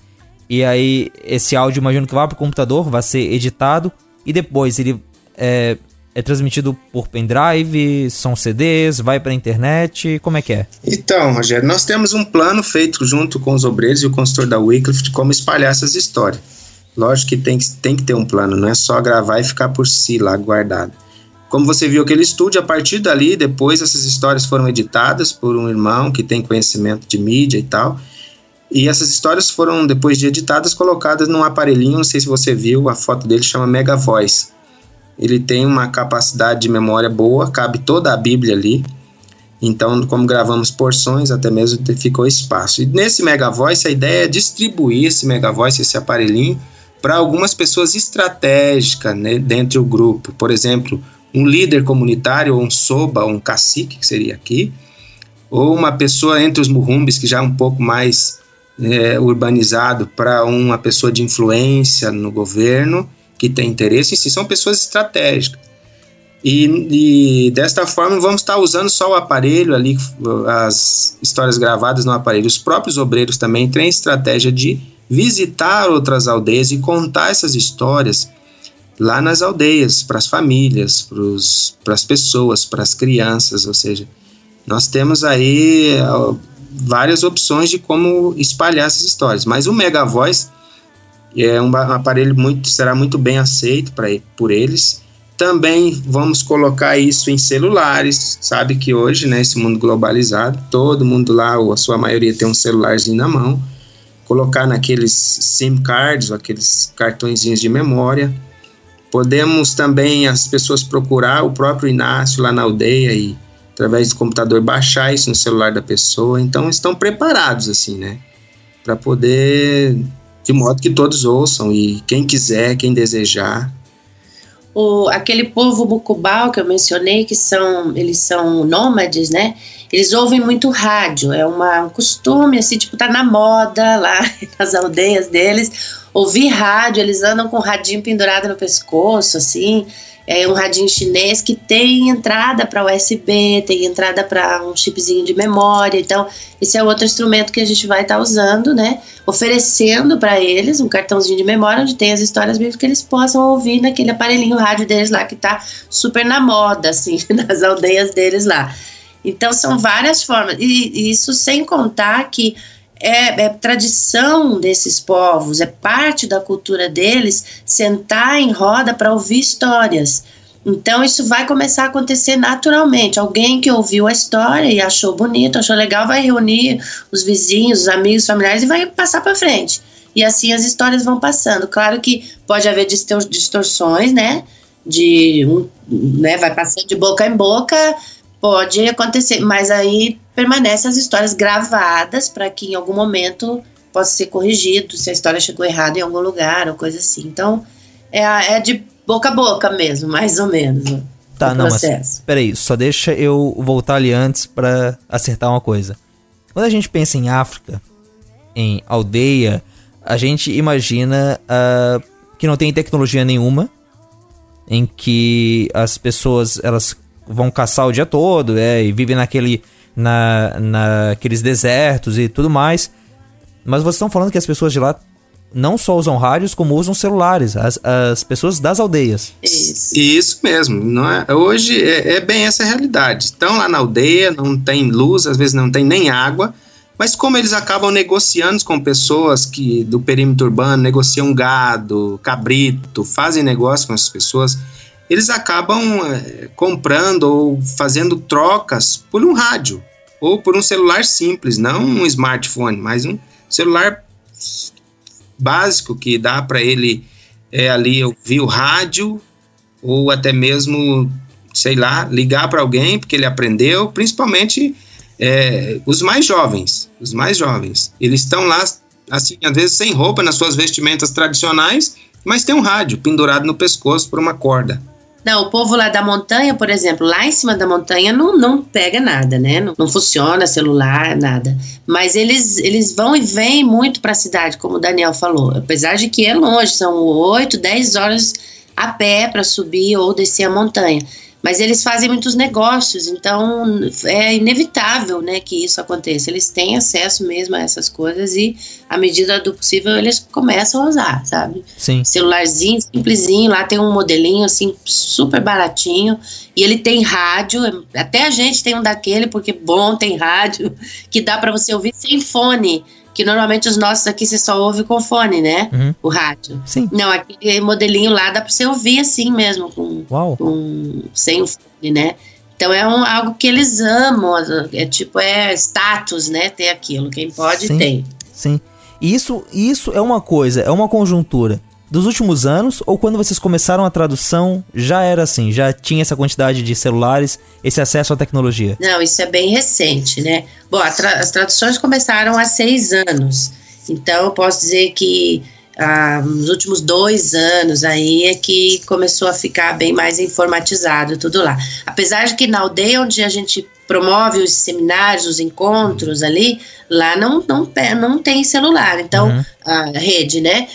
S6: e aí esse áudio, imagino que vai para o computador, vai ser editado, e depois ele é, é transmitido por pendrive, são CDs, vai para a internet, como é que é?
S13: Então, Rogério, nós temos um plano feito junto com os obreiros e o consultor da Wycliffe de como espalhar essas histórias. Lógico que tem, tem que ter um plano, não é só gravar e ficar por si lá guardado. Como você viu aquele estúdio, a partir dali, depois essas histórias foram editadas por um irmão que tem conhecimento de mídia e tal. E essas histórias foram, depois de editadas, colocadas num aparelhinho, não sei se você viu, a foto dele chama Mega Voice ele tem uma capacidade de memória boa, cabe toda a Bíblia ali. Então, como gravamos porções, até mesmo ficou espaço. E nesse Mega Voice, a ideia é distribuir esse Mega Voice, esse aparelhinho, para algumas pessoas estratégicas né, dentro do grupo. Por exemplo, um líder comunitário, ou um soba, ou um cacique, que seria aqui, ou uma pessoa entre os murrumbis, que já é um pouco mais é, urbanizado, para uma pessoa de influência no governo, que tem interesse em si, são pessoas estratégicas. E, e, desta forma vamos estar usando só o aparelho ali, as histórias gravadas no aparelho. Os próprios obreiros também têm estratégia de visitar outras aldeias e contar essas histórias lá nas aldeias, para as famílias, para as pessoas, para as crianças, ou seja, nós temos aí várias opções de como espalhar essas histórias. Mas o Mega Voice é um aparelho muito será muito bem aceito pra, por eles. Também vamos colocar isso em celulares, sabe que hoje, né, esse mundo globalizado, todo mundo lá, ou a sua maioria tem um celularzinho na mão, colocar naqueles SIM cards, aqueles cartõezinhos de memória. Podemos também as pessoas procurar o próprio Inácio lá na aldeia e através do computador baixar isso no celular da pessoa. Então estão preparados assim, né, para poder de modo que todos ouçam e quem quiser, quem desejar.
S14: O, aquele povo bucubal que eu mencionei, que são, eles são nômades, né? Eles ouvem muito rádio, é uma, um costume, assim, tipo, tá na moda lá nas aldeias deles, ouvir rádio, eles andam com o radinho pendurado no pescoço, assim, é um radinho chinês que tem entrada para USB, tem entrada para um chipzinho de memória. Então, esse é outro instrumento que a gente vai estar tá usando, né? Oferecendo para eles um cartãozinho de memória onde tem as histórias bíblicas que eles possam ouvir naquele aparelhinho rádio deles lá que está super na moda, assim, nas aldeias deles lá. Então, são várias formas. E, e isso sem contar que é, é, tradição desses povos, é parte da cultura deles sentar em roda para ouvir histórias. Então isso vai começar a acontecer naturalmente. Alguém que ouviu a história e achou bonito, achou legal, vai reunir os vizinhos, os amigos, os familiares e vai passar para frente. E assim as histórias vão passando. Claro que pode haver distorções, né? De um, né, vai passando de boca em boca, pode acontecer, mas aí permanecem as histórias gravadas para que em algum momento possa ser corrigido se a história chegou errada em algum lugar ou coisa assim. Então, é, é de boca a boca mesmo, mais ou menos.
S6: Tá, não, processo. mas peraí, só deixa eu voltar ali antes para acertar uma coisa. Quando a gente pensa em África, em aldeia, a gente imagina uh, que não tem tecnologia nenhuma, em que as pessoas elas vão caçar o dia todo, é, e vivem naquele na, naqueles desertos e tudo mais. Mas vocês estão falando que as pessoas de lá não só usam rádios, como usam celulares, as, as pessoas das aldeias.
S13: Isso, mesmo. Não é, hoje é, é bem essa a realidade. Estão lá na aldeia, não tem luz, às vezes não tem nem água, mas como eles acabam negociando com pessoas que do perímetro urbano, negociam gado, cabrito, fazem negócio com essas pessoas, eles acabam é, comprando ou fazendo trocas por um rádio ou por um celular simples, não um smartphone, mas um celular básico que dá para ele é, ali ouvir o rádio ou até mesmo, sei lá, ligar para alguém porque ele aprendeu, principalmente é, os mais jovens, os mais jovens. Eles estão lá, assim, às vezes sem roupa, nas suas vestimentas tradicionais, mas tem um rádio pendurado no pescoço por uma corda.
S14: Não, o povo lá da montanha, por exemplo, lá em cima da montanha não, não pega nada, né? Não, não funciona celular, nada. Mas eles, eles vão e vêm muito para a cidade, como o Daniel falou. Apesar de que é longe, são 8, 10 horas a pé para subir ou descer a montanha. Mas eles fazem muitos negócios, então é inevitável né, que isso aconteça. Eles têm acesso mesmo a essas coisas e, à medida do possível, eles começam a usar, sabe?
S6: Sim.
S14: Celularzinho, simplesinho, lá tem um modelinho assim, super baratinho. E ele tem rádio, até a gente tem um daquele, porque bom, tem rádio, que dá para você ouvir sem fone que normalmente os nossos aqui você só ouve com fone, né?
S6: Uhum.
S14: O rádio.
S6: Sim.
S14: Não, aquele modelinho lá dá pra você ouvir assim mesmo, com,
S6: Uau.
S14: com sem o fone, né? Então é um, algo que eles amam, é tipo, é status, né? Ter aquilo. Quem pode,
S6: Sim.
S14: tem.
S6: Sim. E isso, isso é uma coisa, é uma conjuntura dos últimos anos ou quando vocês começaram a tradução já era assim, já tinha essa quantidade de celulares, esse acesso à tecnologia?
S14: Não, isso é bem recente, né? Bom, tra as traduções começaram há seis anos. Então eu posso dizer que ah, nos últimos dois anos aí é que começou a ficar bem mais informatizado tudo lá. Apesar de que na aldeia onde a gente promove os seminários, os encontros ali, lá não, não, não tem celular. Então,
S6: Uhum.
S14: a rede, né?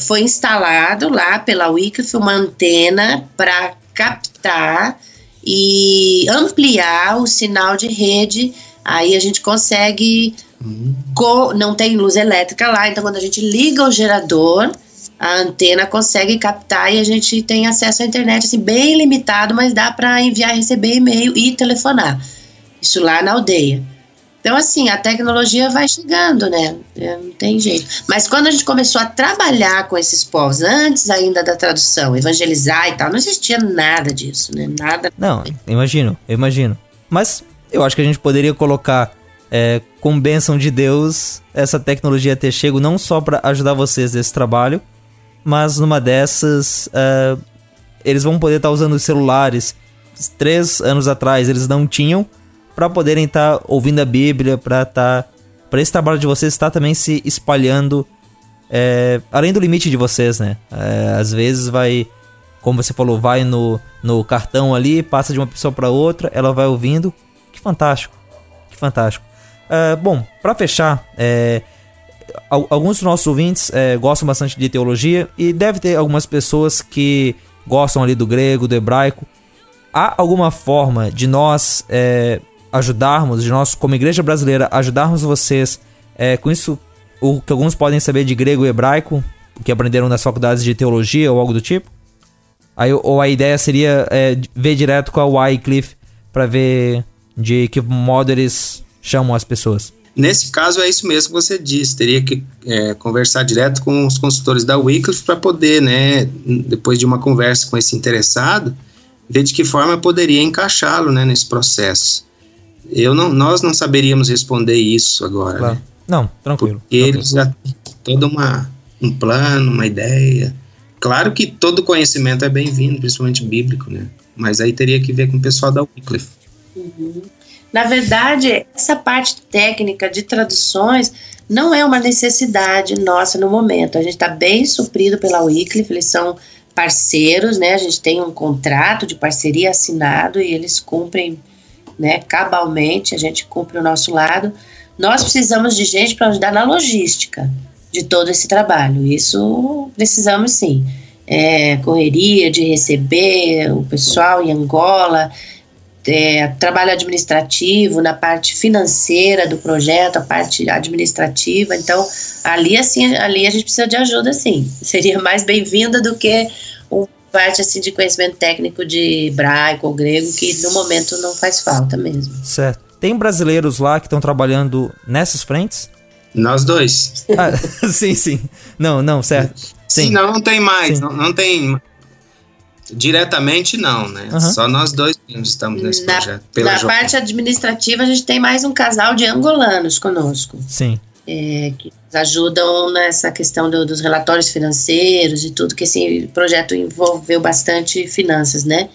S14: Foi instalado lá pela Wycliffe uma antena para captar e ampliar o sinal de rede. Aí a gente consegue. co- não tem luz elétrica lá, então quando a gente liga o gerador, a antena consegue captar e a gente tem acesso à internet assim, bem limitado, mas dá para enviar receber e-mail e telefonar. Isso lá na aldeia. Então, assim, a tecnologia vai chegando, né? É, Não tem jeito. Mas quando a gente começou a trabalhar com esses povos, antes ainda da tradução, evangelizar e tal, não existia nada disso, né? Nada.
S6: Não, imagino, imagino. Mas eu acho que a gente poderia colocar, é, com bênção de Deus, essa tecnologia ter chego não só para ajudar vocês nesse trabalho, mas numa dessas, é, eles vão poder estar usando os celulares. Três anos atrás eles não tinham, para poderem estar ouvindo a Bíblia, para estar. para esse trabalho de vocês estar também se espalhando é, além do limite de vocês, né? É, às vezes vai, como você falou, vai no, no cartão ali, passa de uma pessoa para outra, ela vai ouvindo. Que fantástico, que fantástico. É, bom, para fechar, é, al- alguns dos nossos ouvintes é, gostam bastante de teologia e deve ter algumas pessoas que gostam ali do grego, do hebraico. Há alguma forma de nós é, ajudarmos, de nós como igreja brasileira ajudarmos vocês é, com isso, o que alguns podem saber de grego e hebraico, que aprenderam nas faculdades de teologia ou algo do tipo? Aí, ou a ideia seria é, ver direto com a Wycliffe para ver de que modo eles chamam as pessoas.
S13: Nesse caso, é isso mesmo que você disse. Teria que é, conversar direto com os consultores da Wycliffe para poder, né, depois de uma conversa com esse interessado, ver de que forma poderia encaixá-lo né, nesse processo. Eu não, nós não saberíamos responder isso agora.
S6: Claro.
S13: Né?
S6: Não, tranquilo.
S13: Porque eles já têm todo uma, um plano, uma ideia. Claro que todo conhecimento é bem-vindo, principalmente bíblico, né? Mas aí teria que ver com o pessoal da Wycliffe.
S14: Uhum. Na verdade, essa parte técnica de traduções não é uma necessidade nossa no momento. A gente está bem suprido pela Wycliffe, eles são parceiros, né? A gente tem um contrato de parceria assinado e eles cumprem, né, cabalmente, a gente cumpre o nosso lado. Nós precisamos de gente para ajudar na logística de todo esse trabalho. Isso precisamos sim. É, correria de receber o pessoal em Angola, é, trabalho administrativo, na parte financeira do projeto, a parte administrativa. Então, ali assim, ali a gente precisa de ajuda, sim. Seria mais bem-vinda do que parte assim de conhecimento técnico de hebraico ou grego, que no momento não faz falta mesmo.
S6: Certo. Tem brasileiros lá que estão trabalhando nessas frentes?
S13: Nós dois.
S6: Ah, sim, sim. Não, não, certo. Sim.
S13: Não, não tem mais. Não, não tem. Diretamente não, né?
S6: Aham.
S13: Só nós dois estamos nesse
S14: Na,
S13: projeto. Pela
S14: na parte administrativa, a gente tem mais um casal de angolanos conosco.
S6: Sim.
S14: É, que nos ajudam nessa questão do- dos relatórios financeiros e tudo, que esse projeto envolveu bastante finanças, né?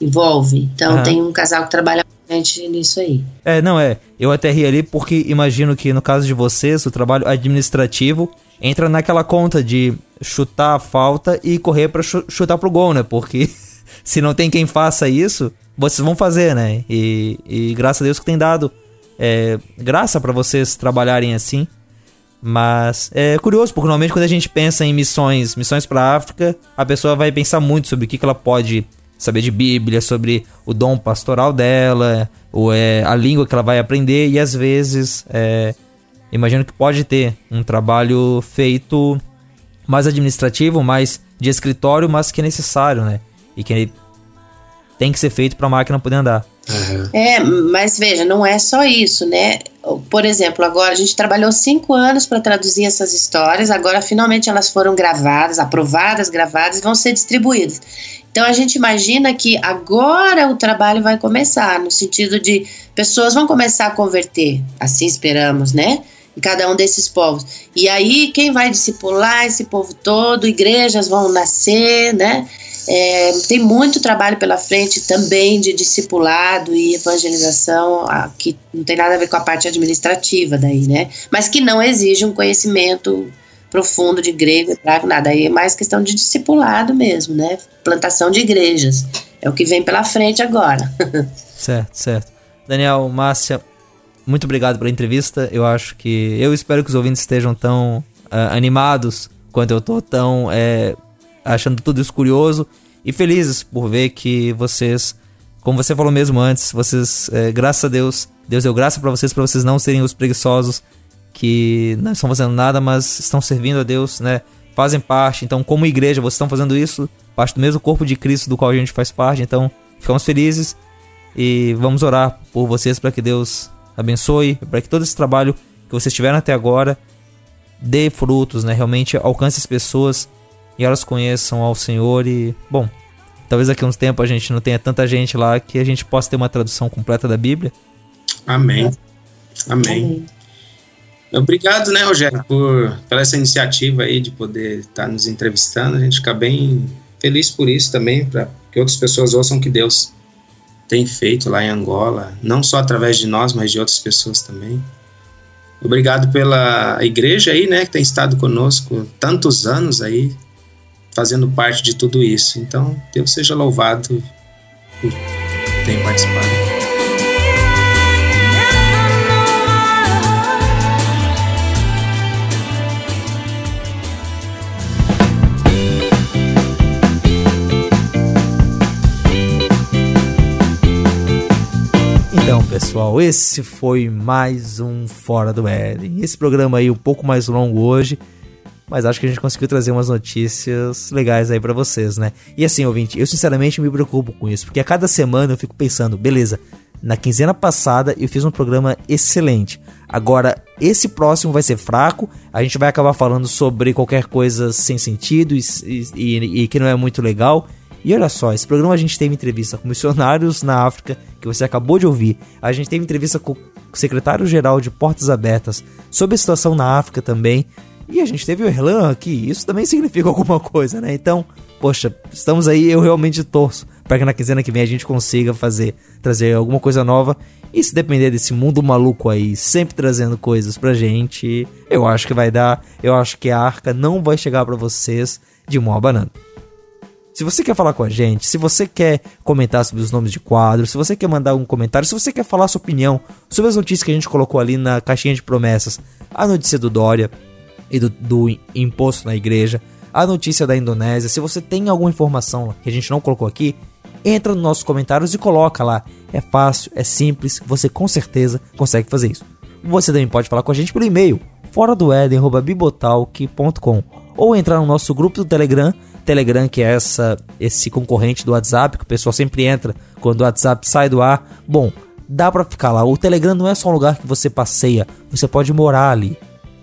S14: Envolve. Então
S6: Aham.
S14: tem um casal que trabalha bastante nisso aí.
S6: É, não é. Eu até ri ali porque imagino que no caso de vocês, o trabalho administrativo entra naquela conta de chutar a falta e correr pra chu- chutar pro gol, né? Porque se não tem quem faça isso, vocês vão fazer, né? E, e graças a Deus que tem dado é, graça pra vocês trabalharem assim. Mas é curioso, porque normalmente quando a gente pensa em missões, missões pra África, a pessoa vai pensar muito sobre o que, que ela pode saber de Bíblia, sobre o dom pastoral dela, ou é a língua que ela vai aprender, e às vezes é, imagino que pode ter um trabalho feito mais administrativo, mais de escritório, mas que é necessário, né? E que tem que ser feito para a máquina poder andar.
S14: É, mas veja, não é só isso, né? Por exemplo, agora a gente trabalhou cinco anos para traduzir essas histórias, agora finalmente elas foram gravadas, aprovadas, gravadas e vão ser distribuídas. Então a gente imagina que agora o trabalho vai começar, no sentido de pessoas vão começar a converter, assim esperamos, né? Em cada um desses povos. E aí, quem vai discipular esse povo todo, igrejas vão nascer, né? É, tem muito trabalho pela frente também de discipulado e evangelização, que não tem nada a ver com a parte administrativa daí, né? Mas que não exige um conhecimento profundo de grego, nada. Aí é mais questão de discipulado mesmo, né? Plantação de igrejas. É o que vem pela frente agora.
S6: Certo, certo. Daniel, Márcia, muito obrigado pela entrevista. Eu acho que. Eu espero que os ouvintes estejam tão ah, animados quanto eu tô, tão é, achando tudo isso curioso e felizes por ver que vocês, como você falou mesmo antes, vocês, é, graças a Deus, Deus deu graça para vocês, para vocês não serem os preguiçosos que não estão fazendo nada, mas estão servindo a Deus, né? Fazem parte. Então, como igreja, vocês estão fazendo isso, parte do mesmo corpo de Cristo do qual a gente faz parte. Então, ficamos felizes e vamos orar por vocês para que Deus abençoe, para que todo esse trabalho que vocês tiveram até agora dê frutos, né? Realmente alcance as pessoas e elas conheçam ao Senhor e, bom, talvez daqui a uns tempos a gente não tenha tanta gente lá que a gente possa ter uma tradução completa da Bíblia.
S13: Amém. Amém. Obrigado, né, Rogério, por, pela essa iniciativa aí de poder estar nos entrevistando. A gente fica bem feliz por isso também, para que outras pessoas ouçam o que Deus tem feito lá em Angola, não só através de nós, mas de outras pessoas também. Obrigado pela igreja aí, né, que tem estado conosco tantos anos aí, fazendo parte de tudo isso. Então, Deus seja louvado por ter participado.
S6: Então, pessoal, esse foi mais um Fora do Éden. Esse programa aí um pouco mais longo hoje, mas acho que a gente conseguiu trazer umas notícias legais aí pra vocês, né? E assim, ouvinte, eu sinceramente me preocupo com isso, porque a cada semana eu fico pensando, beleza, na quinzena passada eu fiz um programa excelente. Agora, esse próximo vai ser fraco, a gente vai acabar falando sobre qualquer coisa sem sentido e, e- e que não é muito legal. E olha só, esse programa a gente teve entrevista com missionários na África, que você acabou de ouvir. A gente teve entrevista com o secretário-geral de Portas Abertas sobre a situação na África também. E a gente teve o Erlan aqui, isso também significa alguma coisa, né? Então, poxa, estamos aí, eu realmente torço para que na quinzena que vem a gente consiga fazer, trazer alguma coisa nova. E se depender desse mundo maluco aí, sempre trazendo coisas pra gente, eu acho que vai dar. Eu acho que a arca não vai chegar para vocês de mão abanando. Se você quer falar com a gente, se você quer comentar sobre os nomes de quadros, se você quer mandar um comentário, se você quer falar sua opinião sobre as notícias que a gente colocou ali na caixinha de promessas, a notícia do Dória e do, do imposto na igreja, a notícia da Indonésia, se você tem alguma informação que a gente não colocou aqui, entra nos nossos comentários e coloca lá. É fácil, é simples, você com certeza consegue fazer isso. Você também pode falar com a gente pelo e-mail fora do eden@bibotalk.com ou entrar no nosso grupo do Telegram, Telegram que é essa esse concorrente do WhatsApp que o pessoal sempre entra quando o WhatsApp sai do ar. Bom, dá para ficar lá. O Telegram não é só um lugar que você passeia, você pode morar ali.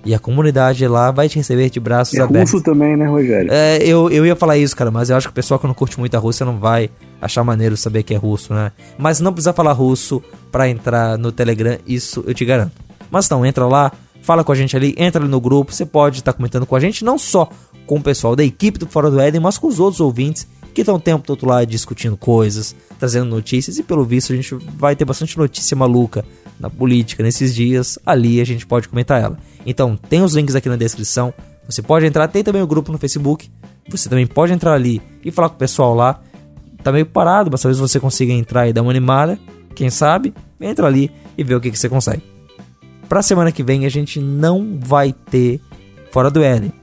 S6: E a comunidade lá vai te receber de braços
S7: É
S6: abertos.
S7: russo também, né, Rogério?
S6: É, eu, eu ia falar isso, cara, mas eu acho que o pessoal que não curte muito a Rússia não vai achar maneiro saber que é russo, né? Mas não precisa falar russo pra entrar no Telegram, isso eu te garanto. Mas não, entra lá, fala com a gente ali, entra ali no grupo, você pode estar comentando com a gente, não só com o pessoal da equipe do Fora do Éden, mas com os outros ouvintes que estão o tempo todo lá discutindo coisas, trazendo notícias, e pelo visto a gente vai ter bastante notícia maluca na política nesses dias, ali a gente pode comentar ela. Então, tem os links aqui na descrição, você pode entrar, tem também o grupo no Facebook, você também pode entrar ali e falar com o pessoal lá. Tá meio parado, mas talvez você consiga entrar e dar uma animada, quem sabe, entra ali e vê o que, que você consegue. Pra semana que vem a gente não vai ter Fora do Éden.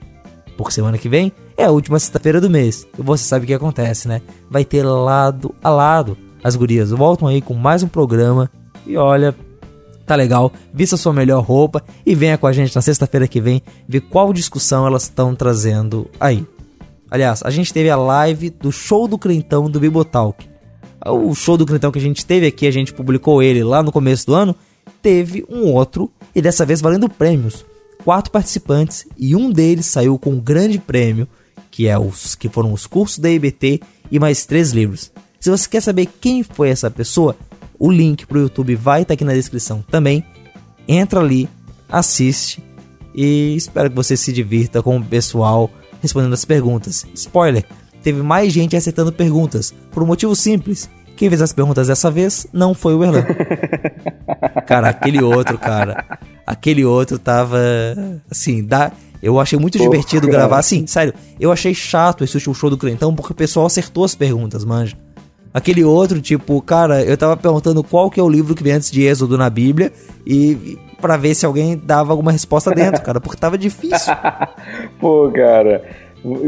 S6: Porque semana que vem é a última sexta-feira do mês. E você sabe o que acontece, né? Vai ter lado a lado. As gurias voltam aí com mais um programa. E olha, tá legal. Vista sua melhor roupa e venha com a gente na sexta-feira que vem ver qual discussão elas estão trazendo aí. Aliás, a gente teve a live do show do Crentão do Bibotalk. O show do Crentão que a gente teve aqui, a gente publicou ele lá no começo do ano. Teve um outro, e dessa vez valendo prêmios. Quatro participantes, e um deles saiu com um grande prêmio, que, é os, que foram os cursos da IBT e mais três livros. Se você quer saber quem foi essa pessoa, o link pro YouTube vai estar aqui na descrição também. Entra ali, assiste e espero que você se divirta com o pessoal respondendo as perguntas. Spoiler: teve mais gente acertando perguntas por um motivo simples. Quem fez as perguntas dessa vez não foi o Erlan. cara, aquele outro, cara. Aquele outro tava. Assim, dá. Eu achei muito
S7: Pô,
S6: divertido gravar. Assim, sério, eu achei chato esse último show do Crentão porque o pessoal acertou as perguntas, manja. Aquele outro, tipo, cara, eu tava perguntando qual que é o livro que vem antes de Êxodo na Bíblia e para ver se alguém dava alguma resposta dentro, cara, porque tava difícil.
S7: Pô, cara.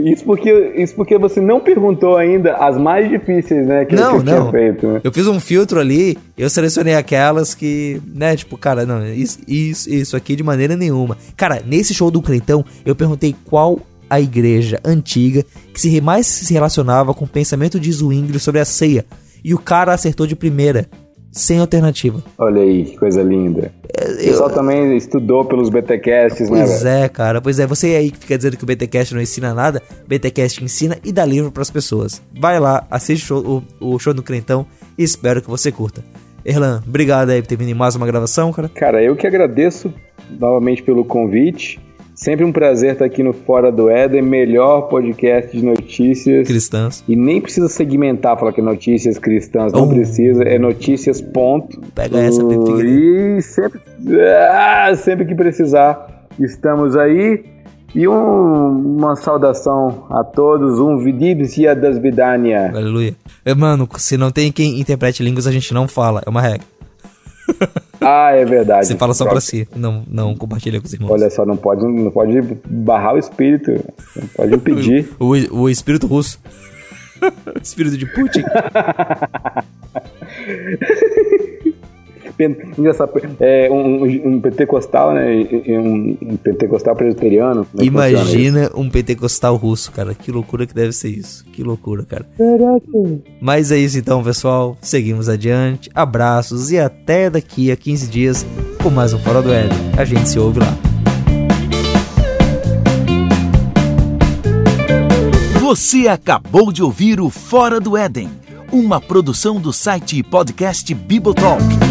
S7: Isso porque, isso porque você não perguntou ainda as mais difíceis, né? Que
S6: Não,
S7: eu tinha
S6: não.
S7: feito. né?
S6: Eu fiz um filtro ali, eu selecionei aquelas que, né, tipo, cara, não, isso, isso, isso aqui de maneira nenhuma. Cara, nesse show do Crentão, eu perguntei qual a igreja antiga que se mais se relacionava com o pensamento de Zwingli sobre a ceia. E o cara acertou de primeira, sem alternativa.
S7: Olha aí, que coisa linda. O pessoal também estudou pelos BTcasts, né,
S6: Pois é, cara. Pois é, você aí que fica dizendo que o BTcast não ensina nada, BTcast ensina e dá livro pras pessoas. Vai lá, assiste o show, o, o show do Crentão e espero que você curta. Erlan, obrigado aí por ter vindo em mais uma gravação, cara.
S7: Cara, eu que agradeço novamente pelo convite. Sempre um prazer estar aqui no Fora do Éden, melhor podcast de notícias.
S6: Cristãs.
S7: E nem precisa segmentar, falar que é notícias cristãs, não
S6: Oh.
S7: precisa, é notícias, ponto.
S6: Pega essa,
S7: Uh,
S6: Felipe
S7: E sempre, ah, sempre que precisar, estamos aí. E um- uma saudação a todos, um Vidibsia das Vidania.
S6: Aleluia. Mano, se não tem quem interprete línguas, a gente não fala. É uma regra.
S7: Ah, é verdade.
S6: Você fala só pra si, não, não compartilha com os irmãos.
S7: Olha só, não pode, não pode barrar o espírito, não pode impedir.
S6: O, o espírito russo. espírito de Putin.
S7: Engraçado, é, um, um pentecostal, né? Um, um pentecostal presbiteriano. é isso?
S6: Imagina um pentecostal russo, cara. Que loucura que deve ser isso. Que loucura, cara. Mas é isso então, pessoal. Seguimos adiante. Abraços e até daqui a 15 dias com mais um Fora do Éden. A gente se ouve lá.
S5: Você acabou de ouvir o Fora do Éden, uma produção do site e podcast Bibotalk.